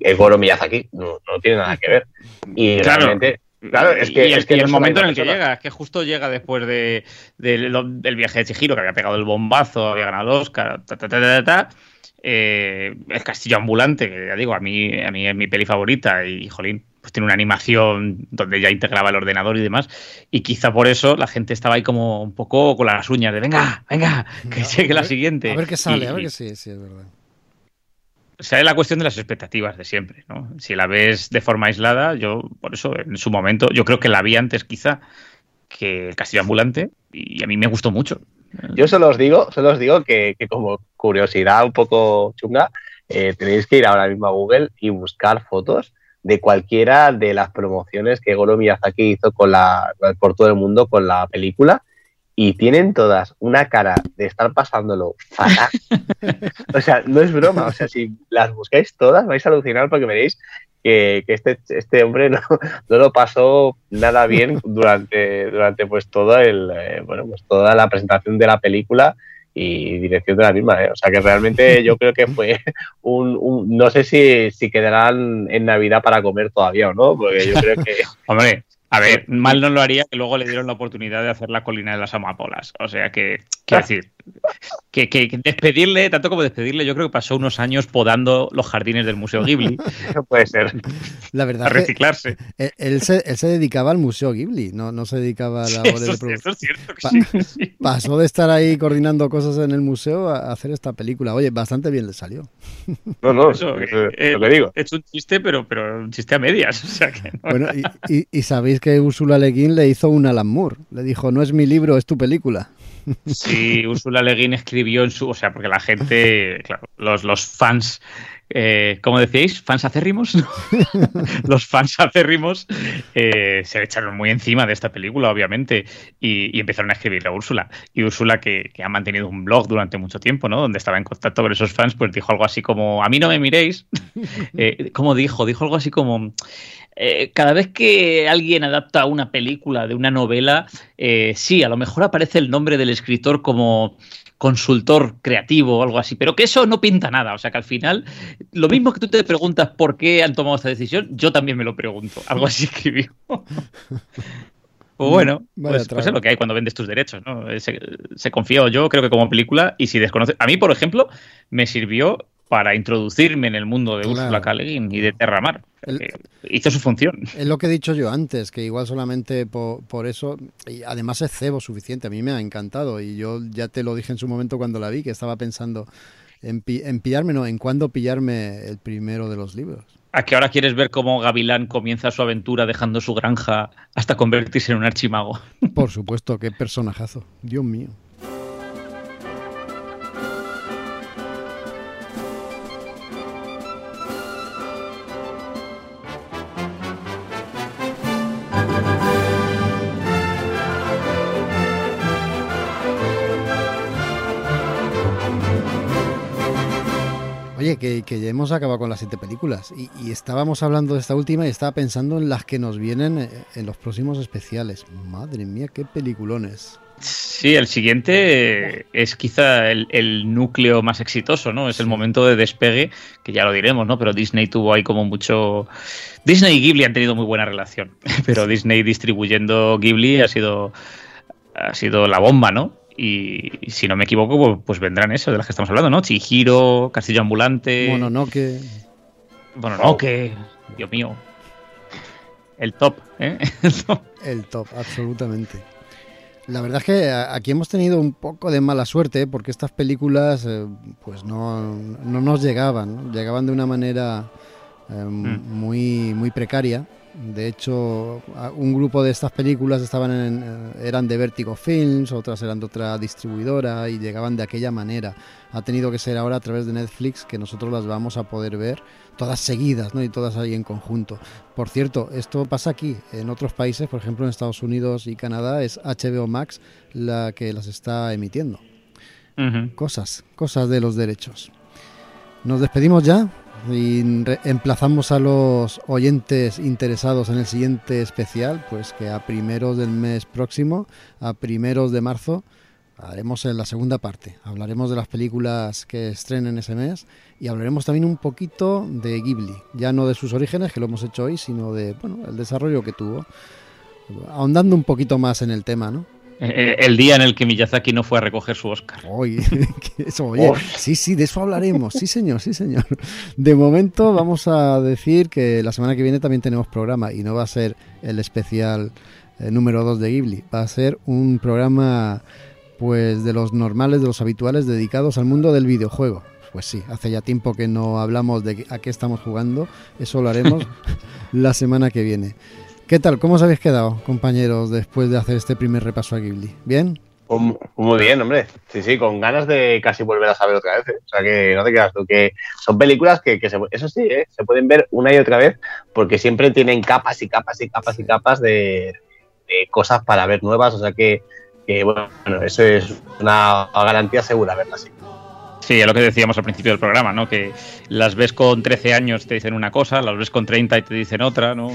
C: el Goro Miyazaki, no, no tiene nada que ver. Y
D: Claro.
C: realmente, claro, es que,
D: y el,
C: es que
D: y
C: no
D: el
C: es
D: momento en el que llega, es que justo llega después de, de lo- del viaje de Chihiro, que había pegado el bombazo, había ganado el Oscar, ta, ta, ta, ta, ta. Eh, el castillo ambulante, que ya digo, a mí, a mí es mi peli favorita y, jolín, pues tiene una animación donde ya integraba el ordenador y demás. Y quizá por eso la gente estaba ahí como un poco con las uñas de venga, venga, que llegue la siguiente.
B: A ver qué sale,
D: Y-
B: a ver qué sí, sí, es verdad.
D: Es la cuestión de las expectativas de siempre, ¿no? Si la ves de forma aislada, yo, por eso, en su momento, yo creo que la vi antes quizá que el Castillo Ambulante y a mí me gustó mucho.
C: Yo solo os digo, solo os digo que, que como curiosidad un poco chunga, eh, tenéis que ir ahora mismo a Google y buscar fotos de cualquiera de las promociones que Goro Miyazaki hizo con la, por todo el mundo con la película y tienen todas una cara de estar pasándolo fatal. o sea, no es broma, o sea, si las buscáis todas vais a alucinar porque veréis que, que este, este hombre no, no lo pasó nada bien durante, durante pues todo el eh, bueno pues toda la presentación de la película y dirección de la misma ¿eh? o sea que realmente yo creo que fue un, un- no sé si, si quedarán en navidad para comer todavía o no porque yo creo que
D: Hombre, a ver, mal no lo haría que luego le dieron la oportunidad de hacer la colina de las amapolas. O sea que, quiero decir, que, despedirle, tanto como despedirle, yo creo que pasó unos años podando los jardines del Museo Ghibli
C: no puede ser
B: La
D: a
B: verdad es que
D: reciclarse.
B: él, él se, él se dedicaba al Museo Ghibli, no, no se dedicaba a labores
D: Eso,
B: de
D: es-
B: producción.
D: eso es cierto que
B: Pa-
D: sí, sí.
B: Pasó de estar ahí coordinando cosas en el museo a hacer esta película. Oye, bastante bien le salió.
C: no no
D: Eso,
C: es lo que digo
D: hecho un chiste, pero, pero un chiste a medias. O sea que no-
B: Bueno, y, y- y sabéis que Ursula Le Guin le hizo un Alan Moore. Le dijo, no es mi libro, es tu película.
D: Sí, Ursula Le Guin escribió en su. O sea, porque la gente, claro, los, los fans. Eh, ¿Cómo decíais? ¿Fans acérrimos? Los fans acérrimos eh, se echaron muy encima de esta película, obviamente, y, empezaron a escribirle a Úrsula. Y Úrsula, que, ha mantenido un blog durante mucho tiempo, ¿no? Donde estaba en contacto con esos fans, pues dijo algo así como: A mí no me miréis. Eh, ¿Cómo dijo? Dijo algo así como. eh, cada vez que alguien adapta una película de una novela, sí, a lo mejor aparece el nombre del escritor como consultor creativo o algo así, pero que eso no pinta nada. O sea que al final, lo mismo que tú te preguntas por qué han tomado esta decisión, yo también me lo pregunto. Algo así escribió. Pues bueno,
B: Vaya
D: pues, pues
B: trago.
D: es lo que hay cuando vendes tus derechos, ¿no? Eh, Se, se confió yo, creo que como película, y si desconoces. A mí, por ejemplo, me sirvió para introducirme en el mundo de
B: Claro.
D: Ursula K. Le Guin y de Terramar.
B: El-
D: Eh, hizo su función.
B: Es lo que he dicho yo antes, que igual solamente por, por eso, y además es cebo suficiente, a mí me ha encantado y yo ya te lo dije en su momento cuando la vi, que estaba pensando en, en pillarme, no, en cuándo pillarme el primero de los libros.
D: ¿A que ahora quieres ver cómo Gavilán comienza su aventura dejando su granja hasta convertirse en un archimago?
B: Por supuesto, qué personajazo, Dios mío. Oye, que, que ya hemos acabado con las siete películas y, y estábamos hablando de esta última y estaba pensando en las que nos vienen eh, en los próximos especiales. Madre mía, qué peliculones.
D: Sí, el siguiente es quizá el, el núcleo más exitoso, ¿no? Es el momento de despegue, que ya lo diremos, ¿no? Pero Disney tuvo ahí como mucho... Disney y Ghibli han tenido muy buena relación, pero Disney distribuyendo Ghibli ha sido, ha sido la bomba, ¿no? Y, y si no me equivoco, pues, pues vendrán esas de las que estamos hablando, ¿no? Chihiro, Castillo Ambulante...
B: Bueno, no que...
D: Bueno, no, que... Dios mío. El top, ¿eh? El top.
B: El top, absolutamente. La verdad es que aquí hemos tenido un poco de mala suerte porque estas películas eh, pues no, no nos llegaban, ¿no? llegaban de una manera eh, muy, muy precaria. De hecho, un grupo de estas películas estaban en- eran de Vertigo Films, otras eran de otra distribuidora y llegaban de aquella manera. Ha tenido que ser ahora a través de Netflix que nosotros las vamos a poder ver todas seguidas ¿no? y todas ahí en conjunto. Por cierto, esto pasa aquí. En otros países, por ejemplo en Estados Unidos y Canadá, es HBO Max la que las está emitiendo. Cosas, cosas de los derechos. ¿Nos despedimos ya? Y emplazamos a los oyentes interesados en el siguiente especial, pues que a primeros del mes próximo, a primeros de marzo, haremos en la segunda parte. Hablaremos de las películas que estrenen ese mes y hablaremos también un poquito de Ghibli, ya no de sus orígenes, que lo hemos hecho hoy, sino de bueno, el desarrollo que tuvo. Ahondando un poquito más en el tema, ¿no?
D: Eh, El día en el que Miyazaki no fue a recoger su Oscar.
B: Oye, eso, oye, sí, sí, de eso hablaremos. Sí, señor, sí, señor. De momento vamos a decir que la semana que viene también tenemos programa y no va a ser el especial eh, número 2 de Ghibli. Va a ser un programa pues de los normales, de los habituales dedicados al mundo del videojuego. Pues sí, hace ya tiempo que no hablamos de a qué estamos jugando. Eso lo haremos la semana que viene. ¿Qué tal? ¿Cómo os habéis quedado, compañeros, después de hacer este primer repaso a Ghibli? ¿Bien?
C: Pues mu- Muy bien, hombre. Sí, sí, con ganas de casi volver a saber otra vez. ¿eh? O sea, que no te creas tú, que son películas que, que se, eso sí, ¿eh? se pueden ver una y otra vez porque siempre tienen capas y capas y capas y capas de, de cosas para ver nuevas. O sea que, que, bueno, eso es una garantía segura verla así.
D: Sí, es lo que decíamos al principio del programa, ¿no? Que las ves con 13 años te dicen una cosa, las ves con 30 y te dicen otra, ¿no?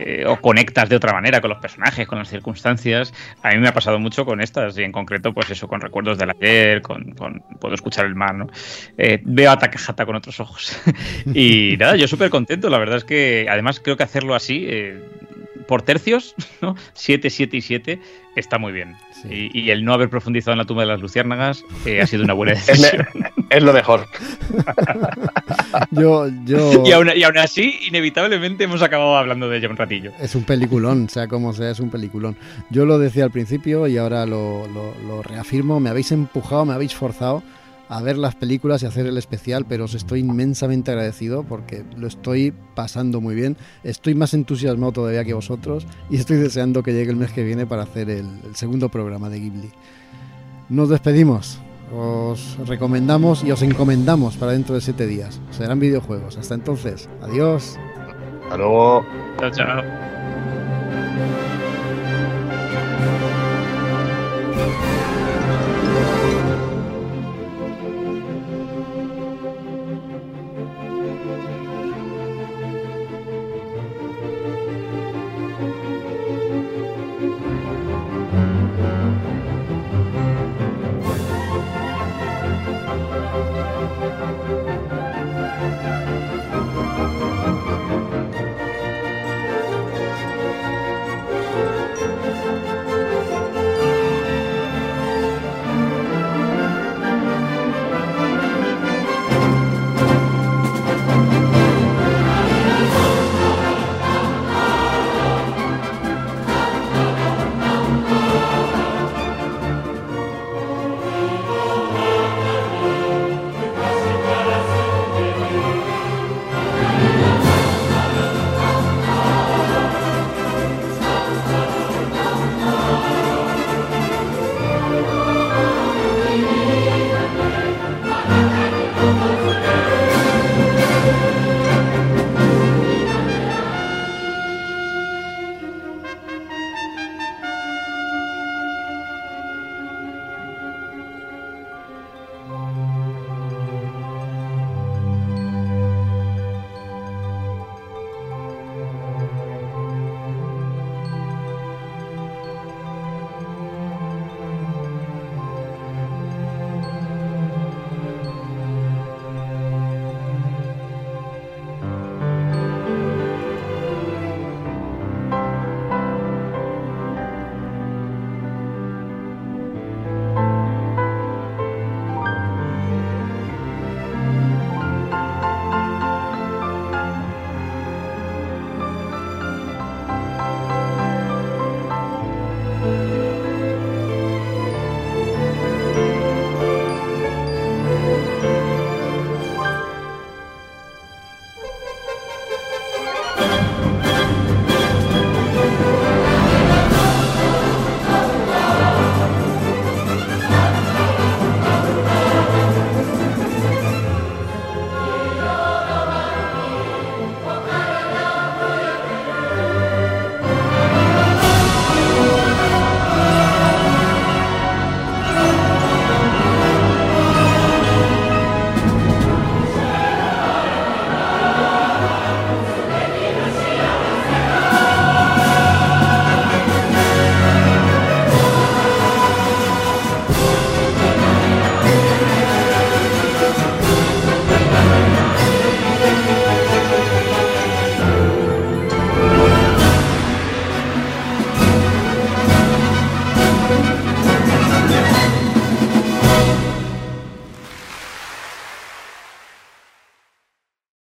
D: Eh, o conectas de otra manera con los personajes, con las circunstancias. A mí me ha pasado mucho con estas y en concreto, pues eso, con recuerdos del ayer, con, con Puedo escuchar el mar, ¿no? Eh, veo a Takahata con otros ojos. y nada, yo súper contento. La verdad es que además creo que hacerlo así, eh, por tercios, ¿no? 7, 7 y 7, está muy bien.
B: Sí.
D: Y, y el no haber profundizado en la tumba de las luciérnagas eh, ha sido una buena decisión.
C: es lo mejor.
B: Yo, yo...
D: Y aún, y aún así, inevitablemente hemos acabado hablando de ella un ratillo.
B: Es un peliculón, sea como sea, es un peliculón. Yo lo decía al principio y ahora lo, lo- lo reafirmo. Me habéis empujado, me habéis forzado a ver las películas y hacer el especial, pero os estoy inmensamente agradecido porque lo estoy pasando muy bien. Estoy más entusiasmado todavía que vosotros y estoy deseando que llegue el mes que viene para hacer el, el segundo programa de Ghibli. Nos despedimos. Os recomendamos y os encomendamos para dentro de siete días. Serán videojuegos. Hasta entonces, adiós.
C: Hasta luego.
D: Chao, chao.